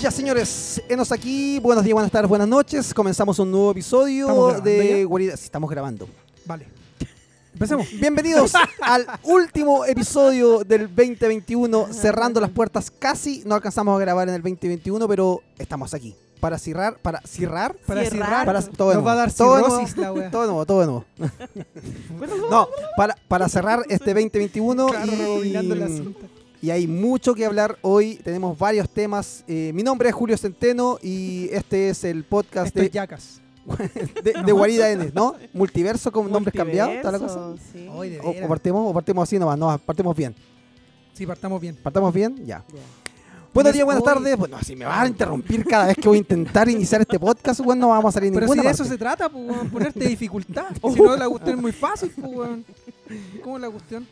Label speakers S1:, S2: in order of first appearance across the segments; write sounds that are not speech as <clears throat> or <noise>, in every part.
S1: Ya señores, enos aquí, buenos días, buenas tardes, buenas noches. Comenzamos un nuevo episodio
S2: ¿Estamos grabando
S1: de? Guarida. Sí, estamos grabando.
S2: Vale. Empecemos.
S1: Bienvenidos <laughs> al último episodio del 2021, cerrando las puertas. Casi no alcanzamos a grabar en el 2021, pero estamos aquí. Para cerrar, para cerrar,
S2: Para
S3: Cerrar.
S1: para todo
S2: Nos va a
S1: nuevo,
S2: dar
S1: todo nuevo,
S2: la wea.
S1: todo nuevo, todo nuevo. <laughs> No, para, para cerrar este 2021
S2: Claro, rebobinando la
S1: y,
S2: cinta.
S1: Y hay mucho que hablar hoy. Tenemos varios temas. Eh, mi nombre es Julio Centeno y este es el podcast
S2: Esto es
S1: de,
S2: Yacas. <laughs>
S1: de, de Guarida N, ¿no? Multiverso con nombres cambiados, toda la cosa.
S3: Sí.
S1: O, o partimos, o partimos así nomás, no, partimos bien.
S2: Sí, partamos bien.
S1: ¿Partamos bien? Ya. Buenos días, buenas
S2: hoy-
S1: tardes. Bueno, si me vas a interrumpir cada vez que voy a intentar iniciar este podcast, bueno, no vamos a salir
S2: Pero si
S1: ninguna
S2: de eso se trata, pues, ponerte <laughs> dificultad. Si no, la cuestión es muy fácil, pues, weón. ¿Cómo es la cuestión?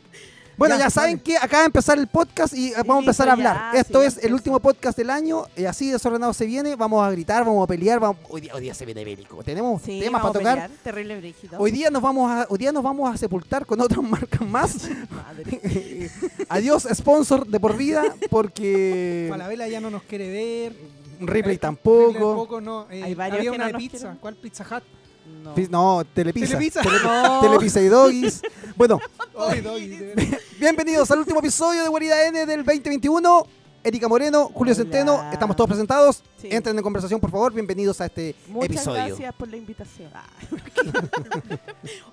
S1: Bueno, ya,
S2: Ya,
S1: saben que acaba de empezar el podcast y eh, vamos a empezar a hablar.
S3: ya,
S1: Esto
S3: sí,
S1: es el último podcast del año y así desordenado se viene. Vamos a gritar, vamos a pelear. Vamos... Hoy, día, hoy día se viene bélico. Tenemos
S3: Sí,
S1: temas para tocar.
S3: pelear, Terrible brígido.
S1: Hoy día nos vamos a, hoy día nos vamos a sepultar con otras <laughs> marcas más.
S3: Madre. <laughs>
S1: Adiós, sponsor de por vida, porque <laughs>
S2: Falabella ya no nos quiere ver.
S1: Ripley
S2: Ripley
S1: tampoco.
S2: tampoco, no. Eh,
S3: Hay varios
S2: había
S3: que
S2: una
S3: no
S2: de
S3: nos
S2: pizza.
S3: quieren.
S2: ¿Cuál Pizza Hut?
S3: No.
S1: No, Telepizza.
S2: Telepizza.
S1: Tele-
S3: No. <laughs>
S1: Telepizza y Doggies. Bueno, <laughs>
S2: doggy, <laughs>
S1: bienvenidos al último episodio de Guarida N del 2021. Erika Moreno, Julio
S3: Hola.
S1: Centeno, estamos todos presentados.
S3: Sí.
S1: Entren en conversación, por favor. Bienvenidos a este
S3: Muchas
S1: episodio.
S3: gracias por la invitación. Ah.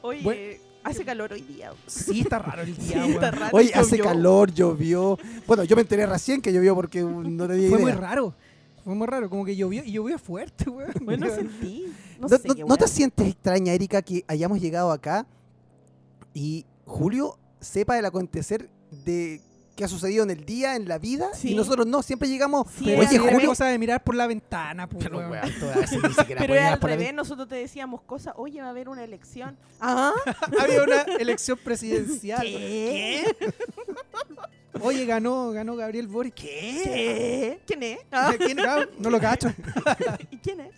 S3: Oye,
S2: Bueno.
S3: hace calor hoy día.
S2: Sí, está raro el día,
S1: Hoy hace
S3: llovió.
S1: calor, llovió. Bueno, yo me enteré recién que llovió porque no tenía
S2: Fue
S1: idea.
S2: muy raro. Fue muy raro, como que llovió y llovió fuerte, weón. <laughs>
S3: Bueno, sentí. No,
S1: ¿No,
S3: sé
S1: no-
S3: qué
S1: no te sientes extraña, Erika, que hayamos llegado acá y Julio sepa el acontecer de qué ha sucedido en el día, en la vida?
S3: Sí.
S1: Y nosotros no, siempre llegamos.
S3: Sí,
S2: Pero
S3: era revés.
S2: cosa de mirar por la ventana, pues,
S1: Pero,
S2: weón.
S1: todas ni <laughs>
S3: era al
S1: por
S3: revés, nosotros te decíamos cosas, oye, va a haber una elección. Ajá. <laughs>
S2: Había una elección presidencial.
S3: ¿Qué?
S2: Oye, ganó, ganó Gabriel Boric. ¿Qué?
S3: ¿Qué? ¿Quién es? Ah,
S2: ¿Quién? Ah, No lo cacho. <laughs>
S3: ¿Y quién es?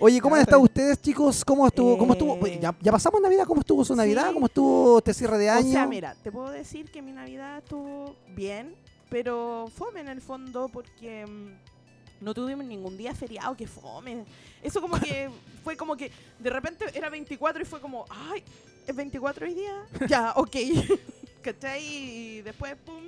S1: Oye, ¿cómo han
S2: Ah,
S1: estado ustedes, chicos? ¿Cómo estuvo? ¿Cómo estuvo?
S3: Eh.
S1: ¿Ya, ya pasamos Navidad? ¿Cómo estuvo su Navidad?
S3: Sí.
S1: ¿Cómo estuvo este cierre de año?
S3: O sea, mira, te puedo decir que mi Navidad estuvo bien, pero fome en el fondo porque mm, no tuvimos ningún día feriado que fome. Eso como que <laughs> fue como que de repente era 24 y fue como, ay, es 24 hoy día. Ya, ok. <laughs> ¿Cachai? Y después, pum,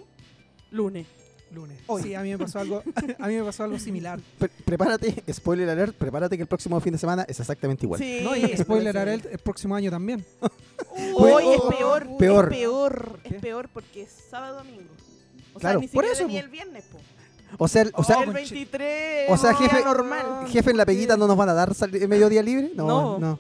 S3: lunes.
S2: Lunes.
S1: Hoy.
S2: Sí, a mí me pasó algo, <laughs> a mí me pasó algo similar.
S1: Pre- prepárate, spoiler alert, prepárate que el próximo fin de semana es exactamente igual.
S3: Sí.
S2: No, y spoiler alert, el próximo año también.
S3: Uy, es peor.
S1: peor.
S3: Es peor. Es
S2: ¿Qué?
S3: peor porque es sábado domingo. O
S1: Claro,
S3: sea, ni
S2: por
S3: siquiera
S2: eso,
S3: ni
S2: po.
S3: el viernes, po.
S1: O sea, el- o sea,
S2: Oh,
S3: el
S2: conche-
S3: 23
S1: o sea,
S3: es un día
S1: jefe-
S3: normal.
S1: jefe en la peguita no nos van a dar sal- mediodía libre. No,
S3: No.
S1: no.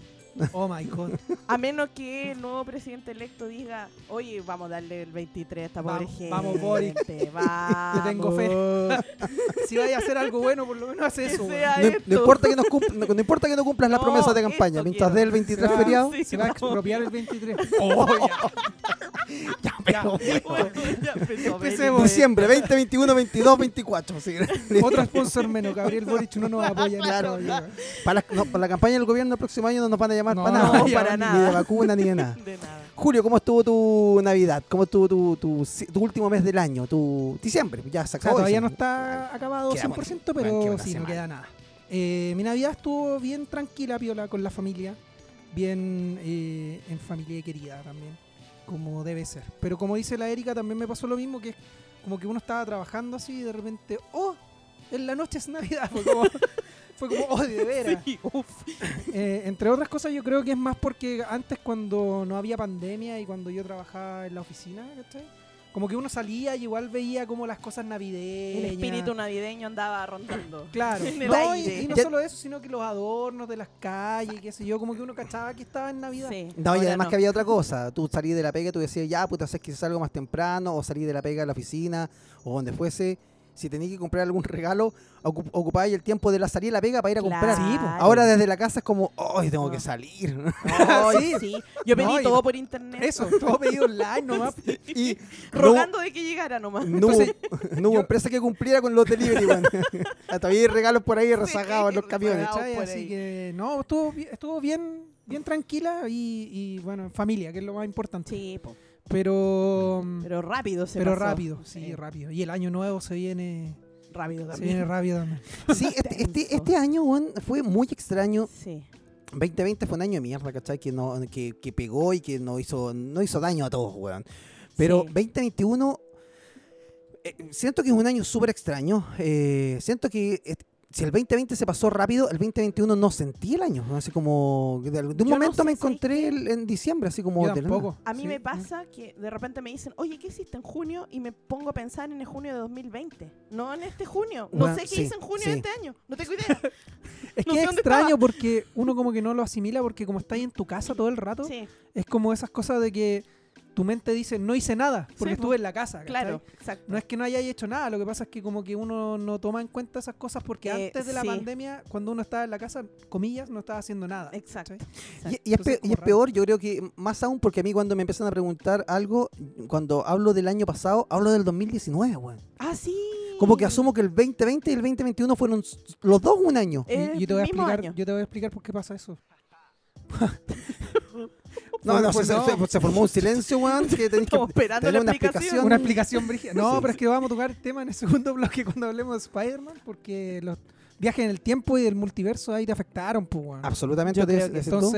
S2: Oh my god.
S3: A menos que el nuevo presidente electo diga, oye, vamos a darle el 23 a esta pobre
S2: Vamos,
S3: gente.
S2: vamos, Boric. <laughs>
S3: Vamos.
S2: Te tengo fe. <laughs> Si vaya a hacer algo bueno, por lo menos hace eso.
S1: No, importa que nos no, importa que no cumplas las
S3: No,
S1: promesas de campaña, mientras dé el 23
S2: Se va-
S1: feriado.
S3: Sí,
S2: Se va a expropiar el 23. <laughs>
S1: Oh, ya, pero bueno.
S3: Bueno, ya empezó,
S2: Empecemos.
S1: Diciembre, 20, 21, 22, 24. sí.
S2: Otro sponsor menos, Gabriel Boric no nos apoya
S1: Claro. la, para la campaña del gobierno el próximo año no nos van a llamar
S2: No, <laughs>
S1: para nada.
S3: No, para
S2: ni
S1: Ni de
S3: nada.
S1: vacuna ni de <laughs> nada.
S3: De nada.
S1: Julio, ¿cómo estuvo tu Navidad? ¿Cómo estuvo tu, tu, tu último mes del año? Tu diciembre, ya se
S2: O sea,
S1: acabó.
S2: todavía no está acabado
S1: Queda
S2: 100%,
S1: bueno,
S2: pero
S1: bueno,
S2: sí, no queda nada. Eh, mi Navidad estuvo bien tranquila, piola, con la familia. Bien eh, en familia y querida también, como debe ser. Pero como dice la Erika, también me pasó lo mismo, que es como que uno estaba trabajando así y de repente, ¡oh! En la noche es Navidad. <laughs> Como, fue como ¡oh, de <laughs> veras!
S3: Sí, uf.
S2: Eh, entre otras cosas, yo creo que es más porque antes, cuando no había pandemia y cuando yo trabajaba en la oficina, ¿cachai? Como que uno salía y igual veía como las cosas navideñas.
S3: El espíritu navideño andaba rondando. <coughs>
S2: Claro. No, y, no solo eso, sino que los adornos de las calles, qué sé yo, como que uno cachaba que estaba en Navidad.
S3: Sí,
S1: No, y además
S3: no.
S1: que había otra cosa. Tú salís de la pega y tú decías, ya, puta, sabes que salgo más temprano, o salí de la pega a la oficina, o donde fuese. Si tenías que comprar algún regalo, ocup- ocupabas el tiempo de la salida de la pega para ir a comprar.
S2: Sí.
S1: Ahora desde la casa es como, ¡ay, tengo
S2: No.
S1: que salir!
S3: Ay, <laughs>
S2: Sí.
S3: sí. Yo pedí
S2: No, y-
S3: todo por internet.
S2: Eso, todo pedido online nomás. <laughs>
S1: y no,
S3: Rogando de que llegara nomás.
S1: no hubo,
S2: Entonces, <laughs>
S1: no hubo
S2: yo-
S1: empresa que cumpliera con los delivery. Todavía hay regalos por ahí rezagados en los camiones.
S2: Así
S3: ahí.
S2: que, no, estuvo, estuvo bien, bien tranquila y, y, bueno, en familia, que es lo más importante.
S3: Sí, po.
S2: Pero,
S3: pero rápido se
S2: pero
S3: pasó.
S2: rápido, sí, rápido. Y el año nuevo se viene
S3: rápido
S2: Se
S3: también.
S2: viene rápido también. <laughs>
S1: Sí, este, este, este año, weón, fue muy extraño.
S3: Sí.
S1: 2020 fue un año de mierda, ¿cachai? Que, no, que, que pegó y que no hizo, no hizo daño a todos, weón. Pero
S3: Sí.
S1: 2021, eh, siento que es un año súper extraño. eh, siento que eh, si el 2020 se pasó rápido, el 2021 no sentí el año. ¿no? Así como, de, de un
S3: Yo no
S1: momento
S3: sé,
S1: me
S3: ¿sabes
S1: encontré el- en diciembre, así como
S2: Yo tampoco.
S3: A mí
S2: Sí.
S3: me pasa que de repente me dicen, oye, ¿qué hiciste en junio? Y me pongo a pensar en el junio de 2020. No en este junio. No
S1: Bueno,
S3: sé qué
S1: sí,
S3: hice en junio
S1: sí.
S3: de este año. No tengo <laughs> idea.
S2: Es
S3: No
S2: que es extraño
S3: estaba.
S2: porque uno como que no lo asimila porque como está ahí en tu casa todo el rato,
S3: sí,
S2: es como esas cosas de que tu mente dice no hice nada porque
S3: Sí,
S2: estuve en la casa. ¿cachai?
S3: claro. Exacto.
S2: No es que no haya hecho nada, lo que pasa es que como que uno no toma en cuenta esas cosas porque
S3: Eh,
S2: antes de la
S3: sí.
S2: pandemia, cuando uno estaba en la casa, comillas, no estaba haciendo nada.
S3: Exacto.
S1: Y, y es,
S2: Entonces,
S1: y es peor, yo creo que más aún porque a mí cuando me empiezan a preguntar algo, cuando hablo del año pasado, hablo del 2019, weón.
S3: Ah, sí.
S1: Como que asumo que el 2020 y el 2021 fueron los dos un año.
S2: Y-
S3: El
S2: yo te voy a explicar,
S3: año.
S2: yo te voy a explicar por qué pasa eso. <laughs>
S1: No, no,
S2: pues
S1: se,
S2: no.
S1: se- se formó un silencio, weón, que tenéis que <laughs>
S3: Estamos esperando
S1: tener
S3: la
S1: una
S3: explicación.
S1: explicación.
S2: Una explicación brígida. No,
S1: Sí.
S2: pero es que vamos a tocar el tema en el segundo <laughs> bloque cuando hablemos de Spider-Man, porque los viajes en el tiempo y el multiverso ahí te afectaron, pues, weón.
S1: Absolutamente.
S3: Yo
S1: de-
S3: creo que
S1: ese tú.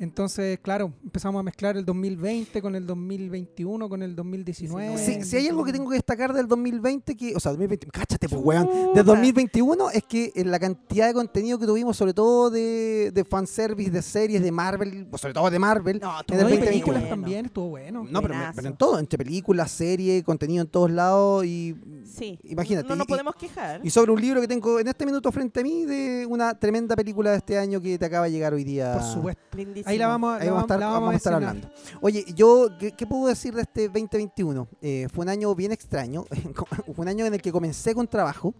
S2: Entonces, claro, empezamos a mezclar el 2020 con el 2021, con el 2019.
S1: Sí, si hay algo que tengo que destacar del 2020, que, o sea, 2020, cáchate, pues, weón. Del 2021 es que en la cantidad de contenido que tuvimos, sobre todo de, de fanservice, de series, de Marvel, o sobre todo de Marvel.
S3: No,
S1: en
S3: tú
S1: el
S2: No, y
S1: 2021.
S2: películas
S3: bueno.
S2: también, estuvo bueno.
S1: No, pero, pero en todo, entre películas, series, contenido en todos lados y,
S3: Sí.
S1: Imagínate,
S3: No nos podemos quejar.
S1: y sobre un libro que tengo en este minuto frente a mí de una tremenda película de este año que te acaba de llegar hoy día.
S2: Por supuesto.
S3: Lindísimo.
S2: Ahí la vamos,
S1: Ahí
S2: la
S1: vamos a estar,
S2: la
S1: vamos a estar hablando. Oye, yo, ¿qué, qué puedo decir de este 2021? Eh, fue un año bien extraño. <laughs> fue un año en el que comencé con trabajo,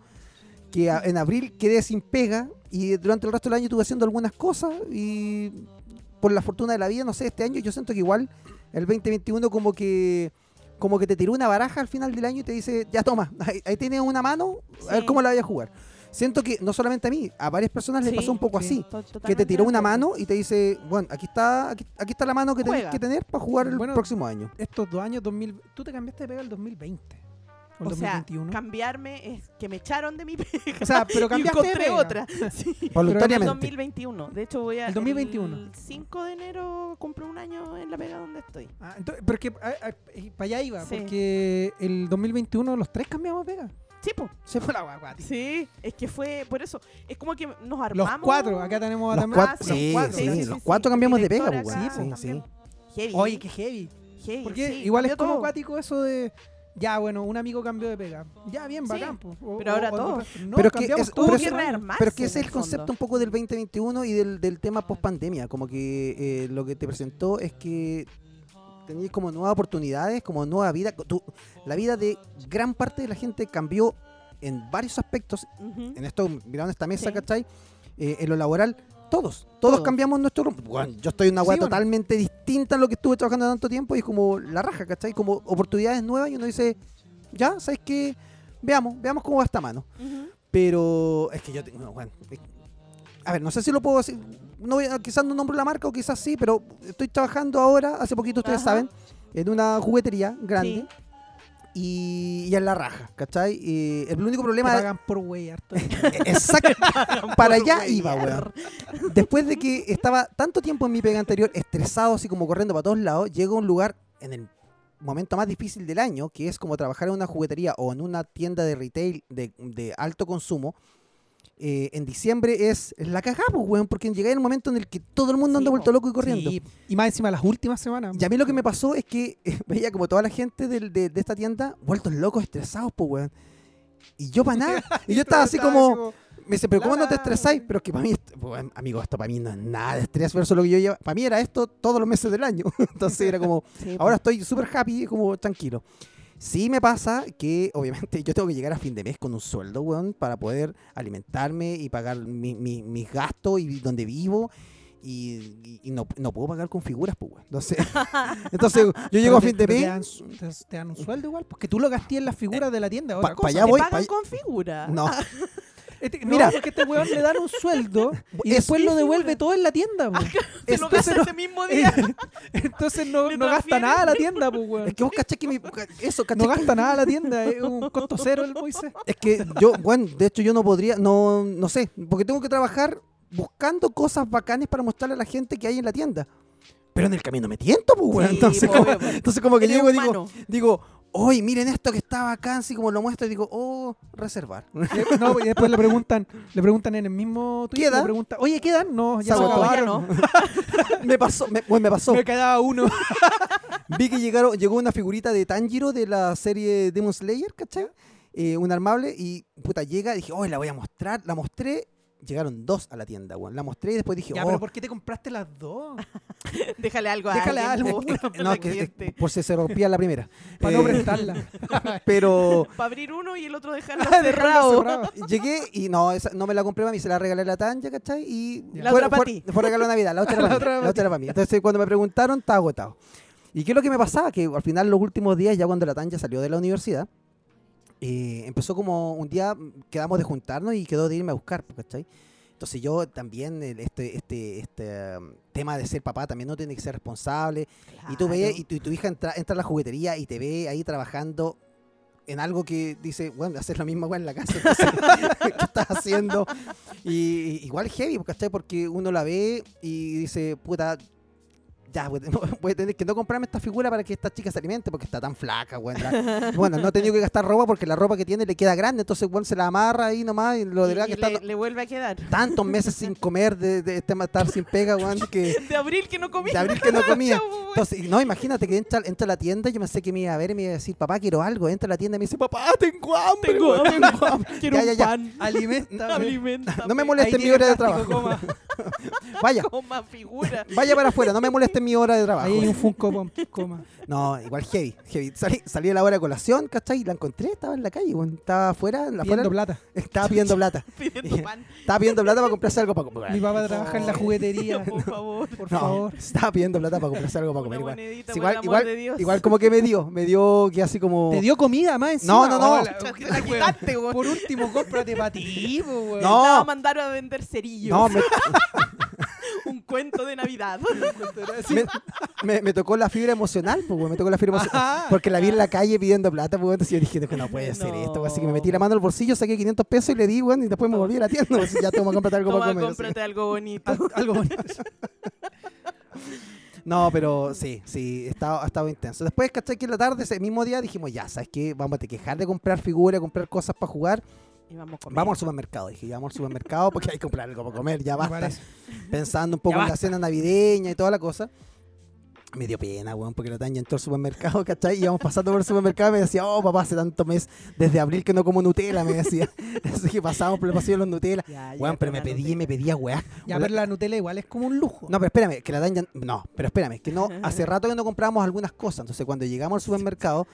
S1: que a- en abril quedé sin pega y durante el resto del año estuve haciendo algunas cosas y por la fortuna de la vida, no sé, este año yo siento que igual el 2021 como que como que te tiró una baraja al final del año y te dice, ya toma, ahí, ahí tienes una mano, a ver cómo la voy a jugar. Siento que no solamente a mí, a varias personas les
S3: Sí,
S1: pasó un poco
S2: sí.
S1: así que te tiró
S3: de
S1: una mano y te dice, bueno, aquí está, aquí, aquí está la mano que tenés que tener para jugar el
S2: Bueno,
S1: próximo año.
S2: Estos dos años, 2000, tú te cambiaste de pega el 2020. O el
S3: O sea,
S2: 2021.
S3: cambiarme es que me echaron de mi pega. <laughs>
S2: o sea, pero
S3: y
S2: cambiaste de
S3: encontré
S2: pega.
S3: otra. <laughs> Sí.
S1: Voluntariamente.
S3: 2021. De hecho, voy a.
S2: El 2021.
S3: El 5 de enero cumplo un año en la pega donde estoy.
S2: Ah, entonces, pero es que para allá iba,
S3: Sí.
S2: porque el 2021 los tres cambiamos de pega.
S3: Sí, po.
S2: Se fue la guagua, tío.
S3: Sí, es que fue por eso. Es como que nos
S2: Los
S3: armamos.
S2: cuatro, acá tenemos a
S1: Los
S2: también-
S1: cuatro,
S3: Ah,
S1: sí,
S2: cuatro,
S1: sí,
S2: sí,
S1: los
S2: sí,
S1: cuatro cambiamos de pega, pues, weón. Sí, sí.
S3: también. Heavy.
S2: Oye, qué heavy.
S3: heavy,
S2: Porque
S3: sí,
S2: igual es como
S3: todo.
S2: acuático eso de. Ya, bueno, un amigo cambió de pega. Ya, bien,
S3: Sí,
S2: bacán. po. O-
S3: pero ahora
S2: o-
S3: todos.
S2: No,
S1: Pero que
S2: cambiamos
S1: es-
S3: Tuvo
S1: pero
S2: los.
S1: Pero es que es el
S3: el
S1: concepto un poco del 2021 y del, del tema post pandemia. Como que eh, lo que te presentó es que tenías como nuevas oportunidades, como nueva vida. La vida de gran parte de la gente cambió en varios aspectos. En esto, mirando esta mesa,
S3: Sí.
S1: ¿cachai? Eh, en lo laboral, todos. Todos,
S3: Todos.
S1: cambiamos nuestro rumbo. Bueno, yo estoy en una
S2: Sí,
S1: weá
S2: bueno.
S1: totalmente distinta a lo que estuve trabajando tanto tiempo y es como la raja, ¿cachai? Como oportunidades nuevas y uno dice, ya, ¿sabes qué? Veamos, veamos cómo va esta mano. Pero es que yo tengo. no, bueno, a ver, no sé si lo puedo decir. No, quizás no nombro la marca o quizás sí, pero estoy trabajando ahora, hace poquito ustedes
S3: Ajá.
S1: saben, en una juguetería grande
S3: Sí.
S1: y, y en la raja, ¿cachai? Y el único
S2: Te
S1: problema.
S2: pagan por wey harto. <laughs>
S1: Exacto. <laughs> para allá
S3: Por
S1: iba,
S3: weyar.
S1: weón. Después de que estaba tanto tiempo en mi pega anterior, estresado, así como corriendo para todos lados, llego a un lugar en el momento más difícil del año, que es como trabajar en una juguetería o en una tienda de retail de, de alto consumo. Eh, en diciembre es la cagamos, weón, porque llegué en el momento en el que todo el mundo
S3: Sí,
S1: anda vuelto loco y corriendo.
S2: Sí, y más encima las últimas semanas.
S1: Y a mí lo que me pasó es que <laughs> veía como toda la gente de, de esta tienda vueltos locos, estresados, pues, weón. Y yo para nada. <laughs> Y yo estaba así como, me dice, pero ¿cómo no te estresáis? Pero es que para mí, bueno, amigo, esto para mí no es nada de estrés versus lo que yo llevo. Para mí era esto todos los meses del año. <laughs> Entonces era como,
S3: Sí,
S1: ahora estoy súper happy, como tranquilo. Sí me pasa que, obviamente, <laughs> yo tengo que llegar a fin de mes con un sueldo, weón, para poder alimentarme y pagar mi- mi- mis gastos y donde vivo. Y, y- y no, no puedo pagar con figuras, pues, weón. Entonces, <laughs> entonces yo llego a fin de
S2: Te
S1: mes.
S2: te, te dan un sueldo igual, porque tú lo gasté en las figuras de la tienda.
S1: pa-
S2: Otra
S1: pa'
S2: cosa.
S1: allá
S3: Te
S1: voy,
S3: pagan
S1: pa'
S3: con figura.
S1: No. <laughs>
S2: Este-
S1: Mira.
S2: no, porque este weón le dan un sueldo <laughs> y
S1: Es-
S2: después lo devuelve todo en la tienda. <laughs>
S3: Se lo gasta
S2: no-
S3: ese mismo día. <laughs>
S2: Entonces no, no gasta nada la tienda, pues, weón.
S1: Es que vos caché que mi, eso, caché
S2: No gasta nada la tienda, es un costo cero el Moisés.
S1: Es que yo, bueno, de hecho yo no podría, no, no sé, porque tengo que trabajar buscando cosas bacanes para mostrarle a la gente que hay en la tienda. Pero en el camino me tiento, pues, weón.
S3: Sí,
S1: entonces, como, entonces como que llego y digo, digo, oye, miren esto que está bacán, así como lo muestro y digo, oh, reservar.
S2: No, y después le preguntan, le preguntan en el mismo tweet,
S1: ¿Queda?
S2: le preguntan, oye, ¿quedan? No, ya.
S3: No, ya
S2: acabaron.
S3: no.
S1: me pasó, me, bueno, me pasó.
S2: Me quedaba uno. <laughs>
S1: Vi que llegaron, llegó una figurita de Tanjiro de la serie Demon Slayer, ¿cachai? Eh, un armable y puta llega, dije, oh, la voy a mostrar, la mostré. Llegaron dos a la tienda, weón. La mostré y después dije,
S2: Ya,
S1: oh,
S2: pero ¿por qué te compraste las dos? <laughs>
S3: Déjale algo a
S2: Déjale
S3: alguien,
S2: algo, <laughs>
S1: no, que- por si se rompía la primera. <laughs>
S2: Para no
S1: Eh,
S2: prestarla.
S1: Pero
S3: Para abrir uno y el otro dejarlo cerrado.
S2: cerrado.
S1: llegué y no, esa- no me la compré para mí, se la regalé a la Tanja, ¿cachai? Y
S3: La
S1: fue,
S3: otra pa'
S1: fue-
S3: ti.
S1: fue regalo de Navidad, la otra era para mí. La otra era para mí. Entonces cuando me preguntaron, estaba agotado. ¿Y qué es lo que me pasaba? Que al final los últimos días, ya cuando la Tanja salió de la universidad, eh, empezó como un día, mm, quedamos de juntarnos y quedó de irme a buscar, ¿cachai? Entonces yo también, este, este, este um, tema de ser papá, también no tiene que ser responsable. Y tú ves, y tu, y tu hija entra, entra a la juguetería y te ve ahí trabajando en algo que dice, bueno, hacer lo mismo weón, en la casa. entonces, <laughs> ¿Qué estás haciendo? Y, igual heavy, ¿cachai? Porque uno la ve y dice, puta, ya, <laughs> voy, a- voy a tener que no comprarme esta figura para que esta chica se alimente porque está tan flaca, weón. <laughs> Bueno, no he tenido que gastar ropa porque la ropa que tiene le queda grande, entonces, bueno, se la amarra ahí nomás y lo
S3: Y-
S1: de
S3: y
S1: que está
S3: le, vuelve a quedar.
S1: tantos meses sin <laughs> comer, de, de este estar sin pega, weón, que
S3: De abril que no comí.
S1: de abril que no comía.
S3: Weón.
S1: Entonces, no, imagínate que entra, entra a la tienda, yo pensé que me iba a ver y me iba a decir, papá, quiero algo. Entra a la tienda y me dice, papá, tengo hambre,
S3: Tengo
S1: weón,
S3: hambre.
S1: tengo hambre".
S3: Quiero
S1: Ya,
S3: un
S1: ya, ya.
S3: pan.
S2: Alimenta.
S3: Alimenta.
S1: No me moleste mi hora de trabajo. Vaya,
S3: Coma figura.
S1: vaya para afuera, no me moleste mi hora de trabajo.
S2: Ahí hay un Funko Pop, coma.
S1: No, igual heavy, heavy. Salí, salí a la hora de colación, ¿cachai? Y la encontré, estaba en la calle, weón. Estaba afuera, en la afuera,
S2: Pidiendo plata.
S1: estaba pidiendo plata. <laughs>
S3: Pidiendo <laughs> pan.
S1: Estaba pidiendo plata para comprarse algo para comer.
S2: Mi papá trabaja en la juguetería.
S3: Por favor.
S2: Por
S1: No,
S2: favor.
S1: estaba pidiendo plata para comprarse algo para comer igual.
S3: monedita,
S1: Sí,
S3: por
S1: igual,
S3: el amor
S1: igual,
S3: de Dios.
S1: igual como que me dio, me dio que así como...
S2: ¿Te dio comida más encima?
S1: No, no, no.
S2: La-
S3: Te la quitaste, weón.
S2: Por último, cómprate para ti.
S1: No.
S3: La va a mandar a vender cerillos.
S1: No, me, <laughs>
S3: Un cuento de Navidad. <laughs>
S1: me, me- me tocó la fibra emocional, pues, me tocó la fibra emocional.
S2: Ajá.
S1: Porque la vi en la calle pidiendo plata, pues, entonces yo dije, no puede ser
S3: No.
S1: esto. Así que me metí la mano al bolsillo, saqué 500 pesos y le di, weón, y después me volví a la tienda. pues, ya tengo que comprarte algo para comer. así.
S3: algo bonito.
S2: Al- Algo bonito.
S1: No, pero sí, sí, ha estado, ha estado intenso. Después, ¿cachai? Que en la tarde, ese mismo día, dijimos, ya, ¿sabes qué? Vamos a te quejar de comprar figuras, comprar cosas para jugar.
S3: Y vamos comer.
S1: Vamos al supermercado. Dije, vamos al supermercado porque hay que comprar algo para comer, ya basta. Pensando un poco en la cena navideña y toda la cosa. Me dio pena, weón, porque la Tanya entró al supermercado, ¿cachai? Y íbamos pasando por el supermercado y me decía, oh, papá, hace tanto mes, desde abril que no como Nutella, me decía. <laughs> Así que pasamos por el pasillo de los Nutella.
S3: Ya, ya,
S1: Weón, pero me pedí,
S3: Nutella.
S1: me pedía, weá.
S2: Ya, pero la Nutella igual es como un lujo.
S1: No, pero espérame, que la Tanya, no, pero espérame, que no, <laughs> hace rato que no compramos algunas cosas. Entonces, cuando llegamos al supermercado,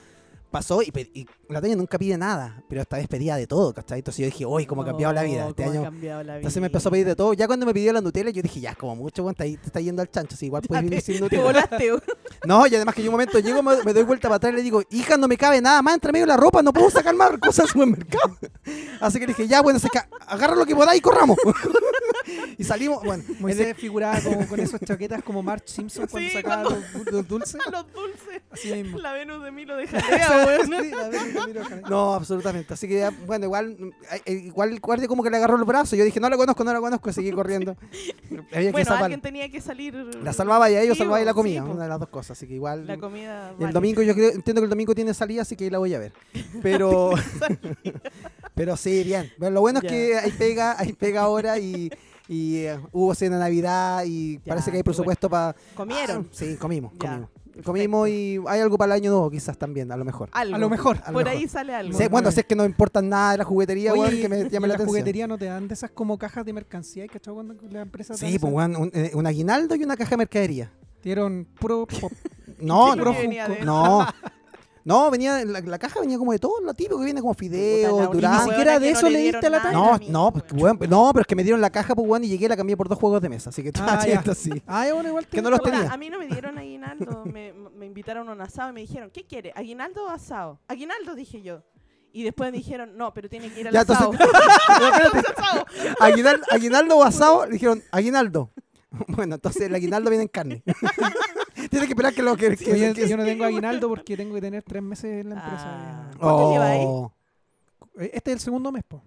S1: pasó y, y la Tanya nunca pide nada, pero esta vez pedía de todo, ¿cachai? Entonces yo dije, uy, cómo ha cambiado la vida. Este año Entonces me empezó a pedir de todo. Ya cuando me pidió la Nutella, yo dije, ya, como mucho, weón, te, te está yendo al chancho. Si igual puedes vivir <laughs> sin
S3: Te
S1: Nutella.
S3: volaste. weón.
S1: No, y además que yo un momento llego, me, me doy vuelta para atrás y le digo, hija, no me cabe nada más entre medio de la ropa, no puedo sacar más cosas al supermercado. <laughs> Así que le dije, ya, bueno, saca, agarra lo que podáis y corramos. <laughs> y salimos, bueno, <laughs>
S2: Moisés figuraba como con esas chaquetas como Marge Simpson cuando
S3: Sí,
S2: sacaba
S3: cuando-
S2: los, los dulces. <laughs>
S3: Los dulces.
S2: Así mismo.
S3: La Venus de Milo de <laughs> Jalea, weón.
S2: Sí, la vez que miro acá.
S1: no, absolutamente. Así que, bueno, igual, mm, eh, igual el guardia como que le agarró el brazo. Yo dije, no la conozco, no la conozco, seguí corriendo. Había que
S3: Bueno,
S1: salvar-
S3: alguien tenía que salir.
S1: La salvaba y a ellos salvaba y la
S3: sí, po.
S1: una de las dos cosas. Así que igual.
S3: La comida.
S1: El
S3: vale.
S1: domingo, yo creo, entiendo que el domingo tiene salida, así que ahí la voy a ver. Pero, pero sí, bien. Bueno, lo bueno
S3: Ya.
S1: es que hay pega, hay pega ahora y, y eh, hubo cena de Navidad y
S3: Ya,
S1: parece que hay
S3: qué bueno.
S1: presupuesto para...
S3: ¿Comieron?
S1: sí, comimos,
S3: Ya,
S1: comimos. Comimos y hay algo para el año nuevo quizás también, a lo mejor.
S3: Algo.
S2: A lo mejor.
S1: A lo
S3: Por
S1: mejor.
S3: ahí sale algo.
S1: Sí,
S2: Bueno,
S1: es que no importan nada de la juguetería,
S2: Oye,
S1: weón, que me
S2: y
S1: llame la
S2: la
S1: atención.
S2: juguetería no te dan de esas como cajas de mercancía, ¿hay cachado cuando la empresa te dan
S1: Sí, pues, weón, un, eh, un aguinaldo y una caja de mercadería.
S2: Dieron puro pop.
S1: No, no, no. No, venía, la, la caja venía como de todo lo típico que viene como fideos,
S3: única
S2: Ni siquiera de eso
S3: no
S2: le
S3: dieron
S2: diste a la talla.
S1: No, no, pues,
S3: weón.
S1: no, pero es que me dieron la caja, pues, weón, y llegué y la cambié por dos juegos de mesa. Así que
S2: Ah, <laughs> ya.
S1: esto sí.
S2: Ah, bueno, igual te
S1: Que no los tenía.
S3: A mí no me dieron aguinaldo. <laughs> me, me invitaron a un asado y me dijeron, ¿qué quiere? ¿Aguinaldo o asado? Aguinaldo, dije yo. Y después me dijeron, no, pero tiene que ir al
S1: Ya,
S3: asado.
S1: entonces-. <laughs> Aguinaldo, aguinaldo o asado, le dijeron, aguinaldo. Bueno, entonces el aguinaldo viene en carne. Tiene que esperar que lo que... que-
S2: yo no tengo aguinaldo porque tengo que tener tres meses en la empresa.
S3: Ah.
S2: ya.
S3: ¿Cuánto lleva ahí?
S1: Oh,
S2: Eh, Este es el segundo mes, po.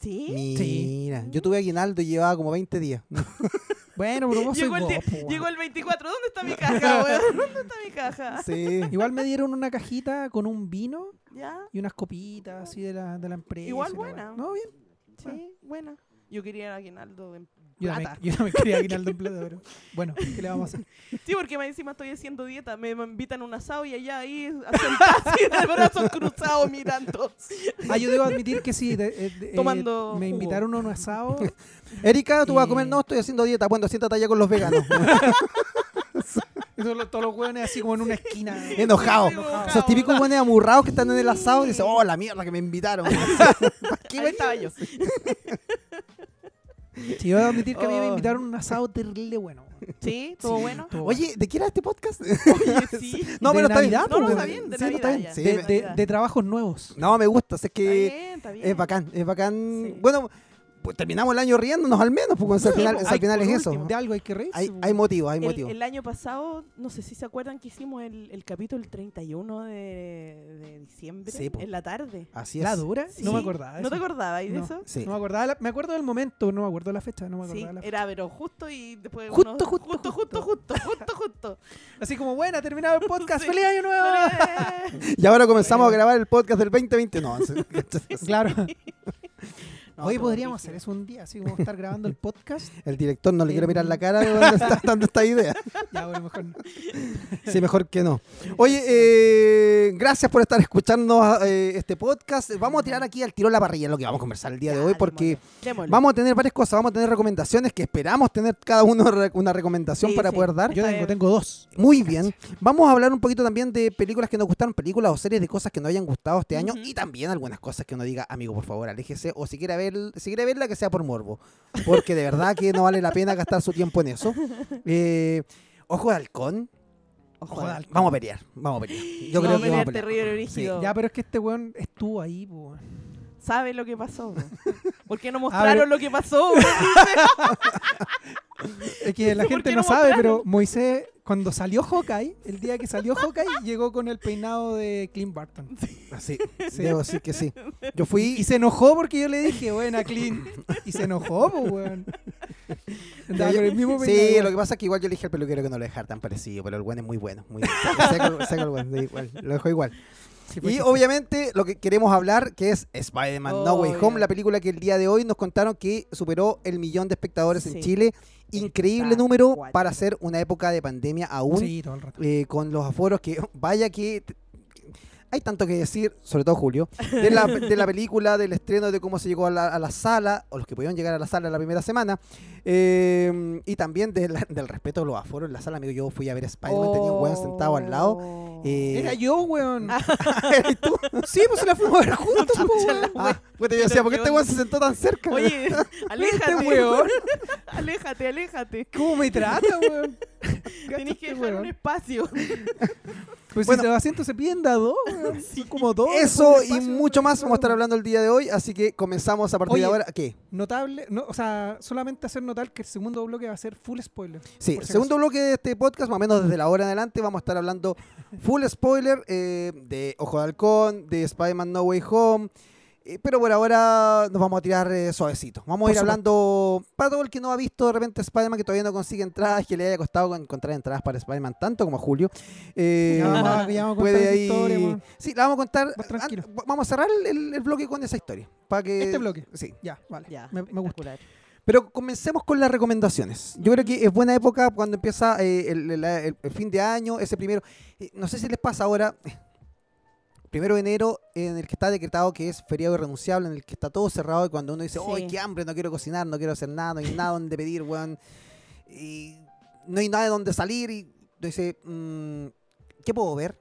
S3: ¿Sí?
S1: Mira, yo tuve aguinaldo y llevaba como 20 días. <laughs>
S2: Bueno, pero vos
S3: Llegó el, llegó el 24. ¿Dónde está mi caja, weón? ¿Dónde está mi caja?
S1: Sí. <laughs>
S2: Igual me dieron una cajita con un vino
S3: ¿Ya?
S2: y unas copitas así de la, de la empresa.
S3: Igual buena.
S2: No, bien.
S3: Sí, buena. Yo quería el aguinaldo en
S2: Yo también, yo también quería aguinaldo <laughs> en plata, pero bueno, ¿qué le vamos a hacer?
S3: Sí, porque más encima estoy haciendo dieta. Me invitan a un asado y allá ahí así de brazos cruzados mirando.
S2: Ah, yo debo admitir que sí. de- eh, de- eh,
S3: Tomando
S2: me invitaron a un asado.
S1: Erika, tú vas a comer. No, estoy haciendo dieta. Bueno, siéntate allá con los veganos. <laughs>
S2: todos los- hueones así como en una esquina.
S1: Enojado.
S3: Enojado.
S1: Esos típicos buenos amurrados que están en el asado y dicen, oh, la mierda que me invitaron. <laughs> ¿Para qué
S3: estaba yo.
S2: Sí, yo debo admitir que a mí me
S1: Oh.
S2: invitaron a un asado terrible bueno.
S3: ¿Sí? ¿Todo
S2: Sí,
S3: bueno?
S1: Oye, ¿de qué era este podcast?
S3: Oye, <laughs> sí.
S1: No, pero está bien.
S3: No, no, está bien, de
S1: Sí, no, está bien.
S2: de, de- de trabajos nuevos.
S1: No, me gusta. es
S3: Está
S1: que
S3: bien, está bien.
S1: es bacán, es bacán.
S3: Sí.
S1: Bueno, pues terminamos el año riéndonos al menos, porque al final, al final es eso.
S2: último, De algo hay que reírse.
S1: Hay,
S2: pues.
S1: hay motivos, hay
S3: El,
S1: motivos.
S3: el año pasado, no sé si se acuerdan que hicimos el, el capítulo 31 de, de diciembre
S1: Sí, po.
S3: en la tarde.
S1: Así es.
S2: ¿La dura?
S3: Sí.
S2: No me acordaba. de
S3: ¿No te acordabas de eso?
S1: Sí.
S2: No me acordaba. la- me acuerdo del momento, no me acuerdo la fecha. No me
S3: Sí,
S2: acordaba la fecha.
S3: era pero justo y después
S2: Justo, justo,
S3: justo, justo, justo, justo, justo. <laughs>
S2: Así como, buena, terminado el podcast. <laughs>
S3: Sí.
S2: ¡Feliz año nuevo! <laughs>
S1: Y ahora comenzamos a grabar el podcast del 2020. No, sí.
S2: claro.
S3: No,
S2: Hoy podríamos hacer eso un día, así como estar grabando el podcast. <laughs>
S1: el director no le quiere mirar la cara de dónde <laughs> está dando esta idea. <laughs>
S2: Ya, bueno, mejor no.
S1: Sí, mejor que no. Oye, eh, gracias por estar escuchando eh, este podcast. Vamos a tirar aquí al tiro la parrilla lo que vamos a conversar el día de hoy, porque
S3: démosle,
S1: vamos a tener varias cosas. Vamos a tener recomendaciones que esperamos tener cada uno una recomendación
S3: Sí,
S1: para
S3: sí.
S1: poder dar.
S2: Yo tengo, tengo dos.
S1: Muy bien. Vamos a hablar un poquito también de películas que nos gustaron, películas o series de cosas que nos hayan gustado este año y también algunas cosas que uno diga, amigo, por favor, aléjese o si quiere ver, si quiere verla que sea por morbo, porque de verdad que no vale la pena gastar su tiempo en eso. Eh, Ojo de halcón,
S3: Ojo,
S2: Joder,
S1: vamos a pelear, vamos a pelear. Yo
S3: No,
S1: creo que vamos a
S3: pelear brígido.
S2: Ya, pero es que este weón estuvo ahí, po.
S3: ¿Sabe lo que pasó? po? <laughs> ¿Por qué no mostraron lo que pasó? <laughs>
S2: Es que la <laughs>
S3: ¿Por
S2: gente no
S3: no
S2: sabe, pero? Moisés, cuando salió Hawkeye, el día que salió Hawkeye, llegó con el peinado de Clint Barton.
S1: Sí,
S2: Sí.
S1: debo decir que sí. Yo fui
S2: Y se enojó porque yo le dije, buena, Clint. Y se enojó, pues, weón. Andaba con el mismo
S1: Sí,
S2: peinado.
S1: lo que pasa es que igual yo le dije al peluquero que no lo dejara tan parecido, pero el buen es muy bueno. Muy seco, seco el buen, igual, lo dejó igual.
S2: Sí,
S1: Y obviamente lo que queremos hablar, que es Spider-Man No Way. Home, la película que el día de hoy nos contaron que superó el millón de espectadores en
S3: Sí.
S1: Chile. Increíble
S3: Está
S1: número
S3: guay.
S1: para ser una época de pandemia aún,
S2: Sí, todo el rato.
S1: eh, con los aforos que, <laughs> vaya que... Hay tanto que decir, sobre todo Julio, de la, de la <laughs> película, del estreno, de cómo se llegó a la, a la sala, o los que pudieron llegar a la sala la primera semana, eh, y también de la- del respeto a los aforos en la sala. Amigo, yo fui a ver Spider-Man, tenía un weón sentado al lado.
S3: Oh.
S1: eh,
S2: Era yo, weón. <laughs>
S1: ¿eres tú?
S2: Sí, pues se la fuimos a ver juntos, po, weón.
S1: Ah, decía, ¿por qué este weón se sentó tan cerca?
S3: Oye, <laughs> aléjate,
S2: Este weón. <laughs>
S3: aléjate, aléjate.
S2: ¿Cómo me trata, weón?
S3: Tenés que dejar
S2: weón.
S3: un espacio.
S2: Pues
S1: Bueno.
S2: si los asientos se piden de a dos, weón. Son como dos.
S1: Eso y mucho más vamos a estar hablando el día de hoy, así que comenzamos a partir
S2: Oye,
S1: de ahora. ¿Qué?
S2: Notable, no, o sea, solamente hacer notar que el segundo bloque va a ser full spoiler.
S1: Sí,
S2: si
S1: segundo bloque de este podcast, más o menos desde la hora en adelante, vamos a estar hablando full spoiler eh, de Ojo de Halcón, de Spider-Man No Way Home. eh, pero por ahora nos vamos a tirar eh, suavecito. Vamos a ir
S2: supuesto.
S1: hablando, para todo el que no ha visto de repente Spider-Man, que todavía no consigue entradas, que le haya costado encontrar entradas para Spider-Man tanto como a Julio. eh,
S2: Ya vamos a- ya vamos a contar
S1: puede
S2: esa
S1: ahí-
S2: historia, weón.
S1: Sí, la vamos a contar. Vamos a cerrar el, el- el bloque con esa historia. Para que,
S2: Este bloque.
S1: Sí.
S2: Ya, vale.
S3: Ya,
S2: me, me gusta.
S1: Pero comencemos con las recomendaciones. Yo creo que es buena época cuando empieza eh, el, el- el- el fin de año, ese primero. eh, no sé si les pasa ahora. eh, Primero de enero, en el que está decretado que es feriado irrenunciable, en el que está todo cerrado y cuando uno dice,
S3: Sí.
S1: ¡ay, qué hambre! No quiero cocinar, no quiero hacer nada, no hay nada donde pedir, weón. Y no hay nada de donde salir. Y uno dice, mm, ¿qué puedo ver?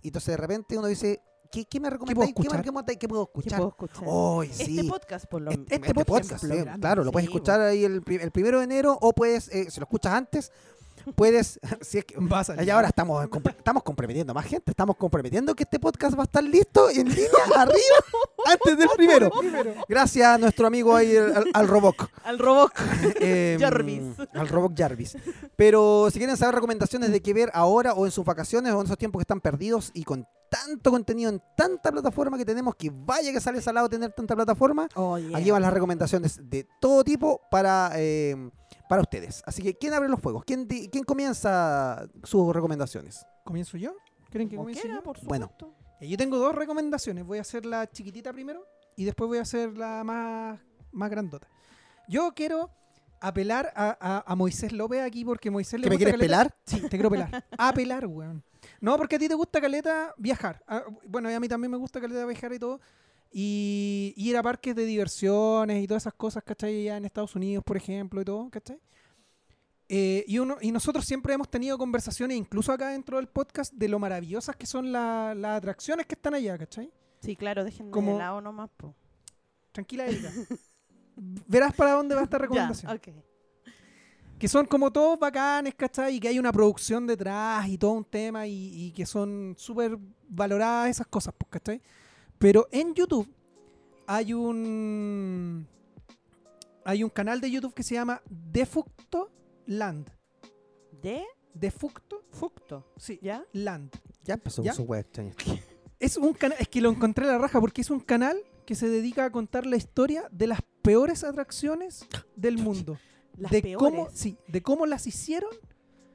S1: Y entonces de repente uno dice, ¿qué, qué me recomendáis? ¿Qué, me
S2: escuchar?
S1: ¿Qué puedo
S3: ¿Qué
S1: escuchar?
S3: puedo escuchar?
S1: ¡Ay, sí!
S3: Este podcast, por lo
S1: Este,
S3: menos.
S1: este podcast, sí, claro, lo puedes escuchar ahí el, el primero de enero o puedes, eh, si lo escuchas antes, puedes, <laughs> si es que,
S2: Va a salir.
S1: y ahora estamos, estamos comprometiendo más gente, estamos comprometiendo que este podcast va a estar listo en línea <laughs> arriba antes del primero. Gracias a nuestro amigo ahí, al, al Roboc. <laughs>
S3: Al robot.
S1: Em,
S3: Jarvis.
S1: Al Roboc Jarvis. Pero si quieren saber recomendaciones de qué ver ahora o en sus vacaciones o en esos tiempos que están perdidos y con tanto contenido en tanta plataforma que tenemos, que vaya que sale salado tener tanta plataforma,
S3: Oh, yeah.
S1: aquí van las recomendaciones de todo tipo para, eh, para ustedes. Así que, ¿quién abre los juegos? ¿Quién, di- quién comienza sus recomendaciones?
S2: ¿Comienzo yo? ¿Quieren que
S3: Como
S2: comience
S3: quiera,
S2: yo?
S3: por
S1: Bueno.
S3: supuesto.
S2: Eh, Yo tengo dos recomendaciones. Voy a hacer la chiquitita primero y después voy a hacer la más, más grandota. Yo quiero apelar a, a- a Moisés López aquí porque Moisés le
S1: ¿Que me
S2: gusta
S1: quieres
S2: caleta-
S1: pelar?
S2: Sí, te quiero pelar. <laughs> Apelar, weón. No, porque a ti te gusta caleta viajar. Ah, bueno, y a mí también me gusta caleta viajar y todo. Y, y ir a parques de diversiones y todas esas cosas, ¿cachai? Allá en Estados Unidos, por ejemplo, y todo, ¿cachai? Eh, y, uno, y nosotros siempre hemos tenido conversaciones, incluso acá dentro del podcast, de lo maravillosas que son la- las atracciones que están allá, ¿cachai?
S3: Sí, claro, déjenme
S2: Como-
S3: de lado nomás. po.
S2: Tranquila, Erika. <laughs> Verás para dónde va esta recomendación.
S3: Ya, ok.
S2: Que son como todos bacanes, ¿cachai? Y que hay una producción detrás y todo un tema y, y que son súper valoradas esas cosas, pues, ¿cachai? Pero en YouTube hay un... Hay un canal de YouTube que se llama Defucto Land.
S3: ¿De?
S2: Defucto,
S3: Fucto.
S2: sí,
S3: ¿Ya?
S2: Land.
S1: Ya empezó
S2: ¿Ya?
S1: con web extraña. <laughs>
S2: Es un canal, es que lo encontré a la raja porque es un canal que se dedica a contar la historia de las peores atracciones del <laughs> mundo.
S3: Las
S2: de
S3: peores.
S2: cómo, sí, de cómo las hicieron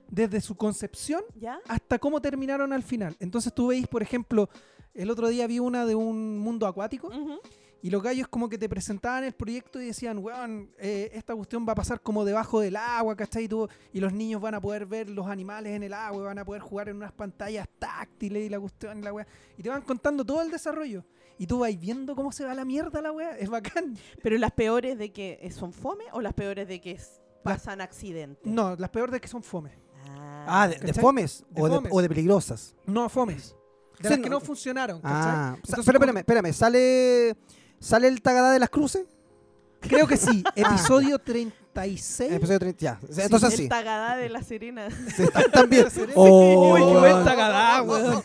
S2: desde su concepción
S3: ¿Ya?
S2: hasta cómo terminaron al final. Entonces tú veis, por ejemplo, el otro día vi una de un mundo acuático
S3: Ujú.
S2: y los gallos como que te presentaban el proyecto y decían, weón, eh, esta cuestión va a pasar como debajo del agua, ¿cachai? Y, tú- y los niños van a poder ver los animales en el agua, y van a poder jugar en unas pantallas táctiles y la cuestión y la weá. Y te van contando todo el desarrollo. Y tú vas viendo cómo se va la mierda la weá. Es bacán.
S3: Pero las peores de que eh, son fome o las peores de que pasan accidentes.
S2: No, las peores de que son fome.
S1: Ah, ¿de, de fomes,
S2: De
S1: o, de,
S2: fomes.
S1: o de peligrosas?
S2: No, fomes. De
S1: Sí,
S2: las que
S1: no-
S2: no funcionaron, ¿cachai?
S1: Ah,
S2: Entonces,
S1: pero espérame, espérame, ¿sale, ¿sale el Tagadá de las Cruces?
S2: Creo que sí. <laughs>
S1: Ah.
S2: Episodio 36.
S1: En el episodio 30, ya. Entonces
S3: el
S1: sí.
S3: tagadá de la Serena.
S1: Sí, también. <laughs>
S2: Uy,
S1: Oh,
S2: qué buen
S1: weón. <laughs>
S2: tagadá, weón.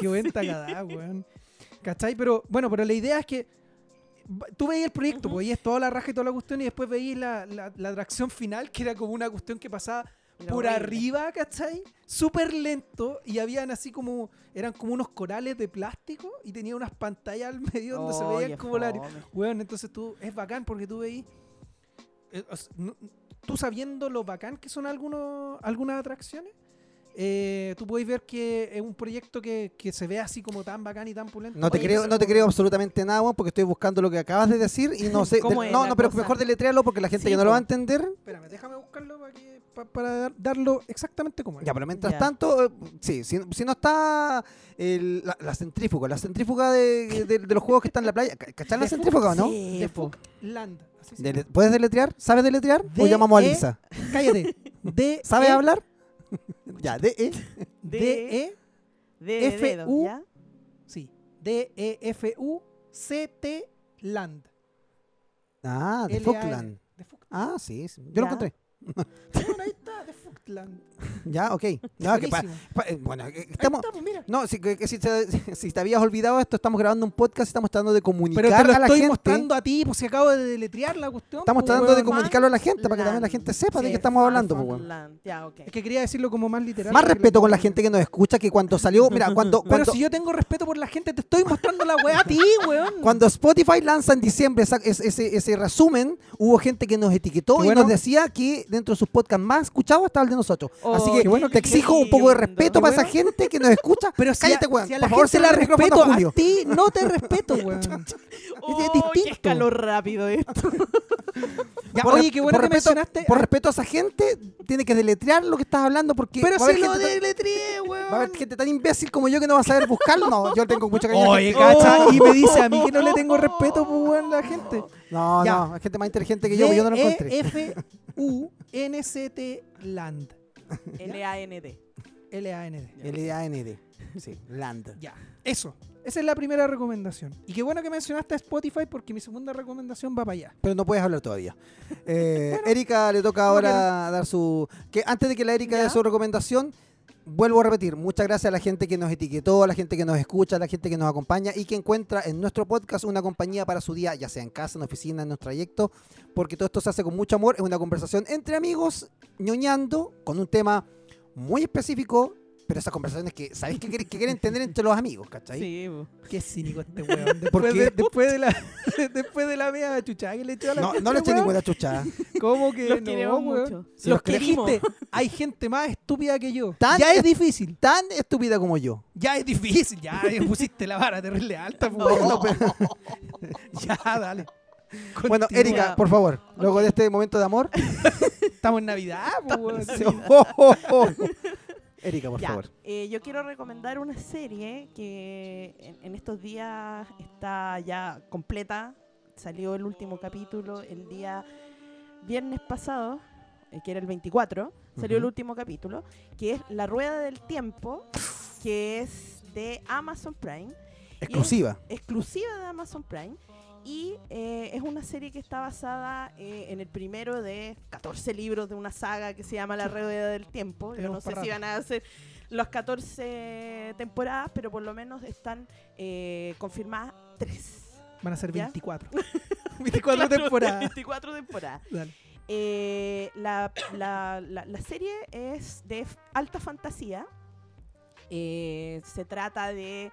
S2: qué buen tagadá, weón. ¿Cachai? Pero, bueno, pero la idea es que tú veías el proyecto,
S3: Ujú.
S2: pues veías toda la raja y toda la cuestión y después veías la, la, la atracción final, que era como una cuestión que pasaba Por arriba, ¿cachai? Súper lento y habían así como, eran como unos corales de plástico y tenía unas pantallas al medio donde se
S3: Oh,
S2: veían como la... Weón, entonces tú, es bacán porque tú veís, eh, o s- no- tú sabiendo lo bacán que son algunos, algunas atracciones, eh, tú podéis ver que es un proyecto que, que se ve así como tan bacán y tan pulento.
S1: No te creo, no te creo absolutamente nada, porque estoy buscando lo que acabas de decir y no <laughs> sé.
S3: ¿Cómo
S1: de-
S3: es
S1: no, no, pero
S3: cosa?
S1: mejor deletrearlo porque la gente
S3: Sí,
S1: que no lo va a entender.
S2: Espérame, déjame buscarlo para, que, pa- para dar- darlo exactamente como es.
S1: Ya, pero mientras
S3: Ya.
S1: tanto, eh, sí, si, si no está el- la, la centrífuga, la centrífuga de, de- de los juegos que están en la playa, ¿ca- ¿cachai la
S2: De
S1: centrífuga o no?
S3: Sí.
S2: Fuck Land.
S1: Dele-. ¿Puedes deletrear? ¿Sabes deletrear? ¿O
S2: D,
S1: llamamos a
S2: E,
S1: Lisa?
S2: Cállate. <laughs> D,
S1: ¿Sabes
S2: E,
S1: hablar? <laughs> ya, de E.
S2: D, E,
S3: De, de
S2: F, U.
S3: ¿ya?
S2: sí. D, E, F, U, C, T, Land.
S1: Ah, de
S2: Fuck-
S1: Ah, sí, sí, yo
S3: Ya.
S1: lo encontré.
S2: Bueno, ahí está, The Fuckland.
S1: Ya, ok. Ya, que pa-
S2: Buenísimo.
S1: pa- eh, bueno, eh, estamos,
S2: está, pues, mira.
S1: No, si, que- si, te, <laughs> si te habías olvidado esto, estamos grabando un podcast, estamos tratando de comunicar
S2: Pero te lo
S1: a la
S2: estoy
S1: gente.
S2: mostrando a ti, pues si acabo de deletrear la cuestión.
S1: Estamos
S2: pues,
S1: tratando de comunicarlo a la gente para que también la gente sepa de qué estamos hablando. Pues.
S2: Es que quería decirlo como más literal.
S1: Más respeto con la
S2: gente
S1: que nos escucha que cuando salió, mira, <laughs> cuando,
S2: Pero
S1: cuando,
S2: si yo tengo respeto por la gente, te estoy mostrando la weá a ti, <laughs> weón.
S1: cuando Spotify lanza en diciembre esa- ese, ese resumen, hubo gente que nos etiquetó y
S2: bueno.
S1: nos decía que dentro de sus podcasts más escuchados estaba el de nosotros.
S3: Oh,
S1: Así que
S2: qué bueno
S1: te exijo un poco de respeto
S2: Qué
S1: para esa gente que nos escucha. <laughs>
S2: Pero
S1: Cállate,
S2: a,
S1: weón.
S2: si a
S1: Por
S2: la
S1: favor, cierra
S2: la respeto,
S1: Julio.
S2: a ti no te respeto, weón. <laughs>
S3: Oh, <laughs>
S2: es
S3: qué
S2: distinto.
S3: escaló rápido esto.
S2: Ya,
S1: Por
S2: oye, qué bueno que
S1: respeto,
S2: mencionaste.
S1: Por respeto a esa gente, tiene que deletrear lo que estás hablando porque
S2: pero
S1: a
S2: si lo
S1: tan-
S2: deletrié,
S1: va a
S2: weón.
S1: haber gente tan imbécil como yo que no va a saber buscarlo. No, yo tengo mucho cariño. a
S2: Oye, cacha, y me dice a mí que no le tengo respeto, pues, weón, la gente.
S1: No,
S2: Ya.
S1: no, hay gente más inteligente que yo, que yo no lo encontré.
S2: F U N C T Land. <laughs>
S3: L-A-N-D.
S2: L A N D.
S1: L-A-N-D. Sí, Land.
S2: Ya, eso. Esa es la primera recomendación. Y qué bueno que mencionaste a Spotify porque mi segunda recomendación va para allá.
S1: Pero no puedes hablar todavía. <laughs> Eh, Erika le toca ahora dar su. que Antes de que la Erika
S3: ¿Ya?
S1: dé su recomendación, vuelvo a repetir. Muchas gracias a la gente que nos etiquetó, a la gente que nos escucha, a la gente que nos acompaña y que encuentra en nuestro podcast una compañía para su día, ya sea en casa, en oficina, en nuestro trayecto, porque todo esto se hace con mucho amor. Es una conversación entre amigos, ñoñando, con un tema muy específico. Pero esas conversaciones que, ¿sabéis que, quieren- que quieren tener entre los amigos, ¿cachai?
S3: Sí, po.
S2: Qué cínico este weón.
S1: ¿Por
S2: Después,
S1: qué?
S2: de, después de la <laughs> después de la media chuchada que le echó a la
S1: No, no le eché ninguna chuchada. <laughs>
S2: ¿Cómo que
S3: Los
S2: no,
S3: queremos
S2: weón?
S3: mucho.
S1: Si
S3: Los
S1: los queremos.
S2: Dijiste, hay gente más estúpida que yo.
S1: Tan
S2: ya es difícil.
S1: Tan estúpida como yo.
S2: Ya es difícil. Ya pusiste la vara terrible alta. pues,
S3: No. <laughs>
S2: ya, dale.
S1: Bueno. Erika, por favor, luego de este momento de amor.
S2: Estamos en Navidad, pues,
S1: Erika, por
S3: Ya,
S1: favor.
S3: eh, yo quiero recomendar una serie que en, en estos días está ya completa. Salió el último capítulo el día viernes pasado, eh, que era el 24. Salió el último capítulo, que es La Rueda del Tiempo, que es de Amazon Prime.
S1: Exclusiva.
S3: exclusiva de Amazon Prime y eh, es una serie que está basada eh, en el primero de 14 libros de una saga que se llama La Rueda del Tiempo. Yo no sé si van a hacer las 14 temporadas, pero por lo menos están eh, confirmadas tres.
S2: Van a ser
S3: ¿Ya?
S2: 24. 24 <laughs>
S3: Claro,
S2: temporadas.
S3: 24 temporadas. La, la- la- la serie es de alta fantasía. Se trata de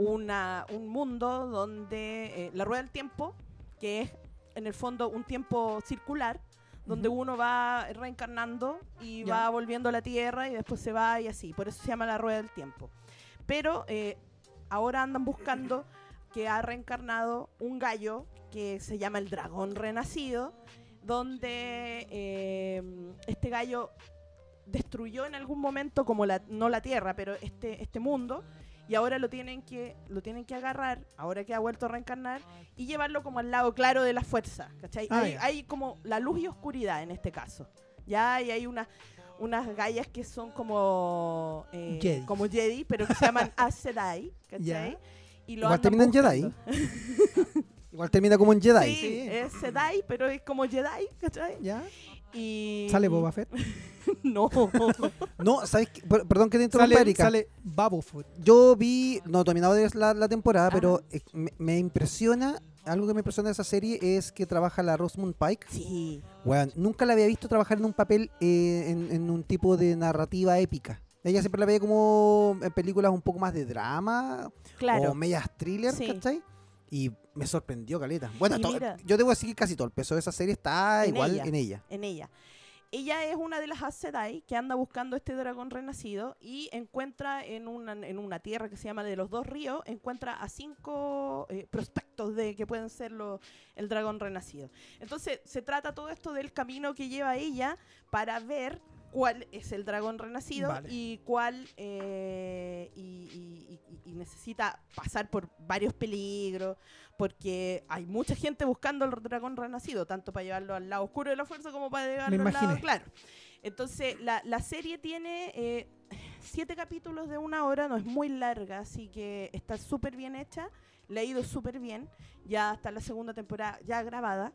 S3: una, un mundo donde eh, la rueda del tiempo, que es en el fondo un tiempo circular, donde uno va reencarnando y va volviendo a la Tierra y después se va y así. Por eso se llama la rueda del tiempo. Pero eh, ahora andan buscando que ha reencarnado un gallo que se llama el dragón renacido, donde eh, este gallo destruyó en algún momento como la, no la tierra, pero este, este mundo y ahora lo tienen que lo tienen que agarrar, ahora que ha vuelto a reencarnar y llevarlo como al lado claro de la fuerza, ¿cachai?
S2: Ah,
S3: hay, hay como la luz y oscuridad en este caso. Ya y hay una unas gallas que son como eh,
S2: Jedi.
S3: como Jedi, pero que se llaman <laughs> Aes Sedai, ¿cachai?
S2: Ya.
S3: Y lo
S1: Igual
S3: andan
S1: termina en Jedi. <laughs> Igual termina como un Jedi.
S3: Sí,
S2: Sí.
S3: es Sedai, pero es como Jedi, ¿cachai?
S2: ¿Ya?
S3: Y
S2: ¿Sale Boba Fett? <laughs>
S3: No. <laughs>
S1: No, ¿sabes qué? Per- Perdón que te interrumpa,
S2: Sale,
S1: Erika.
S2: sale Babo Food.
S1: Yo vi, no ver la, la temporada,
S3: Ajá.
S1: pero eh, me, me impresiona, algo que me impresiona de esa serie es que trabaja la Rosamund Pike.
S3: Sí.
S1: Weón, nunca la había visto trabajar en un papel, eh, en, en un tipo de narrativa épica. Ella siempre la veía como en películas un poco más de drama
S3: Claro.
S1: o medias thriller,
S3: Sí.
S1: ¿cachai? Y me sorprendió, Caleta. Bueno, to-
S3: mira-
S1: yo debo decir que casi todo el peso de esa serie está
S3: En
S1: igual
S3: ella.
S1: en ella.
S3: en ella. Ella es una de las Aes Sedai que anda buscando este dragón renacido y encuentra en una, en una tierra que se llama de los dos ríos, encuentra a cinco eh, prospectos de que pueden ser lo- el dragón renacido. Entonces se trata todo esto del camino que lleva ella para ver cuál es el dragón renacido
S2: Vale.
S3: y cuál eh, y, y- y- y necesita pasar por varios peligros porque hay mucha gente buscando el dragón renacido tanto para llevarlo al lado oscuro de la fuerza como para llevarlo al lado claro. Entonces la, la serie tiene eh, siete capítulos de una hora no es muy larga así que está súper bien hecha le ha ido súper bien ya está la segunda temporada ya grabada.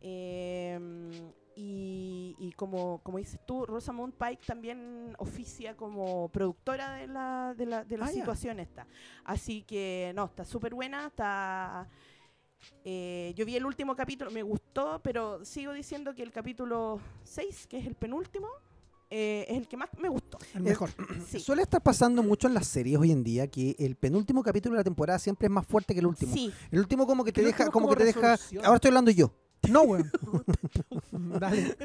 S3: Eh, y, y como, como dices tú, Rosamund Pike también oficia como productora de la, de la, de la
S2: Ah,
S3: situación esta. Así que no, está súper buena, está... eh, yo vi el último capítulo, me gustó, pero sigo diciendo que el capítulo 6, que es el penúltimo, eh, es el que más me gustó.
S2: El mejor. <coughs>
S3: Sí.
S1: Suele estar pasando mucho en las series hoy en día que el penúltimo capítulo de la temporada siempre es más fuerte que el último.
S3: Sí,
S1: El último como que te
S2: El
S1: deja, como que te deja. Ahora estoy hablando yo.
S2: No, weón. <laughs> Dale.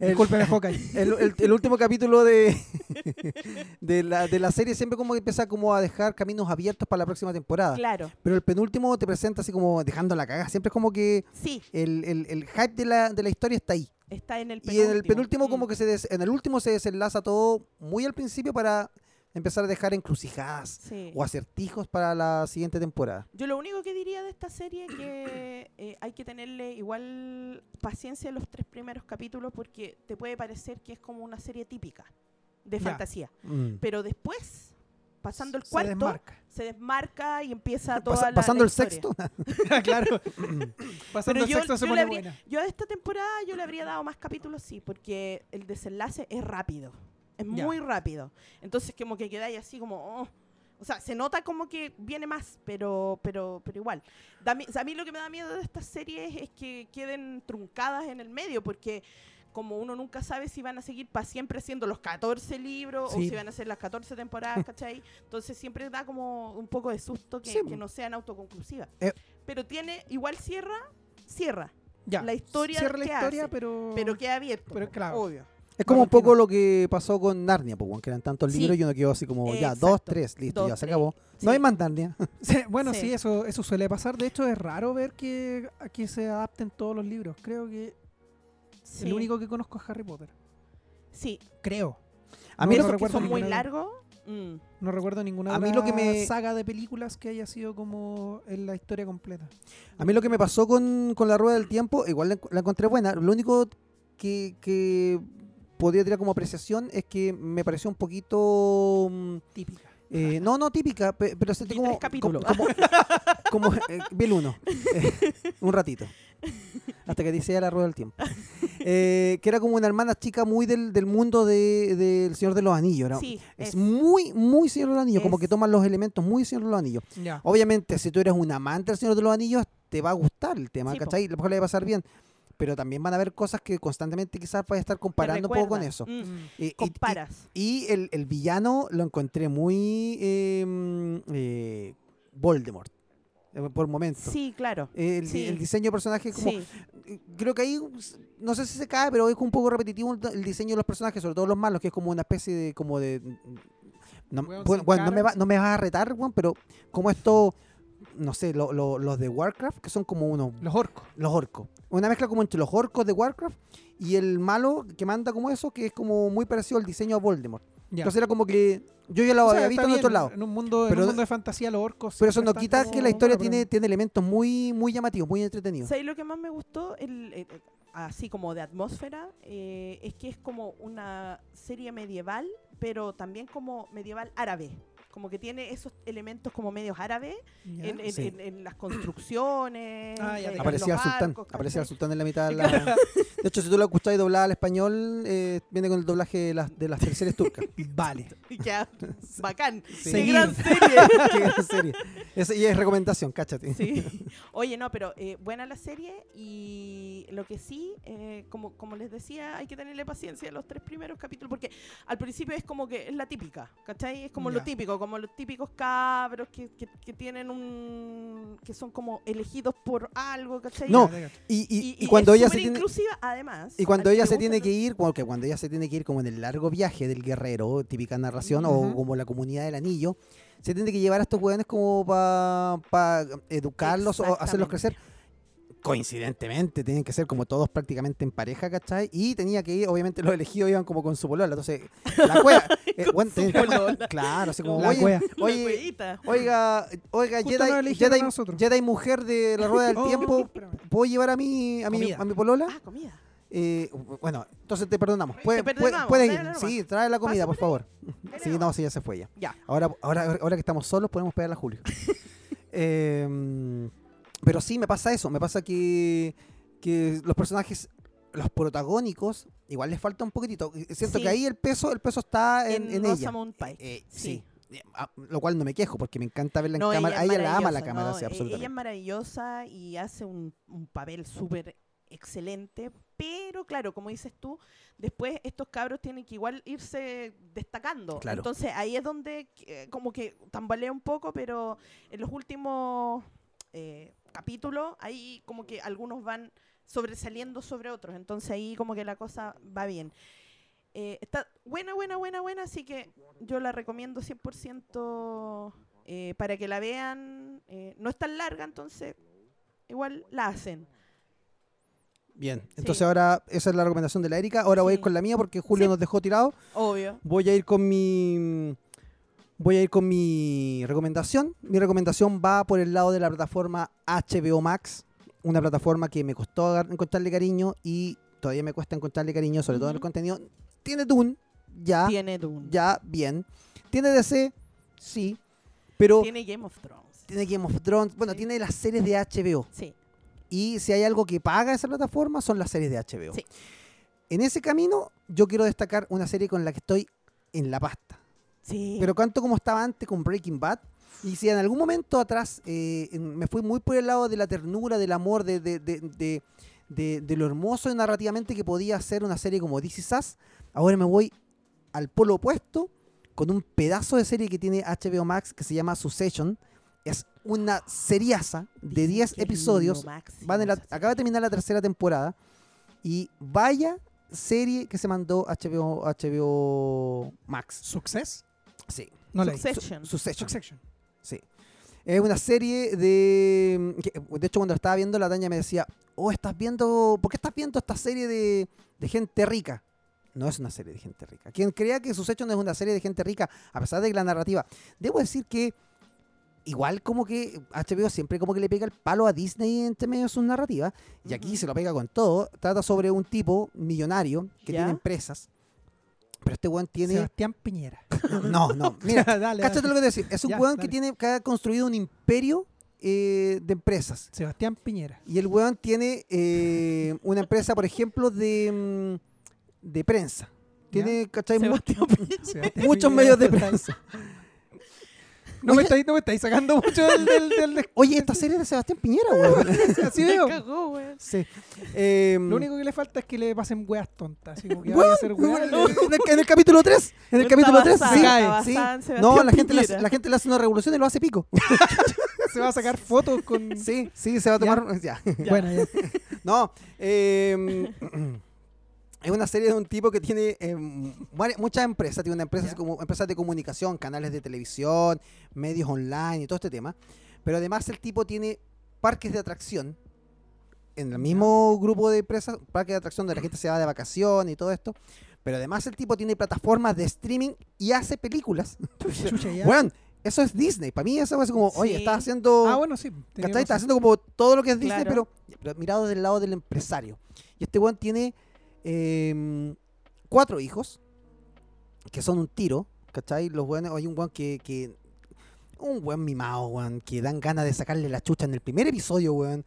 S1: El,
S2: Hawkeye.
S1: el- el- el último capítulo de, <laughs> de, la, de la serie siempre como que empieza como a dejar caminos abiertos para la próxima temporada.
S3: claro,
S1: Pero el penúltimo te presenta así como dejando la cagada. Siempre es como que
S3: sí,
S1: el, el- el hype de la, de la historia está ahí.
S3: está en el
S1: Y
S3: penúltimo.
S1: en el penúltimo
S3: Mm.
S1: como que se des- en el último se desenlaza todo muy al principio para empezar a dejar encrucijadas
S3: Sí.
S1: o acertijos para la siguiente temporada.
S3: Yo lo único que diría de esta serie es que <coughs> eh, hay que tenerle igual paciencia en los tres primeros capítulos porque te puede parecer que es como una serie típica de fantasía.
S1: Mm.
S3: Pero después pasando el
S2: Se
S3: cuarto,
S2: desmarca.
S3: se desmarca y empieza toda
S1: Pas-
S3: la
S1: pasando
S3: la
S1: el sexto. <laughs> <laughs>
S2: claro. Pasando
S3: Pero
S2: el
S3: yo,
S2: sexto se pone
S3: le habría-
S2: buena.
S3: yo a esta temporada yo le habría dado más capítulos, sí, porque el desenlace es rápido. Es
S2: Ya.
S3: muy rápido. Entonces como que quedáis así como... oh. O sea, se nota como que viene más, pero pero pero igual. Da a mí lo que me da miedo de estas series es que queden truncadas en el medio, porque como uno nunca sabe si van a seguir para siempre siendo los 14 libros o si van a ser las 14 temporadas, ¿cachai? Entonces siempre da como un poco de susto que,
S1: Sí.
S3: que no sean autoconclusivas.
S1: Eh.
S3: Pero tiene, igual cierra, cierra
S2: Ya.
S3: la historia
S2: Cierra la
S3: que
S2: historia,
S3: hace,
S2: pero.
S3: pero queda abierto.
S2: pero claro.
S3: Obvio.
S1: Es como un poco lo que pasó con Narnia, pues, que eran tantos
S3: Sí.
S1: libros y uno quedó así como, ya,
S3: Exacto.
S1: dos, tres, listo,
S3: Dos,
S1: ya se
S3: tres.
S1: acabó.
S3: Sí.
S1: No hay más Narnia. <laughs>
S2: Sí, bueno,
S3: Sí.
S2: sí, eso, eso suele pasar. De hecho, es raro ver que, a que se adapten todos los libros. Creo que
S3: Sí.
S2: el único que conozco es Harry Potter.
S3: Sí.
S2: Creo.
S1: A mí,
S2: no
S1: lo,
S3: Esos que
S2: recuerdo
S3: son muy
S2: ninguna-
S3: largos. mm,
S2: No recuerdo ninguna
S1: A mí
S2: otra
S1: lo que me-
S2: saga de películas que haya sido como en la historia completa.
S1: a mí lo que me pasó con, con la rueda del tiempo, igual la, la encontré buena. Lo único que, que podría tirar como apreciación es que me pareció un poquito... mm,
S2: Típica.
S1: eh, no, no típica, pe- pero
S3: Vi
S1: como,
S3: capítulos.
S1: como, <laughs> como, eh, vi el uno, eh, un ratito, hasta que dice ya la rueda del tiempo. Que era como una hermana chica muy del, del mundo de- del Señor de los Anillos. era-
S3: Sí,
S1: es,
S3: es.
S1: muy, muy Señor de los Anillos, como que toman los elementos muy Señor de los Anillos. Obviamente, si tú eres un amante del Señor de los Anillos, te va a gustar el tema,
S3: Sí.
S1: ¿cachai? A lo mejor le va a pasar bien. Pero también van a haber cosas que constantemente quizás vaya a estar comparando un poco con eso.
S3: Mm,
S2: Mm.
S1: Y- y-
S3: Comparas.
S1: y el, el villano lo encontré muy eh, mm, eh, Voldemort, eh, por momentos.
S3: Sí, claro.
S1: El,
S3: Sí.
S1: el diseño de personaje como
S3: Sí.
S1: eh, creo que ahí no sé si se cae pero es un poco repetitivo el, diseño de los personajes sobre todo los malos que es como una especie de como de no, bueno, bueno, no me
S2: cara.
S1: va, no me vas a retar weón, pero como esto no sé lo- lo- los de Warcraft que son como unos
S2: Los orcos.
S1: los orcos una mezcla como entre los orcos de Warcraft y el malo que manda como eso que es como muy parecido al diseño a Voldemort
S2: Ya.
S1: entonces era como que yo ya lo
S2: O sea,
S1: había visto en otro lado
S2: En un mundo, en
S1: Pero-
S2: un mundo de fantasía, los orcos.
S1: pero eso no quita que la historia tiene, tiene elementos muy muy llamativos muy entretenidos
S3: ¿Sabes lo que más me gustó? El, el- el- así como de atmósfera, eh, es que es como una serie medieval, pero también como medieval árabe. Como que tiene esos elementos como medios árabes en, en-
S1: Sí.
S3: en- en las construcciones.
S2: Ah, ya
S1: aparecía el sultán,
S3: arcos,
S1: aparecía el sultán en la mitad de la... <laughs> De hecho, si tú lo escucháis doblada al español, eh, viene con el doblaje de las, de las terceras turcas. <laughs>
S2: Vale.
S3: Y bacán.
S1: Sí.
S3: ¡Qué
S2: Seguir.
S3: gran <laughs> serie!
S1: Qué gran serie. Esa- y es recomendación, cáchate.
S3: Sí. Oye, no, pero eh, buena la serie y lo que sí, eh, como, como les decía, hay que tenerle paciencia a los tres primeros capítulos porque al principio es como que es la típica, ¿cachai? Es como
S2: Ya.
S3: lo típico, como los típicos cabros que, que, que tienen un... que son como elegidos por algo, ¿cachai?
S1: No. Y, y,
S3: Y,
S1: y
S3: y
S1: cuando
S3: es
S1: ella se tiene...
S3: inclusiva, además.
S1: Y cuando ella se tiene que ir, como que cuando ella se tiene que ir como en el largo viaje del guerrero, típica narración, o como la comunidad del anillo, se tiene que llevar a estos jóvenes como para educarlos o hacerlos crecer. Coincidentemente, tienen que ser como todos prácticamente en pareja, ¿cachai? Y tenía que ir, obviamente los elegidos iban como con su polola, entonces la <laughs> cueva, eh, bueno,
S3: polola.
S1: claro, así como,
S2: La
S1: oye,
S2: cueva.
S3: La
S1: oye, oiga, oiga, Jedi, Jedi,
S2: a nosotros.
S1: Jedi mujer de la rueda del
S2: Oh,
S1: tiempo,
S2: espérame.
S1: ¿puedo llevar a mi, a mi, a mi polola?
S3: Ah, comida.
S1: Eh, bueno, entonces te perdonamos. Puede- puede- puedes
S3: dale
S1: ir. Sí, trae la comida, por favor. Sí, no, sí, ya se fue ya.
S3: Ya.
S1: Ahora, ahora, ahora que estamos solos, podemos pegarle a Julio. <laughs> Eh, pero sí, me pasa eso. Me pasa que, que los personajes, los protagónicos, igual les falta un poquitito. Siento
S3: Sí.
S1: que ahí el peso, el peso está en,
S3: En,
S1: en ella.
S3: Pike.
S1: Eh, sí.
S3: Sí.
S1: Eh, ah, Lo cual no me quejo porque me encanta verla en
S3: No,
S1: cámara.
S3: ella
S1: ella la ama la cámara,
S3: no,
S1: sí, absolutamente.
S3: Ella es maravillosa y hace un, un papel súper excelente, pero claro, como dices tú, después estos cabros tienen que igual irse destacando.
S1: Claro.
S3: Entonces ahí es donde eh, como que tambalea un poco, pero en los últimos eh, capítulos, ahí como que algunos van sobresaliendo sobre otros, entonces ahí como que la cosa va bien. Eh, está buena, buena, buena, buena, así que yo la recomiendo 100% eh, para que la vean. eh, no es tan larga, entonces igual la hacen.
S1: Bien,
S3: Sí.
S1: entonces ahora esa es la recomendación de la Erika. Ahora voy a ir con la mía porque Julio
S3: Sí.
S1: nos dejó tirado.
S3: Obvio.
S1: Voy a ir con mi voy a ir con mi recomendación. Mi recomendación va por el lado de la plataforma HBO Max, una plataforma que me costó encontrarle cariño y todavía me cuesta encontrarle cariño, sobre todo en el contenido. Tiene Dune, ya,
S3: Tiene Dune.
S1: ya bien. Tiene DC, sí, pero tiene,
S3: Tiene Game of Thrones.
S1: Game of Thrones, bueno,
S3: Sí.
S1: tiene las series de HBO.
S3: Sí.
S1: Y si hay algo que paga esa plataforma, son las series de HBO.
S3: Sí.
S1: En ese camino, yo quiero destacar una serie con la que estoy en la pasta.
S3: Sí.
S1: Pero tanto como estaba antes con Breaking Bad, y si en algún momento atrás eh, me fui muy por el lado de la ternura, del amor, de, de, de, de- de- de lo hermoso narrativamente que podía ser una serie como This Is Us, ahora me voy al polo opuesto con un pedazo de serie que tiene HBO Max que se llama Succession. Es una seriaza de
S3: Dicen
S1: 10
S3: que es lo
S1: episodios. Van en la- acaba de terminar la tercera temporada. Y vaya serie que se mandó HBO, HBO Max.
S2: ¿Success?
S1: Sí.
S2: No la.
S3: Succession.
S1: Su- Succession.
S2: Succession.
S1: Sí. Es una serie de. que, de hecho, cuando la estaba viendo, la Taña me decía: Oh, estás viendo. ¿Por qué estás viendo esta serie de, de gente rica? No es una serie de gente rica. Quien crea que Succession es una serie de gente rica, a pesar de que la narrativa. Debo decir que. Igual como que HBO siempre como que le pega el palo a Disney entre medio de sus narrativas. Y aquí se lo pega con todo. Trata sobre un tipo millonario que
S3: ¿Ya?
S1: tiene empresas. Pero este weón tiene.
S2: Sebastián Piñera. <laughs>
S1: No, no. <laughs> Mira,
S2: dale,
S1: Cáchate
S2: dale.
S1: lo que te decir. Es un
S2: Ya,
S1: weón
S2: dale.
S1: que tiene que ha construido un imperio eh, de empresas.
S2: Sebastián Piñera.
S1: Y el weón tiene eh, una empresa, por ejemplo, de, mm, de prensa. Tiene, ¿cachai?
S3: Sebastián Piñera. <laughs>
S1: Muchos medios de prensa.
S2: No me, estáis, no me estáis sacando mucho del... del, del- del- <laughs>
S1: Oye, esta serie es de Sebastián Piñera, weón. <laughs>
S2: así veo.
S3: cagó, weón.
S1: Sí. Eh,
S2: Lo único que le falta es que le pasen weas tontas. Así como que
S1: Weón,
S2: vaya a hacer weas.
S1: en, el, en el capítulo 3. En el capítulo 3
S3: basada-
S1: sí.
S3: Sebastián
S1: No, la gente, le hace,
S3: Piñera.
S1: la gente le hace una revolución y lo hace pico. <laughs>
S2: Se va a sacar fotos con...
S1: Sí, sí, se va a tomar. Ya.
S3: Ya.
S2: Bueno, ya.
S1: No, eh, <clears throat> es una serie de un tipo que tiene eh, muchas empresas, tiene una empresa como empresas de comunicación, canales de televisión, medios online y todo este tema. Pero además el tipo tiene parques de atracción en el mismo grupo de empresas, parques de atracción donde la gente se va de vacación y todo esto. Pero además el tipo tiene plataformas de streaming y hace películas. Bueno, <laughs> eso es Disney. Para mí eso es como, oye, estás haciendo...
S2: Ah, bueno, sí. tenía
S1: ¿Cachai? Está
S2: razón.
S1: haciendo como todo lo que es Disney,
S3: Claro.
S1: pero, pero mirado del lado del empresario. Y este weón tiene eh, cuatro hijos, que son un tiro, ¿cachai? Los weones, hay un weón que, que- Un weón mimado, weón, que dan ganas de sacarle la chucha en el primer episodio, weón.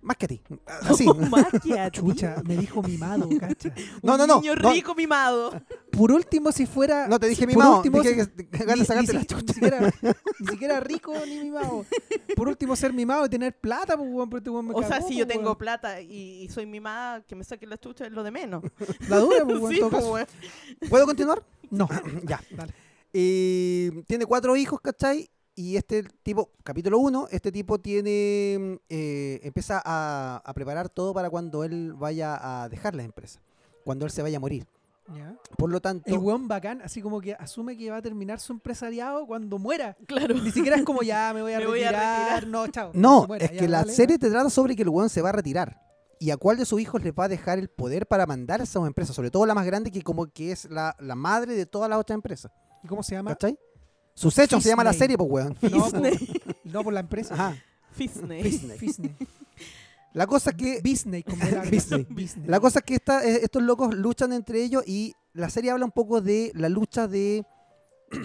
S1: Más que a ti. <laughs> Así.
S3: Más que a ti.
S2: Chucha, me dijo mimado, cacha.
S1: No, no, no,
S3: niño
S1: no.
S3: rico mimado.
S2: Por último, si fuera...
S1: No te dije
S2: si-
S1: mimado,
S2: Por último,
S1: dije
S2: si-
S1: que
S2: ni,
S1: sacarte
S2: ni
S1: la
S2: si-
S1: chucha.
S2: ni siquiera, ni siquiera rico ni mimado. Por último, ser mimado y tener plata, pues, weón, este weón me
S3: O sea, si yo
S2: pues,
S3: tengo
S2: weón.
S3: plata y, y soy mimada, que me saque la chucha es lo de menos.
S2: La dura, pues, weón,
S3: Sí,
S2: todo
S3: pues,
S2: caso.
S1: ¿Puedo continuar? <laughs>
S2: No.
S1: ya.
S2: Dale.
S1: Y tiene cuatro hijos, ¿cachai? Y este tipo, capítulo 1, este tipo tiene, eh, empieza a, a preparar todo para cuando él vaya a dejar la empresa, cuando él se vaya a morir. Por lo tanto,
S2: El weón bacán, así como que asume que va a terminar su empresariado cuando muera.
S3: Claro.
S2: Ni siquiera es como ya me voy a <laughs>
S3: Me voy a
S2: retirar. No, chao.
S1: no,
S2: muera,
S1: es
S2: ya,
S1: que la
S2: dale,
S1: serie te trata sobre que el weón se va a retirar. ¿Y a cuál de sus hijos les va a dejar el poder para mandar a esa empresa? Sobre todo la más grande, que como que es la, la madre de todas las otras empresas.
S2: ¿Y cómo se llama?
S1: ¿Cachai? Sus hechos se llama la serie, pues weón.
S2: No, por, no por la empresa.
S1: Ajá.
S3: Fisney.
S1: Disney.
S2: Disney.
S1: La cosa es que
S2: Disney, como era <laughs>
S1: Disney. La cosa es que esta- eh, estos locos luchan entre ellos y la serie habla un poco de la lucha de,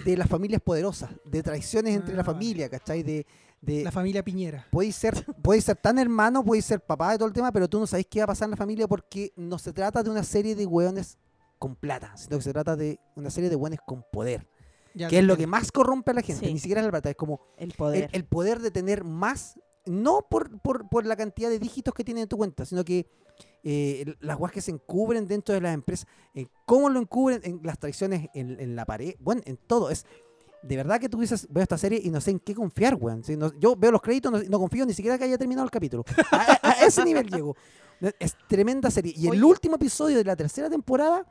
S1: de las familias poderosas, de traiciones entre
S2: Ah,
S1: la
S2: vale.
S1: familia, ¿cachai? De, de
S2: La familia Piñera.
S1: podéis ser, podéis ser tan hermano, podéis ser papá de todo el tema, pero tú no sabéis qué va a pasar en la familia porque no se trata de una serie de hueones con plata, sino que se trata de una serie de hueones con poder,
S2: Ya
S1: que es lo que más corrompe a la gente,
S3: Sí.
S1: ni siquiera es la plata, es como
S3: El
S1: el,
S3: poder.
S1: el poder de tener más, no por, por, por la cantidad de dígitos que tiene en tu cuenta, sino que eh, el- las guas que se encubren dentro de las empresas, eh, cómo lo encubren en las traiciones en, en la pared, bueno, en todo. Es de verdad que tú dices, veo esta serie y no sé en qué confiar, weón. Si no- yo veo los créditos, no, no confío ni siquiera que haya terminado el capítulo. A, a- a ese nivel llego. Es tremenda serie. Y el
S3: Oye.
S1: último episodio de la tercera temporada,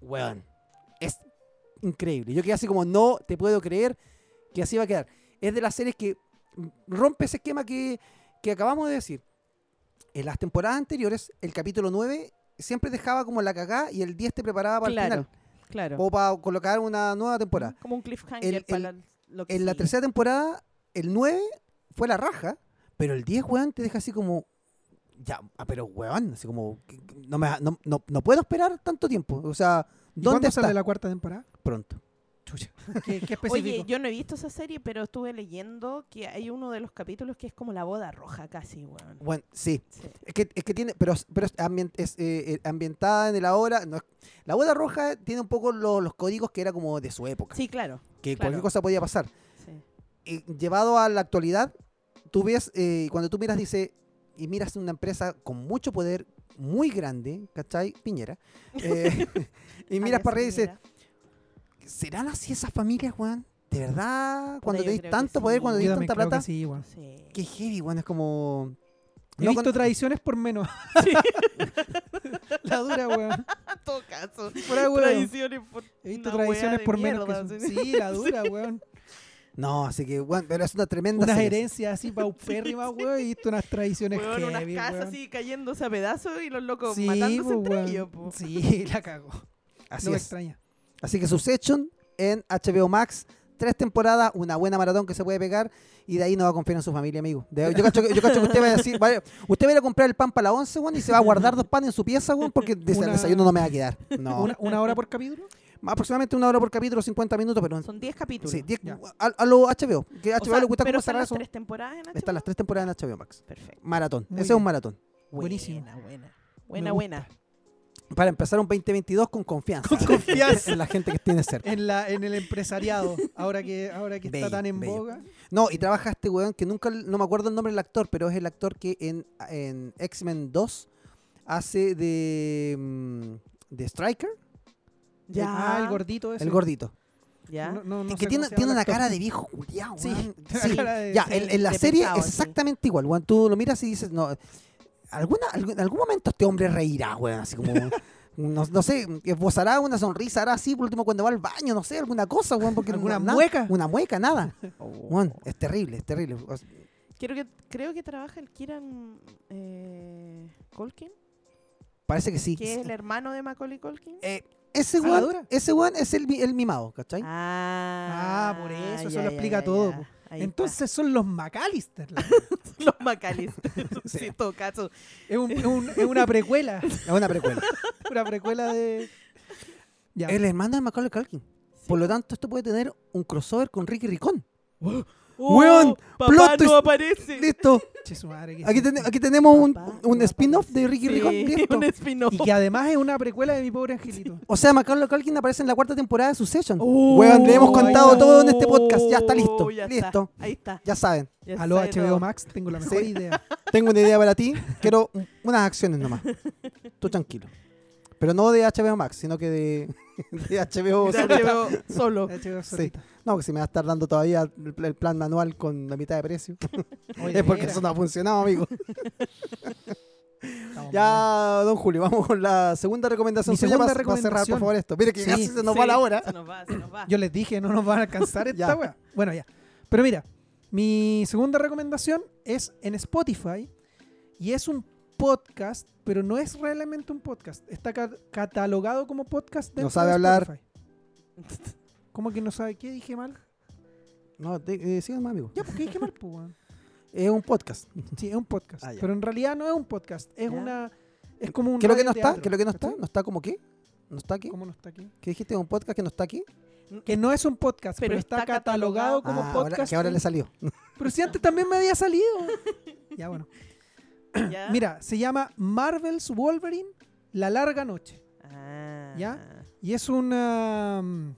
S1: weón, es increíble. Yo quedé así como, no te puedo creer que así va a quedar. Es de las series que rompe ese esquema que, que acabamos de decir. En las temporadas anteriores, el capítulo 9 siempre dejaba como la cagá y el 10 te preparaba para el final.
S3: Claro.
S1: O para colocar una nueva temporada.
S3: Como un cliffhanger
S1: El-
S3: para lo que
S1: En la tercera temporada, el 9 fue la raja, pero el 10, weón, te deja así como. Ya, ah, pero weón, así como. No, me, no, no, no puedo esperar tanto tiempo. O sea,
S2: ¿Y
S1: ¿dónde
S2: ¿Cuándo
S1: está?
S2: sale la cuarta temporada?
S1: Pronto.
S2: chucha. <laughs> ¿Qué, qué específico?
S3: Oye, yo no he visto esa serie, pero estuve leyendo que hay uno de los capítulos que es como la boda roja casi, weón.
S1: Bueno, sí.
S3: Sí.
S1: Es que, es que tiene, pero, pero es, eh, eh, ambientada en el ahora. No, es- la boda roja tiene un poco lo- los códigos que era como de su época.
S3: Sí, claro.
S1: que
S3: claro.
S1: cualquier cosa podía pasar.
S3: Sí.
S1: Y llevado a la actualidad, tú ves, eh, cuando tú miras, dice, y miras una empresa con mucho poder, muy grande, ¿cachai? Piñera. <laughs> eh, <laughs> y miras para arriba y dices. ¿serán así esas familias, Juan? ¿De verdad? Cuando
S3: yo
S1: tenéis tanto
S3: sí.
S1: poder, cuando tenéis tanta
S2: creo que
S1: plata.
S2: sí, weón.
S3: Sí.
S1: Qué heavy, Juan. Es como...
S2: He
S1: No
S2: visto
S1: con-
S2: tradiciones por menos. <laughs>
S3: Sí.
S2: la dura, weón.
S3: En todo caso.
S2: Fuera, weón.
S3: Tradiciones por
S2: He visto tradiciones por menos.
S3: mierda,
S2: que
S3: así.
S2: son- Sí, la dura, weón.
S1: No, así que, bueno, pero es una tremenda
S2: Unas
S1: serie.
S2: herencias así <laughs> paupérrimas, weón. Y unas tradiciones
S3: Weón, unas casas
S2: weón.
S3: así cayéndose a pedazos y los locos
S2: Sí,
S3: matándose
S2: po,
S3: entre
S2: weón.
S3: ellos. po.
S2: Sí, <laughs> la cago.
S1: Así
S2: no me
S1: es.
S2: extraña.
S1: Así que Succession en HBO Max, tres temporadas, una buena maratón que se puede pegar y de ahí no va a confiar en su familia, amigo. De- yo, cacho, que- yo cacho que usted va a decir, vaya, usted va a ir a comprar el pan para la once, weón, y se va a guardar dos panes en su pieza, weón, porque
S2: Una-
S1: desayuno no me va a quedar. No. <laughs>
S2: ¿Una, ¿Una hora por capítulo?
S1: Aproximadamente una hora por capítulo, 50 minutos, pero
S3: Son 10 capítulos.
S1: sí, diez-
S2: Ya.
S1: a, a lo HBO. Que
S3: O
S1: HBO
S3: sea,
S1: le gusta
S3: pero
S1: cómo
S3: están las tres temporadas en
S1: Están las
S3: HBO?
S1: tres temporadas en HBO Max.
S3: Perfecto.
S1: Maratón.
S2: Muy
S1: Ese es un maratón.
S2: Buenísimo.
S3: Buena, buena. Buena, buena.
S1: Para empezar un 2022 con confianza.
S2: Con confianza. <laughs>
S1: en la gente que tiene cerca.
S2: En, la, en el empresariado, ahora que, ahora que
S1: Bello,
S2: está tan en
S1: bello.
S2: boga.
S1: No, y trabaja este weón que nunca, no me acuerdo el nombre del actor, pero es el actor que en, en X-Men 2 hace de, mm, de Striker,
S3: Ya.
S2: Ah, el gordito ese.
S1: el gordito.
S3: Ya.
S2: No- no- no
S1: que tiene, una
S2: actor.
S1: cara de viejo culiao,
S2: Sí, una <laughs>
S1: Sí,
S2: de-
S1: ya,
S3: sí,
S1: en, en la serie es
S3: sí.
S1: exactamente igual, weón. Tú lo miras y dices, no, alguna, algún- en algún momento este hombre reirá, weón, así como... <laughs> No, no sé, esbozará una sonrisa, hará así, por último cuando va al baño, no sé, alguna cosa, weón, porque
S2: ¿Alguna
S1: no- nada,
S2: mueca?
S1: Una mueca, nada. <laughs>
S3: Oh.
S1: Weón, es terrible, es terrible.
S3: Creo que, creo que trabaja el Kieran eh, Culkin,
S1: Parece que sí.
S3: que es el hermano de Macaulay Culkin.
S1: Eh, ese
S2: ¿A la
S1: weón, ese weón es el, el mimado, ¿cachai?
S3: Ah,
S2: Ah, por eso, eso
S3: ya,
S2: lo explica
S3: ya,
S2: todo,
S3: ya.
S2: Entonces son los McAllister. <laughs>
S3: los McAllister. <laughs>
S1: Sí.
S3: sí, en todo caso.
S2: es, un- es un- es una precuela.
S1: Es una precuela. <laughs>
S2: Una precuela de. Ya.
S1: el hermano de Macaulay Culkin. Por lo tanto, esto puede tener un crossover con Ricky Ricón.
S3: ¡Oh!
S1: Weón,
S3: Papá
S1: plot
S3: no
S1: twist.
S3: aparece.
S1: Listo.
S2: Che, su madre,
S1: Aquí, ten- aquí tenemos un,
S3: Papá,
S1: un
S3: no
S1: spin-off de Ricky
S3: Sí,
S1: Ricón. Listo.
S3: un spin-off.
S2: Y que además es una precuela de mi pobre angelito. <laughs>
S1: O sea, Macaulay Culkin aparece en la cuarta temporada de Succession.
S3: Oh,
S1: Weón, le hemos contado
S2: está.
S1: todo en este podcast. Ya está listo.
S3: Ya está.
S1: listo.
S3: Ahí está.
S1: Ya saben.
S3: Ya
S2: Aló HBO
S3: todo.
S2: Max, tengo la mejor
S1: Sí.
S2: idea. <laughs>
S1: Tengo una idea para ti. Quiero un- unas acciones nomás. <laughs> Tú tranquilo. Pero no de HBO Max, sino que de, <laughs> de HBO.
S3: De. HBO solo.
S2: HBO
S1: Sí.
S2: solita.
S1: No, que si me va a estar dando todavía el, pl- el plan manual con la mitad de precio. <laughs>
S2: Oye,
S1: es porque eso no ha funcionado, amigo.
S2: estamos.
S1: Ya, don Julio, vamos con la segunda recomendación.
S2: Mi
S1: suya
S2: segunda
S1: para- para cerrar, por
S2: recomendación.
S1: favor, esto. Mire que
S2: Sí.
S1: casi se nos
S3: Sí,
S1: va la hora.
S3: Se nos va, se nos va.
S2: Yo les dije, no nos van a alcanzar <laughs> esta wea. Bueno, ya. Pero mira, mi segunda recomendación es en Spotify y es un podcast, pero no es realmente un podcast. Está ca- catalogado como podcast.
S1: No sabe
S2: de
S1: hablar.
S2: Spotify. <laughs> ¿Cómo que no sabe? ¿Qué dije mal?
S1: No, eh, síganme, amigo.
S2: Ya, ¿por qué dije mal? pues, weón? <laughs>
S1: Es un podcast. <laughs>
S2: Sí, es un podcast.
S1: Ah,
S2: pero en realidad no es un podcast. Es
S3: Ya.
S2: una. Es como un.
S1: ¿Qué es lo que no está? ¿Qué es lo que no está? ¿No está como qué? ¿No está aquí?
S2: ¿Cómo no está aquí?
S1: ¿Qué dijiste? ¿Un podcast que no está aquí?
S2: Que no es un podcast, pero,
S3: Pero
S2: está,
S3: está
S2: catalogado
S3: catalogado
S2: como
S1: Ah, ahora-
S2: podcast.
S1: que ahora le salió.
S2: Pero si antes también me había salido. ya, bueno. <coughs>
S3: ¿Ya?
S2: Mira, se llama Marvel's Wolverine, La Larga Noche.
S3: Ah.
S2: ¿Ya? Y es una... mm,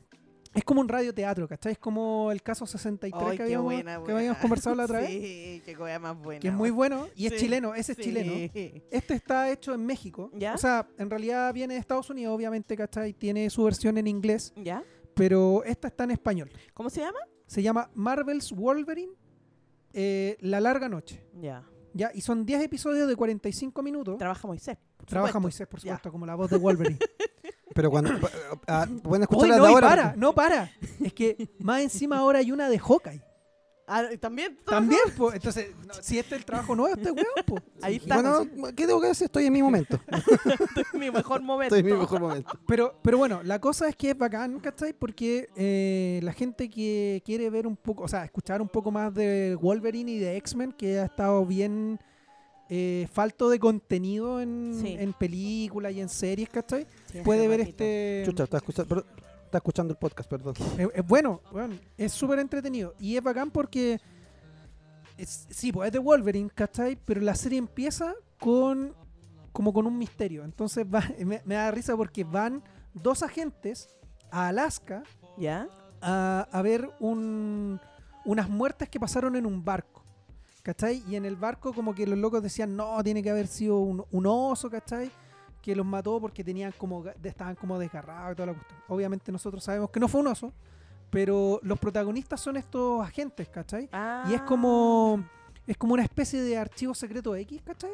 S2: Es como un radioteatro, ¿cachai? Es como el caso 63
S3: Ay,
S2: que, habíamos,
S3: buena,
S2: que habíamos conversado la <laughs> otra vez.
S3: Sí, qué cosa más buena.
S2: Que es muy bueno. Y es
S3: Sí,
S2: chileno, ese es
S3: sí.
S2: chileno. Este está hecho en México.
S3: ¿Ya?
S2: O sea, en realidad viene de Estados Unidos, obviamente, ¿cachai? Tiene su versión en inglés,
S3: ¿Ya?
S2: pero esta está en español.
S3: ¿Cómo se llama?
S2: Se llama Marvel's Wolverine, eh, La Larga Noche.
S3: Ya.
S2: ¿Ya? Y son 10 episodios de 45 minutos.
S3: Trabaja Moisés. por
S2: Trabaja
S3: supuesto.
S2: Moisés, por
S3: Ya.
S2: supuesto, como la voz de Wolverine. <laughs>
S1: Pero cuando. ah, pueden escucharla
S2: no,
S1: de
S2: y
S1: ahora.
S2: para, no para. Es que más encima ahora hay una de Hawkeye.
S3: Ah, ¿también?
S2: También, pues. Entonces, no, si este es el trabajo nuevo, este weón, pues.
S3: Ahí está.
S1: Bueno, ¿qué tengo que decir? Estoy en mi momento.
S3: mi mejor momento.
S1: Estoy en mi mejor momento.
S2: Pero, pero bueno, la cosa es que es bacán, ¿cachai? Porque eh, la gente que quiere ver un poco, o sea, escuchar un poco más de Wolverine y de X-Men, que ha estado bien eh, falto de contenido en,
S3: Sí.
S2: en películas y en series, ¿cachai?
S3: Sí,
S2: Puede ver
S3: ratito.
S2: este...
S1: Chucha, está escuchando. pero- ¿Está está escuchando el podcast, perdón.
S2: Es, es bueno, bueno, es súper entretenido. Y es bacán porque. es- sí, pues es de Wolverine, ¿cachai? Pero la serie empieza con. como con un misterio. Entonces va, <laughs> me, me da risa porque van dos agentes a Alaska
S3: ¿Ya?
S2: a, a ver un, unas muertes que pasaron en un barco. ¿Cachai? Y en el barco como que los locos decían, no, tiene que haber sido un, un oso, ¿cachai? Que los mató porque tenían como estaban como desgarrados y toda la cuestión. Obviamente nosotros sabemos que no fue un oso, pero los protagonistas son estos agentes, ¿cachai? Y es como es como una especie de archivo secreto X, ¿cachai?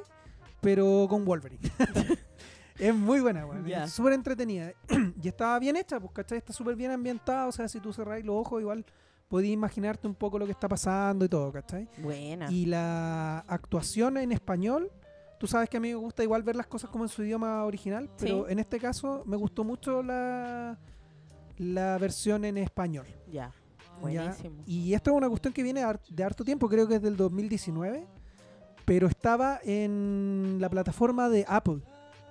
S2: Pero con Wolverine. <laughs> es muy buena, weón.
S3: Ya.
S2: Es súper entretenida. <clears throat> y está bien hecha, pues, ¿cachai? Está súper bien ambientada. O sea, si tú cerrás los ojos, igual podías imaginarte un poco lo que está pasando y todo, ¿cachai?
S3: Buena.
S2: Y la actuación en español, tú sabes que a mí me gusta igual ver las cosas como en su idioma original, pero
S3: Sí.
S2: en este caso me gustó mucho la, la versión en español.
S3: Ya.
S2: ¿ya?
S3: Buenísimo.
S2: Y esto es una cuestión que viene de harto tiempo, creo que es del 2019, pero estaba en la plataforma de Apple.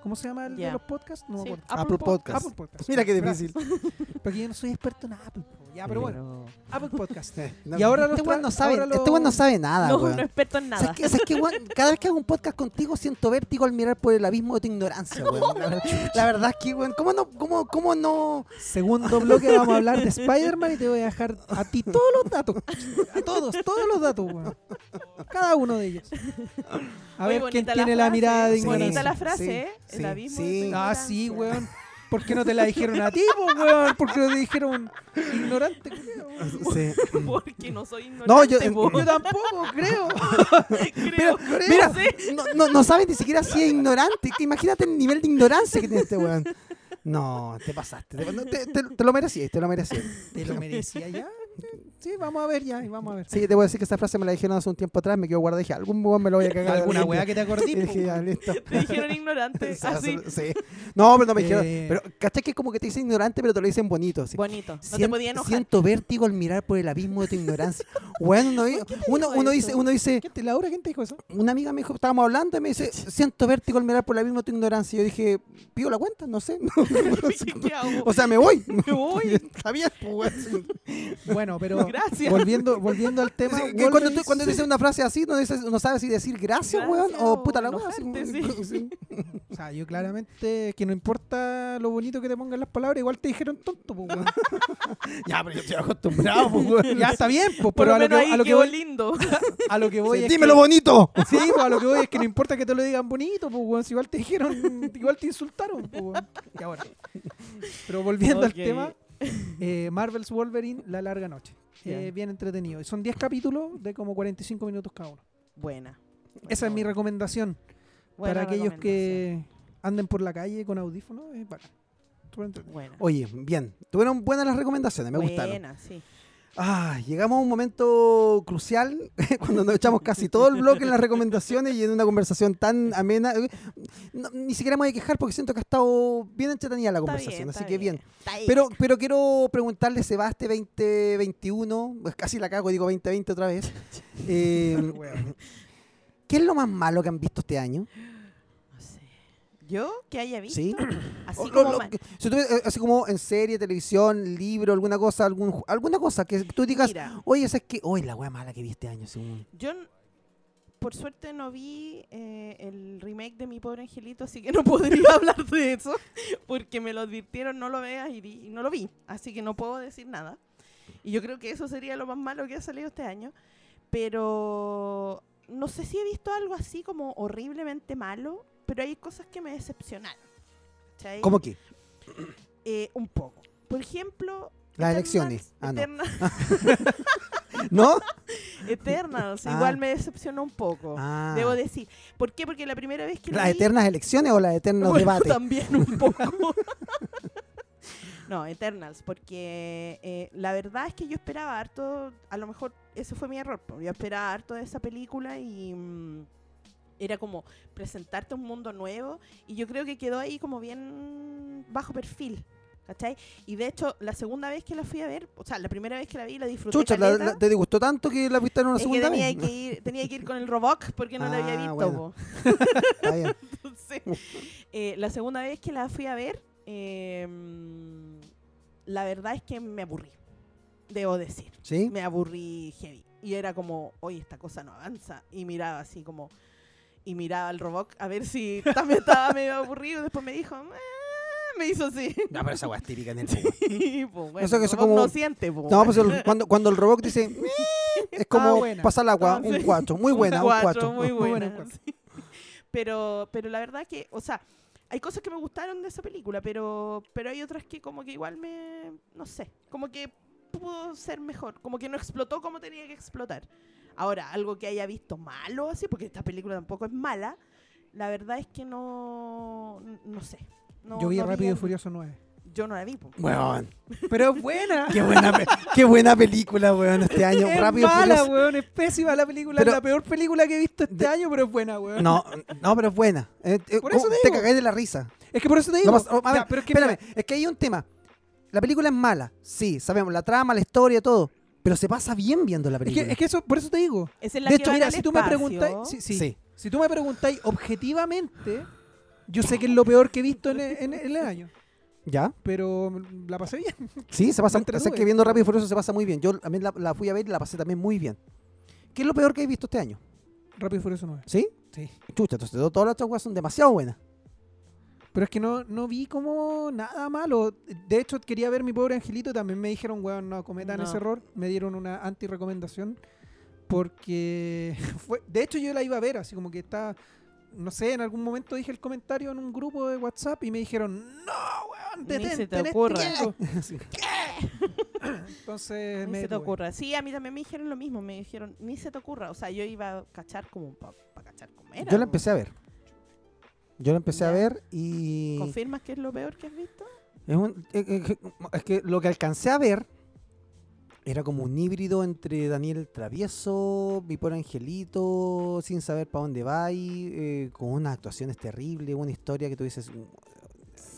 S2: ¿Cómo se llama el de
S3: Ya.
S2: los podcasts? No me
S3: Sí,
S2: acuerdo.
S1: Apple Podcast.
S2: Apple Podcast.
S1: Mira qué difícil. <laughs>
S2: Porque yo no soy experto en Apple. Ya, pero bueno, Apple Podcast. <laughs>
S1: No,
S2: Y ahora
S1: este weón no sabe,
S2: ahora
S1: este weón no sabe nada,
S3: no,
S1: weón.
S3: no experto en nada.
S1: ¿Sabes qué? ¿Sabes qué, weón? Cada vez que hago un podcast contigo siento vértigo al mirar por el abismo de tu ignorancia, weón. <laughs> La, verdad- la verdad es que, weón, ¿cómo no, cómo, cómo no?
S2: Segundo bloque vamos a hablar de Spider-Man y te voy a dejar a ti todos los datos. A todos, todos los datos, weón. Cada uno de ellos. A
S3: Muy
S2: ver quién tiene la,
S3: frase,
S2: mirada de
S1: Sí,
S3: Bonita
S2: ignorancia.
S3: la frase,
S1: sí,
S3: ¿eh?
S1: Sí,
S3: el abismo
S1: sí.
S3: de tu
S2: Ah, sí, weón. ¿Por qué no te la dijeron a ti, weón? ¿Por qué no te dijeron ignorante?
S1: Sí. <laughs>
S3: Porque no soy
S1: No, yo-
S3: ignorante. po.
S2: Yo tampoco, creo. <laughs>
S3: creo.
S1: Mira,
S3: no sé.
S1: no, no, no sabes ni siquiera si es ignorante. Imagínate el nivel de ignorancia que tiene este weón. No, te pasaste. Te, no, te- te- te lo merecías, te lo merecías.
S2: ¿Te lo merecía ya? Sí, vamos a ver ya, y vamos a ver.
S1: Sí, te voy a decir que esa frase me la dijeron hace un tiempo atrás, me quedo guardada dije, algún weón me lo voy a cagar.
S2: ¿Alguna weá que te acordí? <laughs>
S1: Dije, ya, listo.
S3: Te dijeron ignorante, <laughs> así.
S1: Sí. No, pero no me dijeron.
S2: Eh.
S1: Pero, ¿cachai que como que te dicen ignorante, pero te lo dicen bonito? así.
S3: Bonito. No te podía enojar.
S1: Siento vértigo al mirar por el abismo de tu ignorancia. <laughs> Bueno, uno, uno, uno dice, uno dice,
S2: ¿Quién te, Laura, ¿quién te dijo eso?
S1: una amiga me dijo, estábamos hablando y me dice, siento vértigo al mirar por el abismo de tu ignorancia. Y yo dije, pido la cuenta, no sé.
S3: ¿Qué hago?
S1: o sea, me voy.
S3: Me voy.
S1: Está bien, pues.
S2: Bueno, pero
S3: Gracias.
S2: volviendo, volviendo al tema.
S1: Sí, cuando, tú, cuando dices una frase así, no, dices, no sabes si decir gracias, weón,
S3: Gracias
S1: o
S3: o
S1: puta la weón.
S3: enojarte, sí. <laughs>
S1: sí.
S2: O sea, yo claramente, que no importa lo bonito que te pongan las palabras, igual te dijeron tonto, pues, weón. <laughs>
S1: Ya, pero yo estoy acostumbrado, pues, weón.
S2: Ya está bien, pues, pero
S3: lo
S2: a lo, que, <laughs> a lo que voy,
S3: lindo.
S2: a lo que voy
S1: Sí,
S2: es
S1: Dímelo
S2: que-
S1: bonito.
S2: Sí, pues a lo que voy es que no importa que te lo digan bonito, pues, weón, si igual te dijeron, igual te insultaron, pues, weón. Y ahora. Pero volviendo al tema, eh, Marvel's Wolverine, La Larga Noche. Eh, bien entretenido. Y son 10 capítulos de como 45 minutos cada uno.
S3: Buena.
S2: Esa es mi recomendación
S3: Buena
S2: para aquellos
S3: recomendación.
S2: que anden por la calle con audífonos. Es bacán.
S1: Oye, bien. Tuvieron buenas las recomendaciones, me gustaron.
S3: Buena, sí.
S1: Ah, llegamos a un momento crucial <laughs> cuando nos echamos casi todo el bloque en las recomendaciones y en una conversación tan amena. Eh, no, ni siquiera me voy a quejar porque siento que ha estado bien entretenida la conversación,
S3: bien,
S1: así que bien. Pero, pero quiero preguntarle, Sebaste 2021, pues casi la cago, digo 2020 otra vez. <laughs> Eh. ¿Qué es lo más malo que han visto este año?
S3: ¿Yo que haya visto?
S1: ¿Sí? <clears throat>
S3: Así
S1: O lo-
S3: como
S1: lo-
S3: ma-
S1: que- si tú- eh, así como en serie, televisión, libro, alguna cosa, algún, alguna cosa que tú digas,
S3: Mira,
S1: oye, esa es que, oye, la wea mala que vi este año. según-
S3: yo por suerte no vi eh, el remake de Mi Pobre Angelito, así que no <laughs> podría <laughs> hablar de eso, porque me lo advirtieron, no lo veas y, vi- y no lo vi, así que no puedo decir nada. Y yo creo que eso sería lo más malo que ha salido este año, pero no sé si he visto algo así como horriblemente malo, pero hay cosas que me decepcionaron. ¿cachai?
S1: ¿Cómo que?
S3: Eh, un poco. Por ejemplo...
S1: Las elecciones. Ah, no.
S3: Eterna- <laughs>
S1: ¿No?
S3: Eternals,
S1: Ah.
S3: igual me decepcionó un poco.
S1: Ah.
S3: Debo decir. ¿Por qué? Porque la primera vez que la
S1: ¿Las eternas elecciones o las eternos
S3: Bueno,
S1: debates?
S3: también un <laughs> poco. no, Eternals, porque eh, la verdad es que yo esperaba harto, a lo mejor ese fue mi error, po, yo esperaba harto de esa película y mm, era como presentarte un mundo nuevo y yo creo que quedó ahí como bien bajo perfil. ¿Cachai? Y de hecho, la segunda vez que la fui a ver, o sea, la primera vez que la vi la disfruté.
S1: Chucha, la- la- ¿te disgustó tanto que la viste en una
S3: Es que
S1: segunda
S3: tenía
S1: vez?
S3: que, ir, tenía que ir con el Roboc porque no la había
S1: Ah,
S3: visto.
S1: bueno. <laughs> <laughs>
S3: Entonces, eh, la segunda vez que la fui a ver, eh, la verdad es que me aburrí, debo decir.
S1: ¿Sí?
S3: Me aburrí heavy. Y era como, oye, esta cosa no avanza. Y miraba así como, y miraba al robot a ver si <laughs> también estaba medio aburrido. Y después me dijo, "Eh", me hizo así.
S1: No, pero esa weá es típica en el
S3: Y, pues, bueno,
S1: Eso que
S3: el
S1: eso
S3: robot
S1: como-
S3: no siente, pues,
S1: No, pues el- cuando, cuando el robot dice, "Meh", es como
S2: Ah, buena.
S1: pasar el agua,
S3: Ah,
S1: un
S3: sí.
S1: 4, <laughs> <laughs> muy buena, un
S3: cuatro,
S1: 4.
S3: muy
S2: Muy buena,
S3: buena.
S2: un cuatro.
S3: sí. Pero, pero la verdad que, o sea, hay cosas que me gustaron de esa película, pero, pero hay otras que como que igual me, no sé, como que pudo ser mejor, como que no explotó como tenía que explotar. Ahora, algo que haya visto malo así, porque esta película tampoco es mala, la verdad es que no, no sé. No,
S2: Yo vi
S3: no
S2: Rápido y Furioso 9.
S3: Yo no la vi. po.
S1: Weón,
S2: Pero es buena. <laughs>
S1: qué buena, qué buena película, weón, este año.
S2: es
S1: Rápido y
S2: mala,
S1: Furioso.
S2: weón. Es pésima la película.
S1: Pero-
S2: es la peor película que he visto este
S1: De-
S2: año, pero es buena, weón.
S1: No, no, pero es buena. Eh, eh,
S2: Por eso
S1: ¿cómo-
S2: te
S1: te cagáis de la risa.
S2: Es que por eso te digo.
S1: No oh, a ver,
S2: Ya, pero es que
S1: Espérame,
S2: mira,
S1: es que hay un tema. La película es mala, sí, sabemos, la trama, la historia, todo. Pero se pasa bien viendo la
S2: es
S1: película.
S2: que, es que eso, por eso te digo.
S3: Es la
S2: De
S3: que
S2: hecho, mira, si tú me preguntáis, sí, sí.
S1: Sí.
S2: si tú me preguntáis objetivamente, yo sé que es lo peor que he visto en el, en el año,
S1: ¿Ya?
S2: pero la pasé bien.
S1: Sí, se pasa. O sea, que viendo Rápido y Furioso se pasa muy bien. Yo también la, la fui a ver y la pasé también muy bien. ¿Qué es lo peor que he visto este año?
S2: Rápido y Furioso 9.
S1: ¿Sí?
S2: Sí.
S1: Chucha, entonces to- todas las cosas son demasiado buenas.
S2: Pero es que no, no vi como nada malo. De hecho, quería ver mi pobre angelito también me dijeron, weón, no cometan
S3: No.
S2: ese error. Me dieron una anti-recomendación. Porque <laughs> fue. De hecho, yo la iba a ver, así como que está. No sé, en algún momento dije el comentario en un grupo de WhatsApp y me dijeron, no, weón,
S3: Ni
S2: detente
S3: se te ocurra.
S2: minuto". <laughs>
S1: Sí. <laughs>
S2: Entonces
S3: Ni
S2: me
S3: se te ocurra. Sí, a mí también me dijeron lo mismo. Me dijeron, ni se te ocurra. O sea, yo iba a cachar como para cachar como era.
S1: Yo la empecé a ver. Yo la empecé a ver y.
S3: ¿Confirmas que es lo peor que has visto?
S1: Es, un- eh, eh, es que lo que alcancé a ver era como un híbrido entre Daniel el Travieso, mi pobre angelito, sin saber para dónde va, y, eh, con unas actuaciones terribles, una historia que tú dices. "Mm,